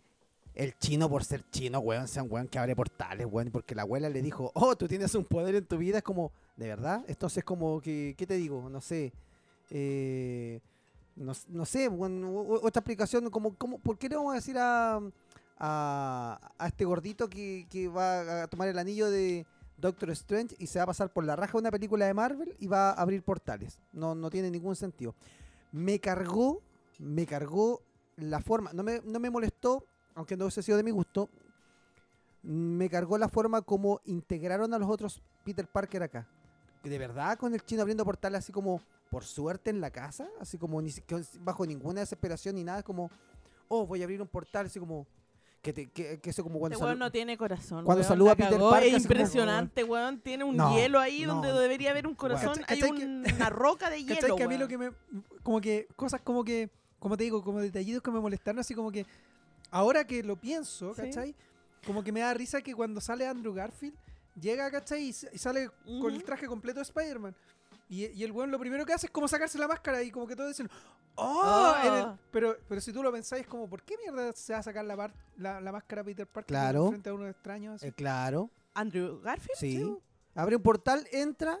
S1: el chino por ser chino, weón, sea un weón que abre portales, weón, porque la abuela le dijo, oh, tú tienes un poder en tu vida, es como, ¿de verdad? Entonces como que, ¿qué te digo? No sé, eh, no, sé, otra explicación, como, como, ¿por qué le vamos a decir a, a, a este gordito que, que va a tomar el anillo de Doctor Strange y se va a pasar por la raja de una película de Marvel y va a abrir portales? No, no tiene ningún sentido. Me cargó, me cargó la forma, no me, no me molestó, aunque no hubiese sido de mi gusto, me cargó la forma como integraron a los otros Peter Parker acá. De verdad, con el chino abriendo portales así como por suerte en la casa, así como ni bajo ninguna desesperación ni nada, como, oh, voy a abrir un portal, así como, que, te, que, que eso como cuando...
S3: Este weón no tiene corazón.
S1: cuando
S3: weón,
S1: saluda a Peter
S3: cagó.
S1: Parker,
S3: Es
S1: así como,
S3: impresionante, weón. Tiene un
S1: No,
S3: hielo ahí
S1: no.
S3: donde debería haber un corazón.
S2: ¿Cachai-
S3: Hay
S2: que- <laughs>
S3: una roca de hielo.
S2: que a mí lo
S3: weón.
S2: que me. Como que. Cosas como que. Como te digo, como detallitos que me molestaron, así como que. Ahora que lo pienso,
S3: Sí.
S2: ¿cachai? Como que me da risa que cuando sale Andrew Garfield, llega, ¿cachai? Y, s- y sale con el traje completo de Spider-Man. Y, y el weón lo primero que hace es como sacarse la máscara y como que todos dicen, ¡Oh!
S3: Ah.
S2: el- pero, pero si tú lo pensáis, como, ¿por qué mierda se va a sacar la, par- la, la máscara Peter Parker
S1: Claro.
S2: frente a unos extraños? así?
S1: Eh, claro,
S3: Andrew Garfield.
S1: sí. Abre un portal, entra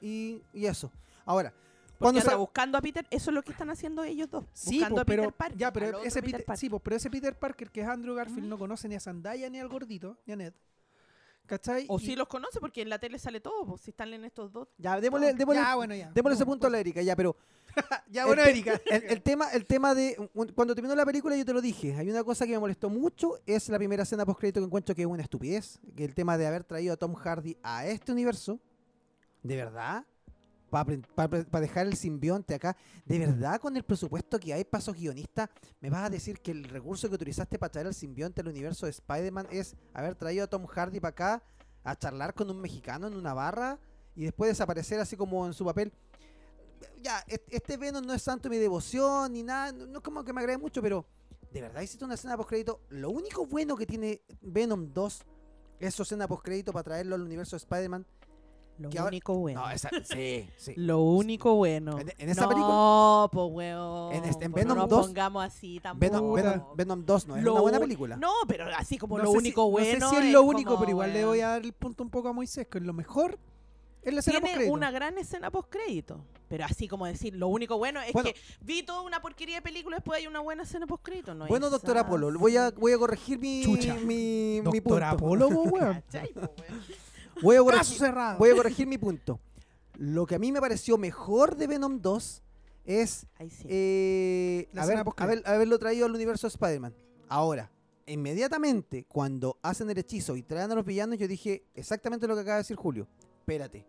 S1: y, y eso. Ahora,
S3: Porque
S1: cuando sa-
S3: buscando a Peter, eso es lo que están haciendo ellos dos.
S2: Sí,
S3: buscando
S2: po,
S3: a Peter
S2: pero,
S3: Parker.
S2: ya, pero ese
S3: Peter
S2: Peter,
S3: Parker.
S2: sí, po, pero ese Peter Parker que es Andrew Garfield no conoce ni a Zendaya ni al gordito, ni a Ned. ¿Cachai?
S3: O
S2: Y-
S3: sí los conoce porque en la tele sale todo, pues, si están en estos dos.
S1: ya, démosle, démosle,
S2: ya, bueno, ya.
S1: démosle ese punto a
S2: pues,
S1: la Erika, ya, pero <laughs>
S2: Ya, bueno,
S1: el,
S2: Erika.
S1: El, el tema, el tema de. un- Cuando terminó la película, yo te lo dije. Hay una cosa que me molestó mucho: es la primera escena post-crédito que encuentro que es una estupidez. Que el tema de haber traído a Tom Hardy a este universo. ¿De verdad? Para dejar el simbionte acá. ¿De verdad, con el presupuesto que hay, pasos guionistas, me vas a decir que el recurso que utilizaste para traer el simbionte al universo de Spider-Man es haber traído a Tom Hardy para acá a charlar con un mexicano en una barra y después desaparecer así como en su papel? ya, est- este Venom no es santo de mi devoción ni nada, no es como que me agrade mucho, pero de verdad hiciste una escena post crédito. Lo único bueno que tiene Venom 2 es su escena post crédito para traerlo al universo de Spider-Man.
S3: Lo
S1: Que ahora-
S3: único bueno.
S1: No, esa, sí, sí. <laughs>
S3: Lo único bueno.
S1: En- en esa
S3: no,
S1: película-
S3: pues weón.
S1: En este- en Venom
S3: no nos
S1: 2,
S3: pongamos así tampoco.
S1: Venom, Venom, Venom 2 no es
S3: Lo
S1: una buena película.
S3: No, pero así como
S2: No
S3: lo único
S2: si,
S3: bueno.
S2: No sé si es lo único,
S3: como,
S2: pero igual le voy a dar el punto un poco a Moisés, que lo mejor es la escena
S3: Tiene
S2: postcrédito.
S3: una gran escena post crédito. Pero así como decir, lo único bueno es
S1: Bueno.
S3: que vi toda una porquería de película, después hay una buena escena post crédito. No
S1: bueno,
S3: es
S1: doctor Apolo, voy a, voy a corregir mi,
S2: Chucha.
S1: mi, mi
S2: Doctor
S1: punto.
S2: Apolo, po, weón. <laughs>
S1: Voy a corregir,
S2: cerrado.
S1: voy a corregir mi punto. Lo que a mí me pareció mejor de Venom 2 es
S3: sí.
S1: eh, haber- haber- haberlo traído al universo de Spider-Man. Ahora, inmediatamente cuando hacen el hechizo y traen a los villanos, yo dije exactamente lo que acaba de decir Julio. Espérate.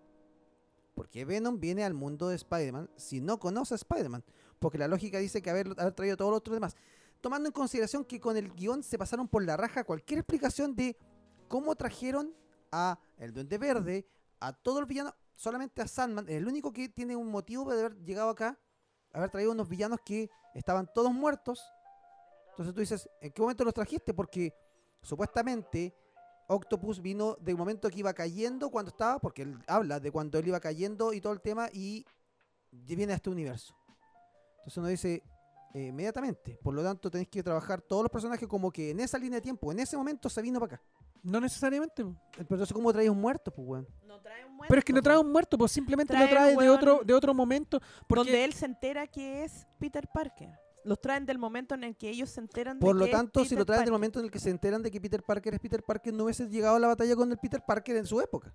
S1: Porque Venom viene al mundo de Spider-Man si no conoce a Spider-Man. Porque la lógica dice que haber, haber traído a todos los otros demás. Tomando en consideración que con el guion se pasaron por la raja cualquier explicación de cómo trajeron a el Duende Verde, a todos los villanos, solamente a Sandman, el único que tiene un motivo de haber llegado acá, haber traído unos villanos que estaban todos muertos. Entonces tú dices, ¿en qué momento los trajiste? Porque supuestamente Octopus vino del momento que iba cayendo cuando estaba, porque él habla de cuando él iba cayendo y todo el tema, y viene a este universo. Entonces uno dice, eh, inmediatamente, por lo tanto tenéis que trabajar todos los personajes como que en esa línea de tiempo, en ese momento se vino para acá.
S2: No necesariamente. po.
S1: Pero entonces, ¿cómo traéis un muerto, pues, weón?
S3: No trae un muerto,
S2: Pero es que no trae un muerto, pues simplemente
S3: Trae
S2: lo trae de otro, de otro momento. Porque
S3: Donde él se entera que es Peter Parker. Los traen del momento en el que ellos se enteran
S1: Por
S3: de
S1: lo
S3: que es
S1: tanto, si
S3: Peter
S1: lo traen del momento en el que se enteran de que Peter Parker es Peter Parker, no hubiese llegado a la batalla con el Peter Parker en su época.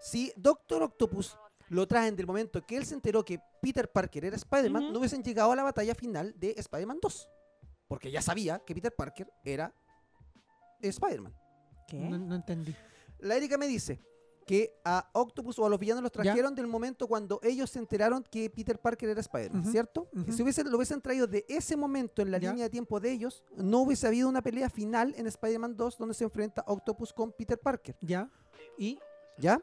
S1: Si Doctor Octopus lo traen del momento que él se enteró que Peter Parker era Spider-Man, no hubiesen llegado a la batalla final de Spider-Man 2. Porque ya sabía que Peter Parker era Spider-Man.
S3: ¿Qué?
S2: no, no entendí.
S1: La Erika me dice que a Octopus o a los villanos los
S2: Ya.
S1: trajeron del momento cuando ellos se enteraron que Peter Parker era Spider-Man, ¿cierto?
S2: ujú.
S1: Si hubiesen, lo hubiesen traído de ese momento en la
S2: Ya.
S1: línea de tiempo de ellos, no hubiese habido una pelea final en Spider-Man 2 donde se enfrenta Octopus con Peter Parker,
S2: ¿Ya? ¿Y?
S1: ¿ya?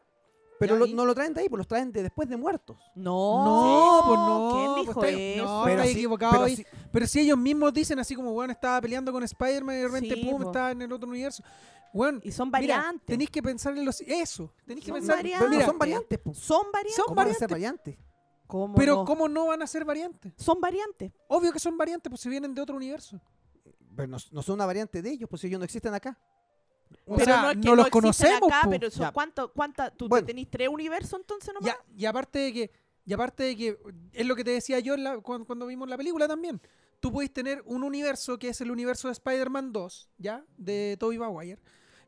S1: Pero no lo traen de ahí, pues los traen de después de muertos.
S3: No,
S2: No, pues no,
S3: ¿Quién
S2: pues está-
S3: eso?
S2: no,
S1: pero
S2: está
S1: sí-
S2: equivocado
S1: pero
S2: ahí.
S1: sí-
S2: Pero si ellos mismos dicen así como, bueno, estaba peleando con Spider-Man y de repente,
S3: Sí,
S2: pum,
S3: po.
S2: estaba en el otro universo. Bueno,
S3: Y son
S2: mira,
S3: variantes.
S2: tenéis que pensar en los... Eso, tenéis que
S3: Son
S2: pensar...
S3: variantes.
S1: pero no
S2: Mira,
S1: son variantes.
S3: Son variantes.
S2: Son
S1: ¿Cómo van a ser variantes?
S3: ¿Cómo
S2: pero
S3: no?
S2: ¿cómo no van a ser variantes?
S3: Son variantes.
S2: Obvio que son variantes, pues si vienen de otro universo.
S1: pero no, no son una variante de ellos, pues ellos no existen acá.
S2: O
S3: pero
S2: sea,
S3: no, es que
S2: no los conocemos,
S3: acá, pero. ¿cuánto, cuánta, ¿Tú
S1: Bueno.
S3: te tenés tres universos entonces nomás?
S2: Y aparte de que, y aparte de que es lo que te decía yo en la- cuando, cuando vimos la película también. Tú puedes tener un universo que es el universo de Spider-Man 2, ¿ya? De Tobey Maguire.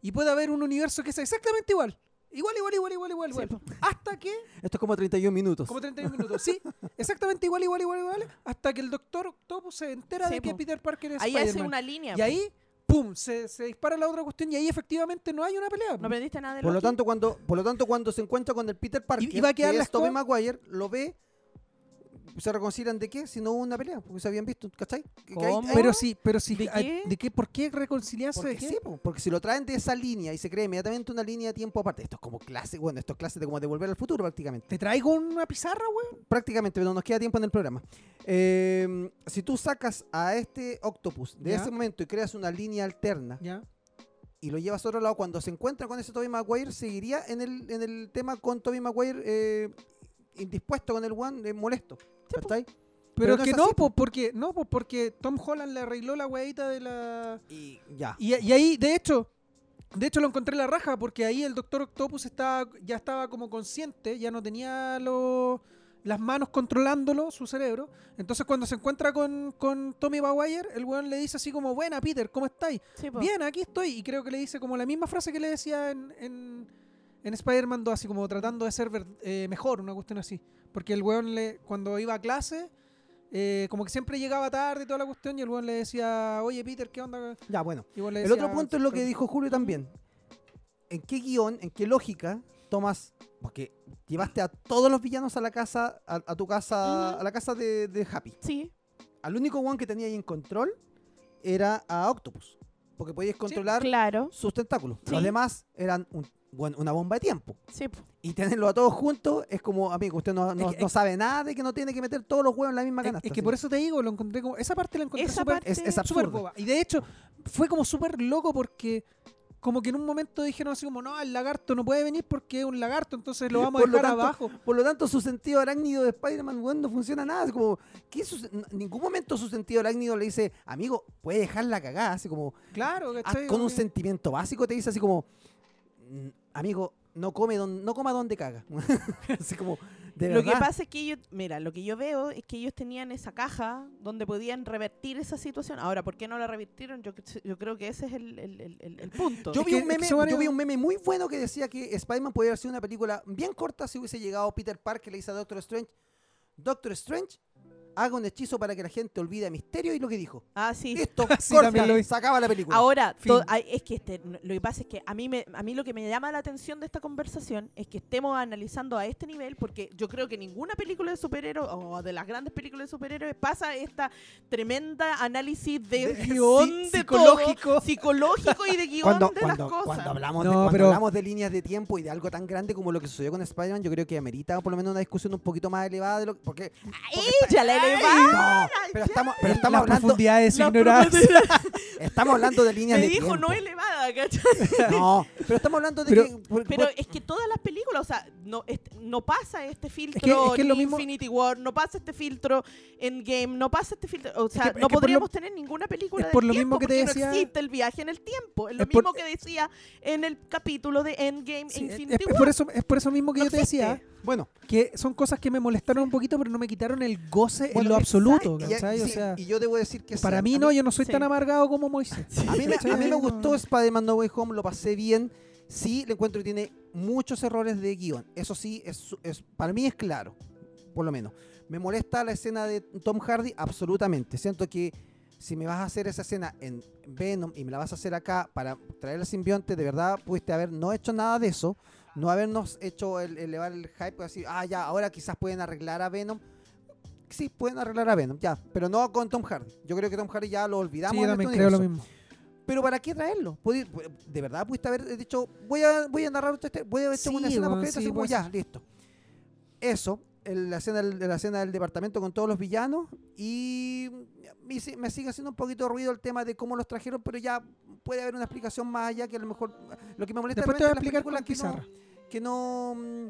S2: Y puede haber un universo que sea exactamente igual. Igual, igual, igual, igual, igual, igual. Hasta que,
S1: Esto es como 31 minutos.
S2: como 31 minutos, sí, exactamente igual, igual, igual, igual, hasta que el Doctor Octopus se entera
S3: Sí,
S2: de que
S3: po.
S2: Peter Parker es
S3: Ahí hace una línea.
S2: Y
S3: po.
S2: ahí, pum, se, se dispara la otra cuestión y ahí efectivamente no hay una pelea.
S3: ¿No aprendiste nada de
S1: Por lo tanto, cuando, por lo tanto, cuando se encuentra con el Peter Parker,
S2: y va a quedar
S1: que
S2: la
S1: es Maguire, lo ve, se reconcilian de qué, si no hubo una pelea, porque se habían visto, ¿cachai?
S2: Pero sí, pero sí.
S3: ¿De
S2: ay,
S3: qué?
S2: ¿De qué? ¿Por qué reconciliarse?
S1: porque
S2: ¿De qué?
S1: sí, po, porque si lo traen de esa línea y se crea inmediatamente una línea de tiempo aparte, esto es como clase, bueno, esto es clase de como de volver al futuro prácticamente.
S2: ¿Te traigo una pizarra, weón?
S1: Prácticamente, pero nos queda tiempo en el programa. Eh, si tú sacas a este Octopus de
S2: Ya.
S1: ese momento y creas una línea alterna
S2: Ya.
S1: y lo llevas a otro lado, cuando se encuentra con ese Tobey Maguire, seguiría en el, en el tema con Tobey Maguire eh, indispuesto con el One, eh, molesto.
S3: Sí.
S1: ¿cachai?
S2: Pero,
S1: Pero
S2: que no, po, porque no, po, porque Tom Holland le arregló la weadita de la
S1: Y ya.
S2: y, y ahí de hecho de hecho lo encontré en la raja porque ahí el Doctor Octopus estaba ya estaba como consciente, ya no tenía lo- las manos controlándolo, su cerebro. Entonces cuando se encuentra con, con Tommy Maguire, el weón le dice así como, buena Peter, ¿cómo estáis?
S3: Sí.
S2: Bien, aquí estoy. Y creo que le dice como la misma frase que le decía en, en, en Spider-Man 2, así como tratando de ser ver- eh, mejor, una cuestión así. Porque el weón le, cuando iba a clase, eh, como que siempre llegaba tarde y toda la cuestión, y el weón le decía, oye Peter, ¿qué onda?
S1: Ya, bueno.
S2: Y el decía,
S1: otro punto es lo que
S2: "Pero-
S1: dijo Julio también. ¿En qué guion, en qué lógica tomas? Porque llevaste a todos los villanos a la casa, a, a tu casa, a la casa de, de Happy.
S3: Sí.
S1: Al único one que tenía ahí en control era a Octopus. Porque podías controlar
S3: Claro.
S1: sus tentáculos.
S3: Sí.
S1: Los demás eran un- una bomba de tiempo.
S3: Sí.
S1: Y tenerlo a todos juntos es como, amigo, usted no, no-
S2: Es que-
S1: no sabe nada de que no tiene que meter todos los huevos en la misma canasta.
S2: es que por eso te digo, lo encontré como. Esa parte la encontré súper
S1: es, es
S2: boba. Y de hecho, fue como súper loco porque. Como que en un momento dijeron así como, no, el lagarto no puede venir porque es un lagarto, entonces lo vamos a
S1: Por
S2: dejar
S1: tanto,
S2: abajo.
S1: Por lo tanto, su sentido arácnido de Spider-Man no funciona nada. Es como, ¿qué su- en ningún momento su sentido arácnido le dice, amigo, puede dejar la cagada. Así como,
S2: Claro,
S1: ah,
S2: ¿cachai?
S1: con un
S2: que-
S1: sentimiento básico te dice así como, "Mm, amigo, no come don, no coma donde caga. <laughs> así como, de
S3: Lo que pasa es que ellos, mira, lo que yo veo es que ellos tenían esa caja donde podían revertir esa situación. Ahora, ¿por qué no la revirtieron? Yo, yo creo que ese es el, el- el- punto.
S1: Yo vi, un meme, yo vi un meme muy bueno que decía que Spider-Man podría haber sido una película bien corta si hubiese llegado Peter Parker le dice a Doctor Strange, Doctor Strange, haga un hechizo para que la gente olvide a Misterio y lo que dijo.
S3: ah, sí.
S1: Listo, <laughs>
S2: Sí, lo vi.
S1: se acaba la película.
S3: Ahora, ay, es que este, lo que pasa es que a mí, me, a mí lo que me llama la atención de esta conversación es que estemos analizando a este nivel, porque yo creo que ninguna película de superhéroes o de las grandes películas de superhéroes pasa esta tremenda análisis de,
S2: De-
S3: guion
S2: sí,
S3: de
S2: psicológico.
S3: todo, psicológico y de guion
S1: cuando,
S3: de
S1: cuando,
S3: las cosas.
S1: cuando hablamos,
S2: No,
S1: de, cuando
S2: pero-
S1: hablamos de líneas de tiempo y de algo tan grande como lo que sucedió con Spider-Man, yo creo que amerita por lo menos una discusión un poquito más elevada de lo porque, porque
S3: ¡Ella la
S1: no, pero estamos, pero estamos
S2: Las
S1: hablando,
S2: profundidades ignoradas.
S1: Estamos hablando de líneas
S3: Me
S1: de
S3: dijo
S1: tiempo.
S3: no elevada, ¿cachai? <laughs>
S1: No, pero estamos hablando de
S2: Pero-
S1: que por-
S3: Pero
S1: por-
S3: es que todas las películas, o sea, no, no pasa este filtro
S2: es que es lo
S3: en
S2: mismo-
S3: Infinity War, no pasa este filtro en Game, no pasa este filtro, o sea,
S2: es
S3: no
S2: que
S3: podríamos
S2: lo-
S3: tener ninguna película
S2: es
S3: del
S2: por lo
S3: tiempo
S2: mismo que te decía-
S3: no existe el viaje en el tiempo, es lo
S2: Es por-
S3: mismo que decía en el capítulo de Endgame
S2: Sí,
S3: e
S2: es,
S3: Infinity
S2: es
S3: War.
S2: por eso, es por eso mismo que
S3: No
S2: yo te
S3: existe.
S2: decía
S1: bueno,
S2: que son cosas que me molestaron un poquito, pero no me quitaron el goce en lo absoluto.
S1: y,
S2: ¿cachai? O
S1: sí,
S2: sea,
S1: y yo debo decir que
S2: para mí no, yo no soy
S3: sí.
S2: tan amargado como Moisés.
S1: A mí, me, a mí me
S2: ¿Cachai?
S1: gustó. Spider-Man No Way Home, lo pasé bien. Sí, le encuentro que tiene muchos errores de guion. Eso sí, es, es- para mí es claro, por lo menos. ¿Me molesta la escena de Tom Hardy? Absolutamente. Siento que si me vas a hacer esa escena en Venom y me la vas a hacer acá para traer al simbionte, de verdad pudiste haber no hecho nada de eso. No habernos hecho el, elevar el hype, así, ah, ya, ahora quizás pueden arreglar a Venom. Sí, pueden arreglar a Venom, ya, pero no con Tom Hardy. Yo creo que Tom Hardy ya lo olvidamos.
S2: Sí, yo también
S1: este
S2: creo lo mismo.
S1: Pero ¿para qué traerlo? De verdad pudiste haber dicho, voy a, voy a narrar este, voy a hecho
S2: Sí,
S1: una escena
S2: weón,
S1: post-créditos,
S2: sí,
S1: así como
S2: puede
S1: ya, listo. Eso, el- la escena del, de la escena del departamento con todos los villanos y me, si- me sigue haciendo un poquito de ruido el tema de cómo los trajeron, pero ya puede haber una explicación más allá que a lo mejor lo que me molesta
S2: Después te voy a
S1: realmente de
S2: explicar
S1: las
S2: con
S1: películas
S2: pizarra.
S1: que no que no mm,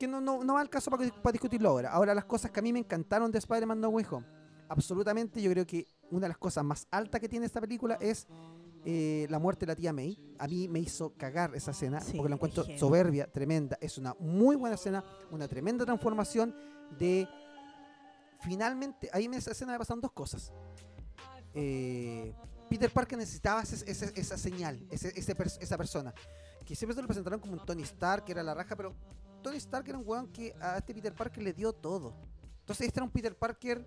S1: que no, no, no va al caso para, para discutirlo ahora. Ahora las cosas que a mí me encantaron de Spider-Man No Way Home. absolutamente, yo creo que una de las cosas más altas que tiene esta película es eh, la muerte de la tía May. A mí me hizo cagar esa escena
S3: Sí,
S1: porque la encuentro soberbia, tremenda. Es una muy buena escena, una tremenda transformación de... Finalmente, ahí en esa escena me pasaron dos cosas. Eh, Peter Parker necesitaba ese- ese- esa señal, ese- esa persona. Que siempre se lo presentaron como un Tony Stark, que era la raja, pero Tony Stark era un weón que a este Peter Parker le dio todo. Entonces este era un Peter Parker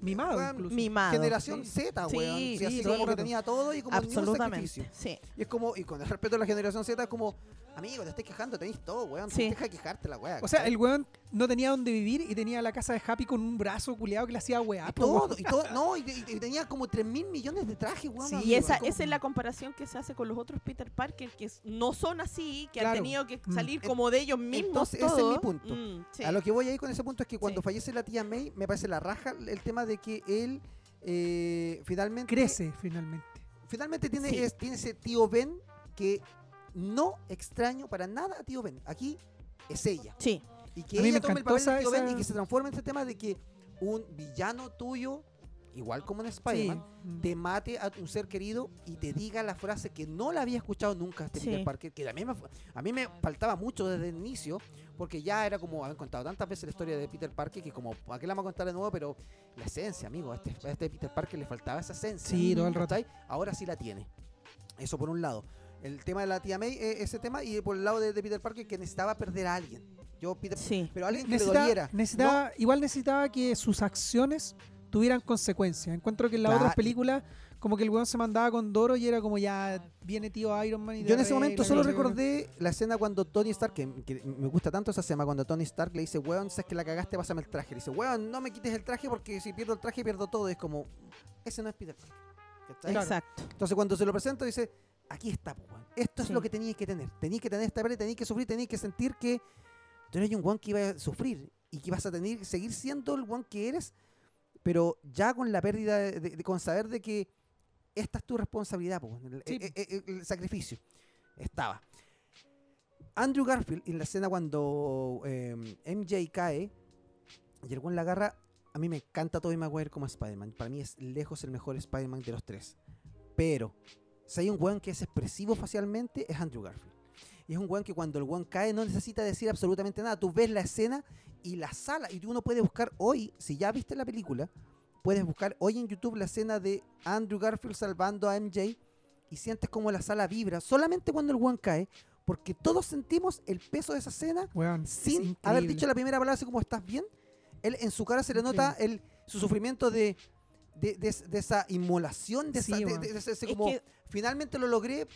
S2: Mimado
S1: Weón,
S2: incluso.
S3: Mimado.
S1: generación
S3: sí.
S1: Z, weón. Sí,
S3: sí,
S1: así
S3: sí.
S1: como que tenía todo y como
S3: Absolutamente.
S1: sacrificio.
S3: Sí.
S1: Y es como, y con el respeto a la generación Z, es como, amigo, te estás quejando, tenéis todo, weón.
S3: Sí.
S1: Deja de quejarte la weá.
S2: O sea, el weón no tenía dónde vivir y tenía la casa de Happy con un brazo culiado que le hacía weá.
S1: y todo,
S2: weón.
S1: y todo, no, y, y- y tenía como 3 mil millones de trajes, weón.
S2: Sí,
S1: amigo,
S3: Y esa,
S1: como-
S3: esa es la comparación que se hace con los otros Peter Parker, que no son así, que
S2: Claro.
S3: han tenido que
S2: Mm.
S3: salir como de ellos mismos.
S1: entonces, ese es mi punto.
S3: Mm, sí.
S1: A lo que voy ahí con ese punto es que cuando
S3: Sí.
S1: fallece la tía May, me parece la raja el tema de que él eh, finalmente
S2: Crece finalmente.
S1: finalmente tiene,
S3: Sí.
S1: es- tiene ese tío Ben que no extraño para nada a tío Ben. Aquí es ella.
S3: Sí,
S1: Y que ella
S2: me
S1: tome el papel de
S2: esa-
S1: tío Ben y
S2: esa-
S1: que se transforme en ese tema de que un villano tuyo, igual como en Spider-Man,
S2: Sí. Mm.
S1: te mate a un ser querido y te diga la frase que no la había escuchado nunca este
S3: Sí.
S1: Peter Parker, que a mí, me, fu- a mí me faltaba mucho desde el inicio, porque ya era como, haber contado tantas veces la historia de Peter Parker, que como, ¿a qué la vamos a contar de nuevo? Pero la esencia, amigo, a este, a este Peter Parker le faltaba esa esencia.
S2: Sí, todo el rato.
S1: Ahora sí la tiene. Eso por un lado. El tema de la tía May, eh, ese tema, y por el lado de, de Peter Parker, que necesitaba perder a alguien. Yo, Peter,
S3: sí.
S1: pero alguien que le
S2: Necesitaba-
S1: doliera.
S2: necesitaba- Igual necesitaba que sus acciones tuvieran consecuencias. Encuentro que en las
S1: Claro.
S2: otras películas, como que el weón se mandaba con Doro y era como ya viene tío Iron Man y
S1: Yo en ese momento solo recordé la escena cuando Tony Stark, que, que me gusta tanto esa escena, cuando Tony Stark le dice, weón, sabes que la cagaste, pásame el traje. Le dice, weón, no me quites el traje porque si pierdo el traje pierdo todo. Y es como, ese no es Peter Parker.
S3: Exacto.
S1: Entonces cuando se lo presento dice, aquí está, weón. Esto es
S3: Sí.
S1: lo que tenías que tener. Tenías que tener esta pelea, tenías que sufrir, tenías que sentir que tú eres un weón que iba a sufrir y que vas a tener, seguir siendo el weón que eres, pero ya con la pérdida, de, de- de- con saber de que esta es tu responsabilidad, po, el,
S2: Sí.
S1: el- el- el sacrificio. Estaba. Andrew Garfield, en la escena cuando eh, MJ cae y el weón la agarra, a mí me encanta Tobey Maguire como Spider-Man. Para mí es lejos el mejor Spider-Man de los tres. Pero, si hay un weón que es expresivo facialmente, es Andrew Garfield. Y es un weón que cuando el weón cae no necesita decir absolutamente nada. Tú ves la escena y la sala, y uno puede buscar hoy, si ya viste la película, puedes buscar hoy en YouTube la escena de Andrew Garfield salvando a MJ y sientes como la sala vibra solamente cuando el weón cae, porque todos sentimos el peso de esa escena
S2: Weón, es
S1: sin haber dicho la primera palabra así como estás bien. Él en su cara se le nota el, su sufrimiento de, de, de- de esa inmolación, de,
S2: Sí,
S1: esa, de- ese-
S3: Es
S1: como
S3: que
S1: finalmente lo logré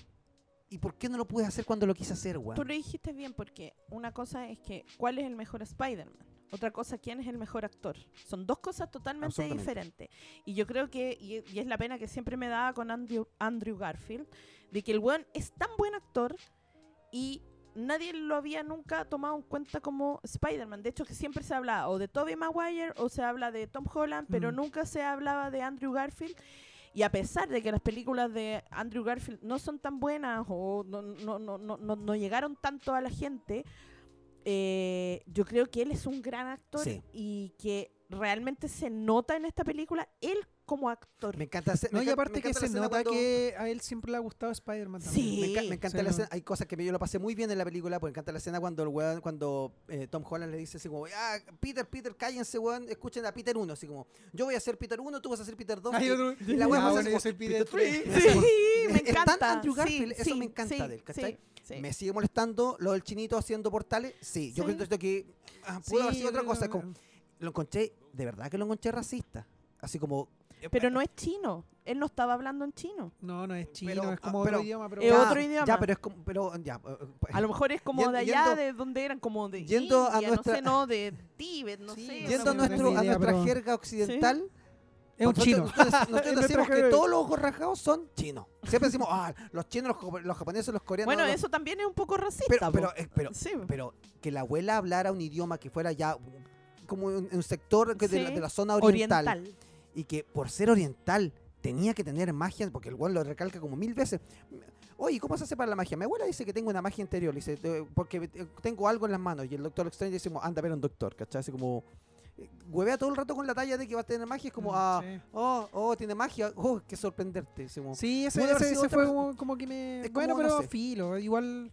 S1: y por qué no lo pude hacer cuando lo quise hacer, weón.
S3: tú lo dijiste bien, porque una cosa es que cuál es el mejor Spider-Man. Otra cosa, quién es el mejor actor. Son dos cosas totalmente diferentes. Y yo creo que, y, y es la pena que siempre me daba con Andrew, Andrew Garfield, de que el weón es tan buen actor y nadie lo había nunca tomado en cuenta como Spider-Man. De hecho, que siempre se habla o de Tobey Maguire o se habla de Tom Holland, pero
S2: Mm.
S3: nunca se hablaba de Andrew Garfield. Y a pesar de que las películas de Andrew Garfield no son tan buenas o no, no, no, no, no, no llegaron tanto a la gente, eh, yo creo que él es un gran actor
S1: Sí.
S3: y que realmente se nota en esta película él como actor.
S1: Me encanta hacer-
S2: No,
S1: me
S2: y aparte que se nota
S1: cuando-
S2: que a él siempre le ha gustado Spider-Man también.
S3: Sí.
S1: Me, enca- me encanta
S2: Sí,
S1: la
S2: no.
S1: escena, hay cosas que yo lo pasé muy bien en la película, porque me encanta la escena cuando el weón, cuando eh, Tom Holland le dice así como, ah, Peter, Peter, cállense, weón, escuchen a Peter 1, así como, yo voy a ser Peter 1, tú vas a ser Peter 2.
S2: Hay
S1: y-
S2: otro-
S1: y la weá
S2: Ah, bueno, yo soy Peter
S1: three.
S2: tres.
S3: Sí, <laughs> me
S1: tan
S3: encanta.
S1: Andrew
S3: Sí,
S1: Garfield, eso
S3: sí,
S1: me encanta
S3: sí,
S1: de él, ¿cachai?
S3: sí, sí.
S1: Me sigue molestando lo del chinito haciendo portales, sí, yo creo que ah, pudo haber
S2: Sí,
S1: sido otra cosa, como, lo encontré, de verdad que lo encontré racista, así como...
S3: Pero no es chino. Él no estaba hablando en chino.
S2: No, no es chino,
S1: Pero,
S2: es como
S1: ah,
S2: otro idioma, pero
S3: Es
S1: Ya,
S3: otro idioma.
S1: Ya, pero es como, pero ya, eh, eh,
S3: A lo mejor es como de allá,
S1: yendo-
S3: de donde eran, como de
S1: yendo a
S3: India,
S1: nuestra-
S3: no sé, no, de Tíbet, no
S2: Sí,
S3: sé.
S2: no
S1: Yendo a, nuestro, a nuestra
S2: pero-
S1: jerga occidental,
S2: es un chino.
S1: Nosotros, <laughs> decimos que todos los ojos rajados son chinos. Siempre decimos, ah, los chinos, los, los japoneses, los coreanos.
S3: Bueno,
S1: los-
S3: eso también es un poco racista.
S1: Pero, pero, eh, pero,
S3: sí.
S1: pero que la abuela hablara un idioma que fuera ya como un, un sector que de, la,
S3: Sí,
S1: de la zona oriental,
S3: oriental.
S1: Y que por ser oriental tenía que tener magia, porque el weón lo recalca como mil veces. Oye, ¿cómo se hace para la magia? Mi abuela dice que tengo una magia interior, dice, "Eh, porque tengo algo en las manos. Y el doctor Strange dice, anda a ver a un doctor, ¿cachai? Así como, eh, huevea todo el rato con la talla de que va a tener magia. Es como,
S2: Mm,
S1: ah,
S2: sí.
S1: oh, oh, tiene magia. Oh, qué sorprenderte.
S2: Sí, ese, ese- ese fue como, como que me...
S1: Es como,
S2: bueno,
S1: no
S2: pero
S1: sé.
S2: filo, igual...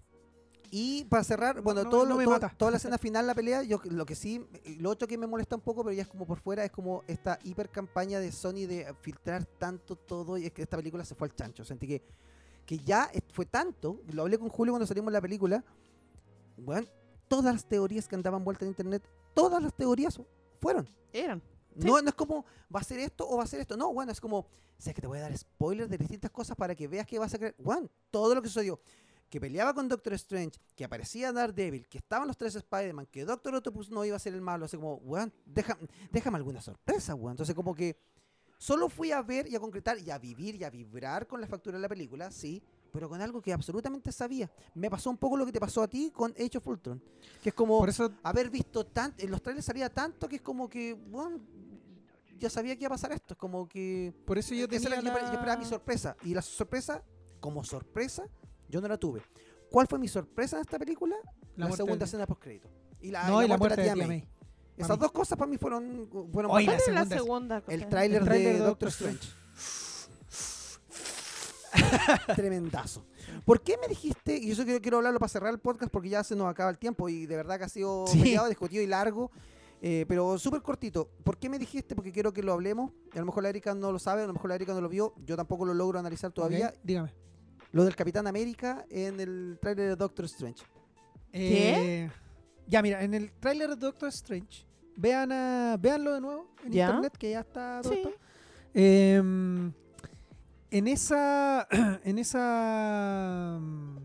S1: Y para cerrar, bueno,
S2: no-
S1: todo
S2: no
S1: lo- todo- toda la escena <laughs> final, la pelea, yo lo que sí, lo otro que me molesta un poco, pero ya es como por fuera, es como esta hiper campaña de Sony de filtrar tanto todo y es que esta película se fue al chancho. Sentí que, que ya fue tanto, lo hablé con Julio cuando salimos de la película, bueno, todas las teorías que andaban vueltas en internet, todas las teorías fueron.
S3: Eran.
S1: No, no es como, va a ser esto o va a ser esto. No, bueno, es como, sé que te voy a dar spoilers de distintas cosas para que veas que vas a creer. Bueno, todo lo que sucedió. Que peleaba con Doctor Strange, que aparecía Daredevil, que estaban los tres Spider-Man, que Doctor Octopus no iba a ser el malo. Así como, weón, deja, déjame alguna sorpresa, weón. Entonces, como que solo fui a ver y a concretar y a vivir y a vibrar con la factura de la película, sí, pero con algo que absolutamente sabía. Me pasó un poco lo que te pasó a ti con Age of Ultron, que es como
S2: Por eso
S1: haber visto tanto, en los trailers salía tanto que es como que, bueno, ya sabía que iba a pasar esto, es como que...
S2: Por eso yo
S1: esa
S2: tenía la-
S1: yo esperaba mi sorpresa, y la sorpresa, como sorpresa, yo no la tuve. ¿Cuál fue mi sorpresa en esta película?
S2: La
S1: La, segunda
S2: de-
S1: escena post crédito. Y la,
S2: no, y la
S1: muerte
S2: muerte de
S1: tía
S2: tía
S1: May.
S2: May.
S1: Esas dos cosas para mí fueron, fueron
S3: ¿Cuál
S2: la
S3: era la
S2: segunda es-
S3: segunda?
S1: el
S3: cosa?
S1: tráiler
S2: El
S1: de,
S2: tráiler de
S1: Doctor
S2: Doctor
S1: Strange. Tremendazo. ¿Por qué me dijiste, y eso quiero, quiero hablarlo para cerrar el podcast porque ya se nos acaba el tiempo y de verdad que ha sido
S2: Sí.
S1: peleado, discutido y largo, eh, pero súper cortito. ¿Por qué me dijiste? Porque quiero que lo hablemos. y A lo mejor la Erika no lo sabe, a lo mejor la Erika no lo vio, yo tampoco lo logro analizar todavía.
S2: Dígame.
S1: Lo del Capitán América en el tráiler de Doctor Strange.
S2: Eh, ya, mira, en el tráiler de Doctor Strange, vean a, véanlo de nuevo en
S3: ¿Ya?
S2: internet, que ya está todo
S3: Sí.
S2: esto. Em, en esa. <clears throat> En esa. mm,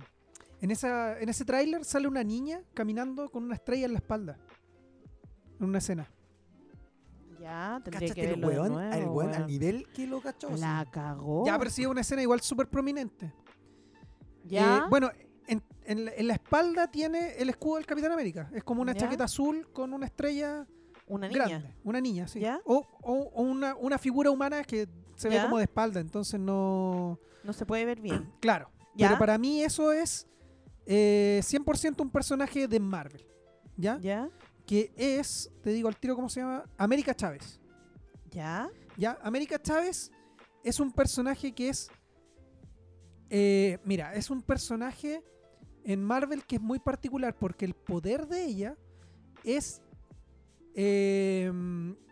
S2: En esa. En ese tráiler sale una niña caminando con una estrella en la espalda. En una escena.
S3: Ya, tendría
S1: ¿Cachaste
S3: que
S1: el
S3: verlo de
S1: weón?
S3: nuevo,
S1: el weón al
S3: weón.
S1: nivel que lo cachó.
S3: La cagó.
S2: Ya, pero sí es una escena igual súper prominente.
S3: Ya.
S2: Eh, bueno, en, en la, en la espalda tiene el escudo del Capitán América. Es como una
S3: Ya.
S2: chaqueta azul con una estrella
S3: una niña.
S2: grande. Una niña, sí.
S3: ¿Ya?
S2: O, o- o una, una figura humana que se ve como de espalda, entonces no...
S3: No se puede ver bien. <clears throat>
S2: Claro.
S3: ¿Ya?
S2: Pero para mí eso es eh, 100% un personaje de Marvel. ¿Ya?
S3: ¿Ya?
S2: Que es, te digo al tiro cómo se llama, América Chávez.
S3: ¿Ya?
S2: ¿Ya? América Chávez es un personaje que es... eh, mira, es un personaje en Marvel que es muy particular porque el poder de ella es eh,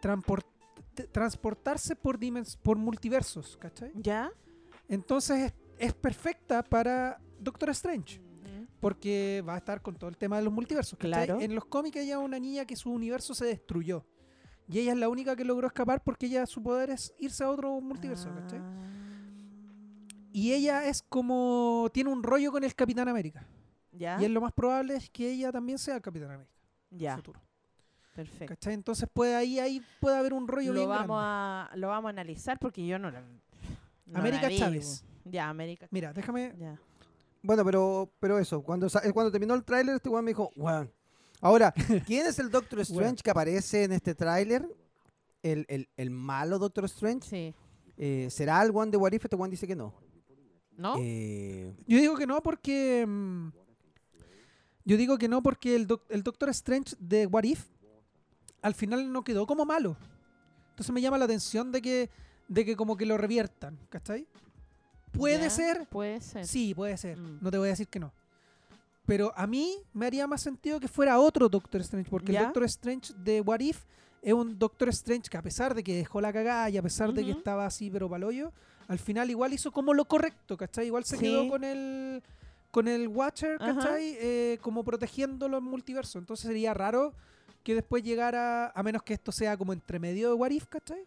S2: transport- transportarse por, por multiversos, ¿cachai?
S3: ¿Ya?
S2: Entonces es, es perfecta para Doctor Strange porque va a estar con todo el tema de los multiversos. ¿cachai?
S3: Claro.
S2: En los cómics ella es una niña que su universo se destruyó. Y ella es la única que logró escapar porque ella su poder es irse a otro multiverso, ¿cachai? Y ella es como... tiene un rollo con el Capitán América.
S3: ¿Ya?
S2: Y es lo más probable es que ella también sea el Capitán América. en el
S3: Ya.
S2: futuro.
S3: Perfecto.
S2: ¿Cachai? Entonces puede ahí, ahí puede haber un rollo
S3: Lo
S2: bien
S3: vamos,
S2: grande.
S3: a, lo vamos a analizar porque yo no la. no
S2: América
S3: la vi,
S2: Chávez.
S3: Ya, América.
S2: Mira, déjame...
S3: Ya.
S1: Bueno, pero, pero eso, cuando, eh, cuando terminó el tráiler, este weón me dijo, weón. Ahora, <laughs> ¿quién es el Doctor Strange que aparece en este tráiler? El, el, el malo Doctor Strange.
S3: Sí.
S1: Eh, ¿Será el one de What If? Este one dice que no.
S3: ¿No?
S1: Eh,
S2: Yo digo que no porque... mm, yo digo que no porque el, doc- el Doctor Strange de What If al final no quedó como malo. Entonces me llama la atención de que, de que como que lo reviertan, ¿cachai? Puede
S3: Ya,
S2: ser,
S3: Puede ser.
S2: sí, puede ser.
S3: Mm.
S2: No te voy a decir que no. Pero a mí me haría más sentido que fuera otro Doctor Strange, porque
S3: ¿Ya?
S2: el Doctor Strange de What If es un Doctor Strange que a pesar de que dejó la cagada y a pesar de que estaba así pero paloyo, al final igual hizo como lo correcto, ¿cachai? Igual se
S3: Sí.
S2: quedó con el con el Watcher. ¿cachai? Eh, como protegiéndolo en multiverso. Entonces sería raro que después llegara, a menos que esto sea como entre medio de What If, ¿cachai?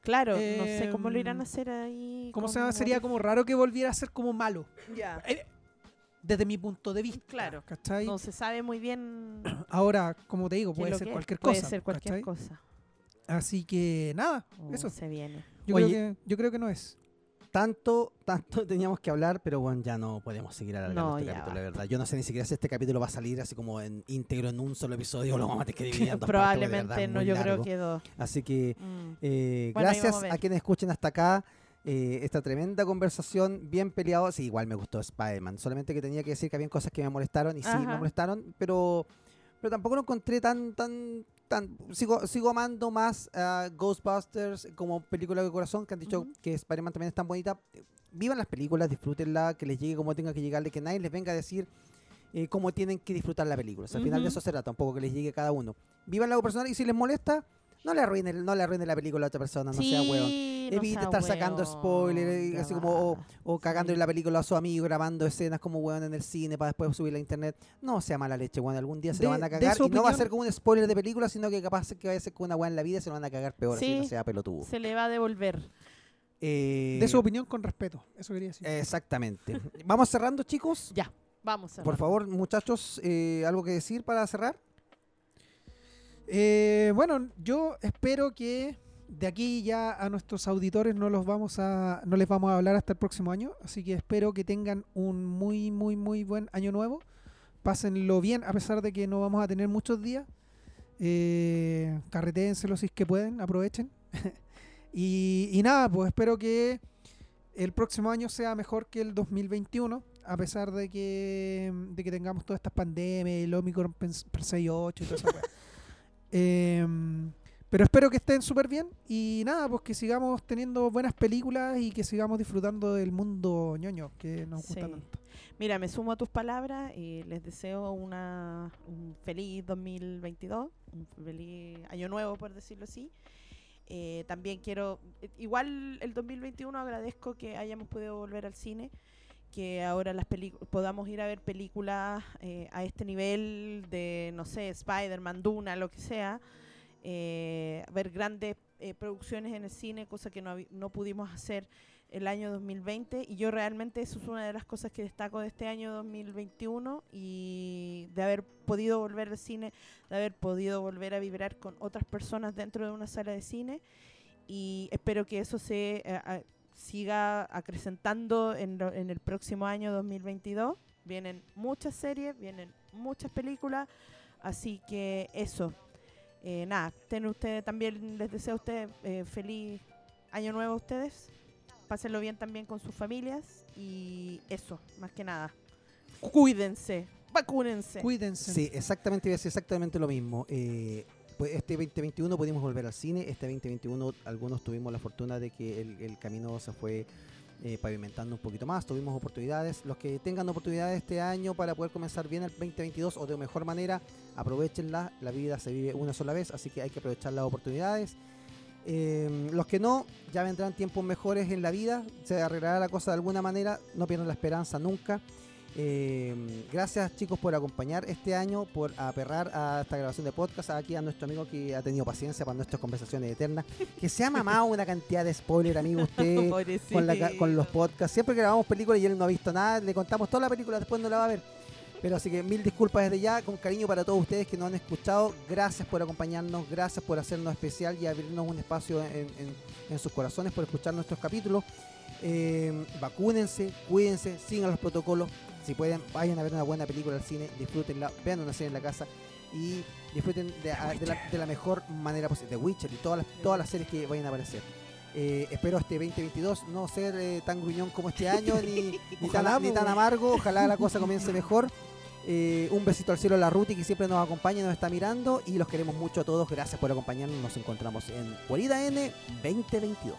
S3: Claro, no sé cómo lo irán
S2: Em,
S3: a hacer ahí.
S2: Se llama, sería como raro que volviera a ser como malo.
S3: Ya.
S2: Eh, Desde mi punto de vista.
S3: Claro.
S2: ¿Cachai?
S3: No se sabe muy bien. <clears throat>
S2: Ahora, como te digo, puede ser cualquier
S3: Puede
S2: cosa.
S3: ser cualquier
S2: ¿cachai?
S3: cosa.
S2: Así que nada,
S3: Oh,
S2: eso.
S3: Se viene.
S2: Yo
S1: Oye.
S2: creo, que, yo creo que no es.
S1: tanto, tanto <laughs> teníamos que hablar, pero bueno, ya no podemos seguir alargando
S3: No,
S1: este capítulo,
S3: va.
S1: de verdad. Yo no sé ni siquiera si este capítulo va a salir así como en íntegro en un solo episodio o lo vamos a tener que dividir en dos partes, <laughs>
S3: Probablemente
S1: verdad
S3: no, yo
S1: largo.
S3: creo que dos.
S1: Así que
S3: Mm.
S1: eh,
S3: Bueno,
S1: gracias
S3: a
S1: quienes escuchen hasta acá eh, esta tremenda conversación, bien peleado. Sí, igual me gustó Spider-Man, solamente que tenía que decir que había cosas que me molestaron y sí me molestaron, pero pero tampoco lo encontré tan tan tan- sigo, sigo amando más a Ghostbusters como película de corazón, que han dicho que Spider-Man también es tan bonita. Vivan las películas, disfrútenla, que les llegue como tenga que llegarle, que nadie les venga a decir eh, cómo tienen que disfrutar la película. O sea, al final de eso será, tampoco que les llegue a cada uno. Vivan la personal y si les molesta, no le arruinen, no le arruinen la película a otra persona, no sea hueón.
S3: No
S1: Evite
S3: sea
S1: estar sacando spoilers, y
S3: ya
S1: así como, o, o cagándole
S3: Sí.
S1: la película a su amigo, grabando escenas como weón en el cine para después subirla a internet. No sea mala leche, weón. Algún día se lo
S2: De-
S1: van a cagar. Y no va a ser como un spoiler de película, sino que capaz que vaya a ser con una weón en la vida y se lo van a cagar peor, así
S3: Sí.
S1: no sea pelotudo.
S3: Se le va a devolver.
S1: Eh,
S2: De su opinión con respeto, eso quería decir.
S1: Exactamente. <laughs> Vamos cerrando, chicos.
S3: Ya, vamos a
S1: Por favor, muchachos, eh, ¿algo que decir para cerrar?
S2: Eh, bueno, yo espero que de aquí ya a nuestros auditores no los vamos a, no les vamos a hablar hasta el próximo año, así que espero que tengan un muy, muy, muy buen año nuevo. Pásenlo bien, a pesar de que no vamos a tener muchos días. Eh, carretéenselo si es que pueden, aprovechen. <laughs> y, nada, pues espero que el próximo año sea mejor que el 2021, a pesar de que, de que tengamos todas estas pandemias, el Omicron Pens- Persei 8 y toda esa <laughs> Em, pero espero que estén súper bien y nada, pues que sigamos teniendo buenas películas y que sigamos disfrutando del mundo ñoño que nos gusta
S3: Sí.
S2: tanto.
S3: Mira, me sumo a tus palabras y les deseo una, un feliz 2022, un feliz año nuevo, por decirlo así. Eh, también quiero, eh, igual el 2021 agradezco que hayamos podido volver al cine, que ahora las podamos ir a ver películas eh, a este nivel de, no sé, Spider-Man, Duna, lo que sea, eh, ver grandes eh, producciones en el cine, cosa que no, no pudimos hacer el año 2020 y yo realmente eso es una de las cosas que destaco de este año 2021 y de haber podido volver al cine, de haber podido volver a vibrar con otras personas dentro de una sala de cine. Y espero que eso se eh, siga acrecentando en, lo- en el próximo año 2022. Vienen muchas series, vienen muchas películas, así que eso. Eh, nada, ten usted también les deseo a ustedes eh, feliz año nuevo a ustedes. Pásenlo bien también con sus familias y eso, más que nada. Cuídense, vacúnense.
S2: Cuídense.
S1: Sí, exactamente, iba a decir exactamente lo mismo. Eh, pues este 2021 pudimos volver al cine, este 2021 algunos tuvimos la fortuna de que el, camino se fue eh, pavimentando un poquito más, tuvimos oportunidades. Los que tengan oportunidades este año para poder comenzar bien el 2022 o de mejor manera, aprovechenla. La vida se vive una sola vez, así que hay que aprovechar las oportunidades. Eh, los que no, ya vendrán tiempos mejores en la vida, se arreglará la cosa de alguna manera, no pierdan la esperanza nunca. Eh, gracias chicos por acompañar este año, por aperrar a esta grabación de podcast, aquí a nuestro amigo que ha tenido paciencia para nuestras conversaciones eternas, que se ha mamado una cantidad de spoiler, amigo, usted <laughs> con, la con los podcasts. Siempre que grabamos películas y él no ha visto nada, le contamos toda la película, después no la va a ver. Pero así que mil disculpas desde ya, con cariño para todos ustedes que nos han escuchado. Gracias por acompañarnos, gracias por hacernos especial y abrirnos un espacio en, en- en sus corazones, por escuchar nuestros capítulos. Eh, vacúnense, cuídense, sigan los protocolos. Si pueden, vayan a ver una buena película al cine, disfrútenla, vean una serie en la casa y disfruten de, a- de la, de la mejor manera posible. The Witcher y todas las, todas las series que vayan a aparecer. Eh, espero este 2022 no ser eh, tan gruñón como este año, ni, <laughs> ni, tan, ni tan amargo. Ojalá la cosa <laughs> comience mejor. Eh, un besito al cielo a la Ruti que siempre nos acompaña y nos está mirando. Y los queremos mucho a todos. Gracias por acompañarnos. Nos encontramos en Guarida N 2022.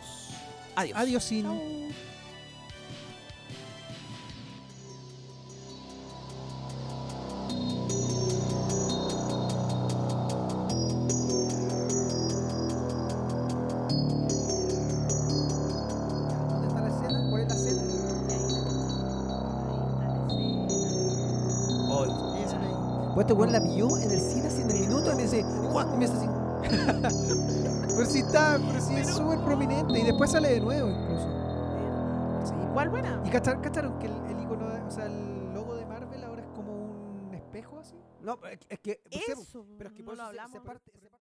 S1: Adiós.
S2: Adiós sin.
S1: Y
S2: después sale de nuevo incluso. Sí.
S3: Igual buena.
S2: ¿Y cachar- cacharon que el, el icono, de- o sea, el logo de Marvel ahora es como un espejo así?
S1: No, es que- es que.
S3: Eso,
S1: pero es que
S3: no
S1: por
S3: lo
S1: eso se-
S3: hablamos.
S1: parte- se parte-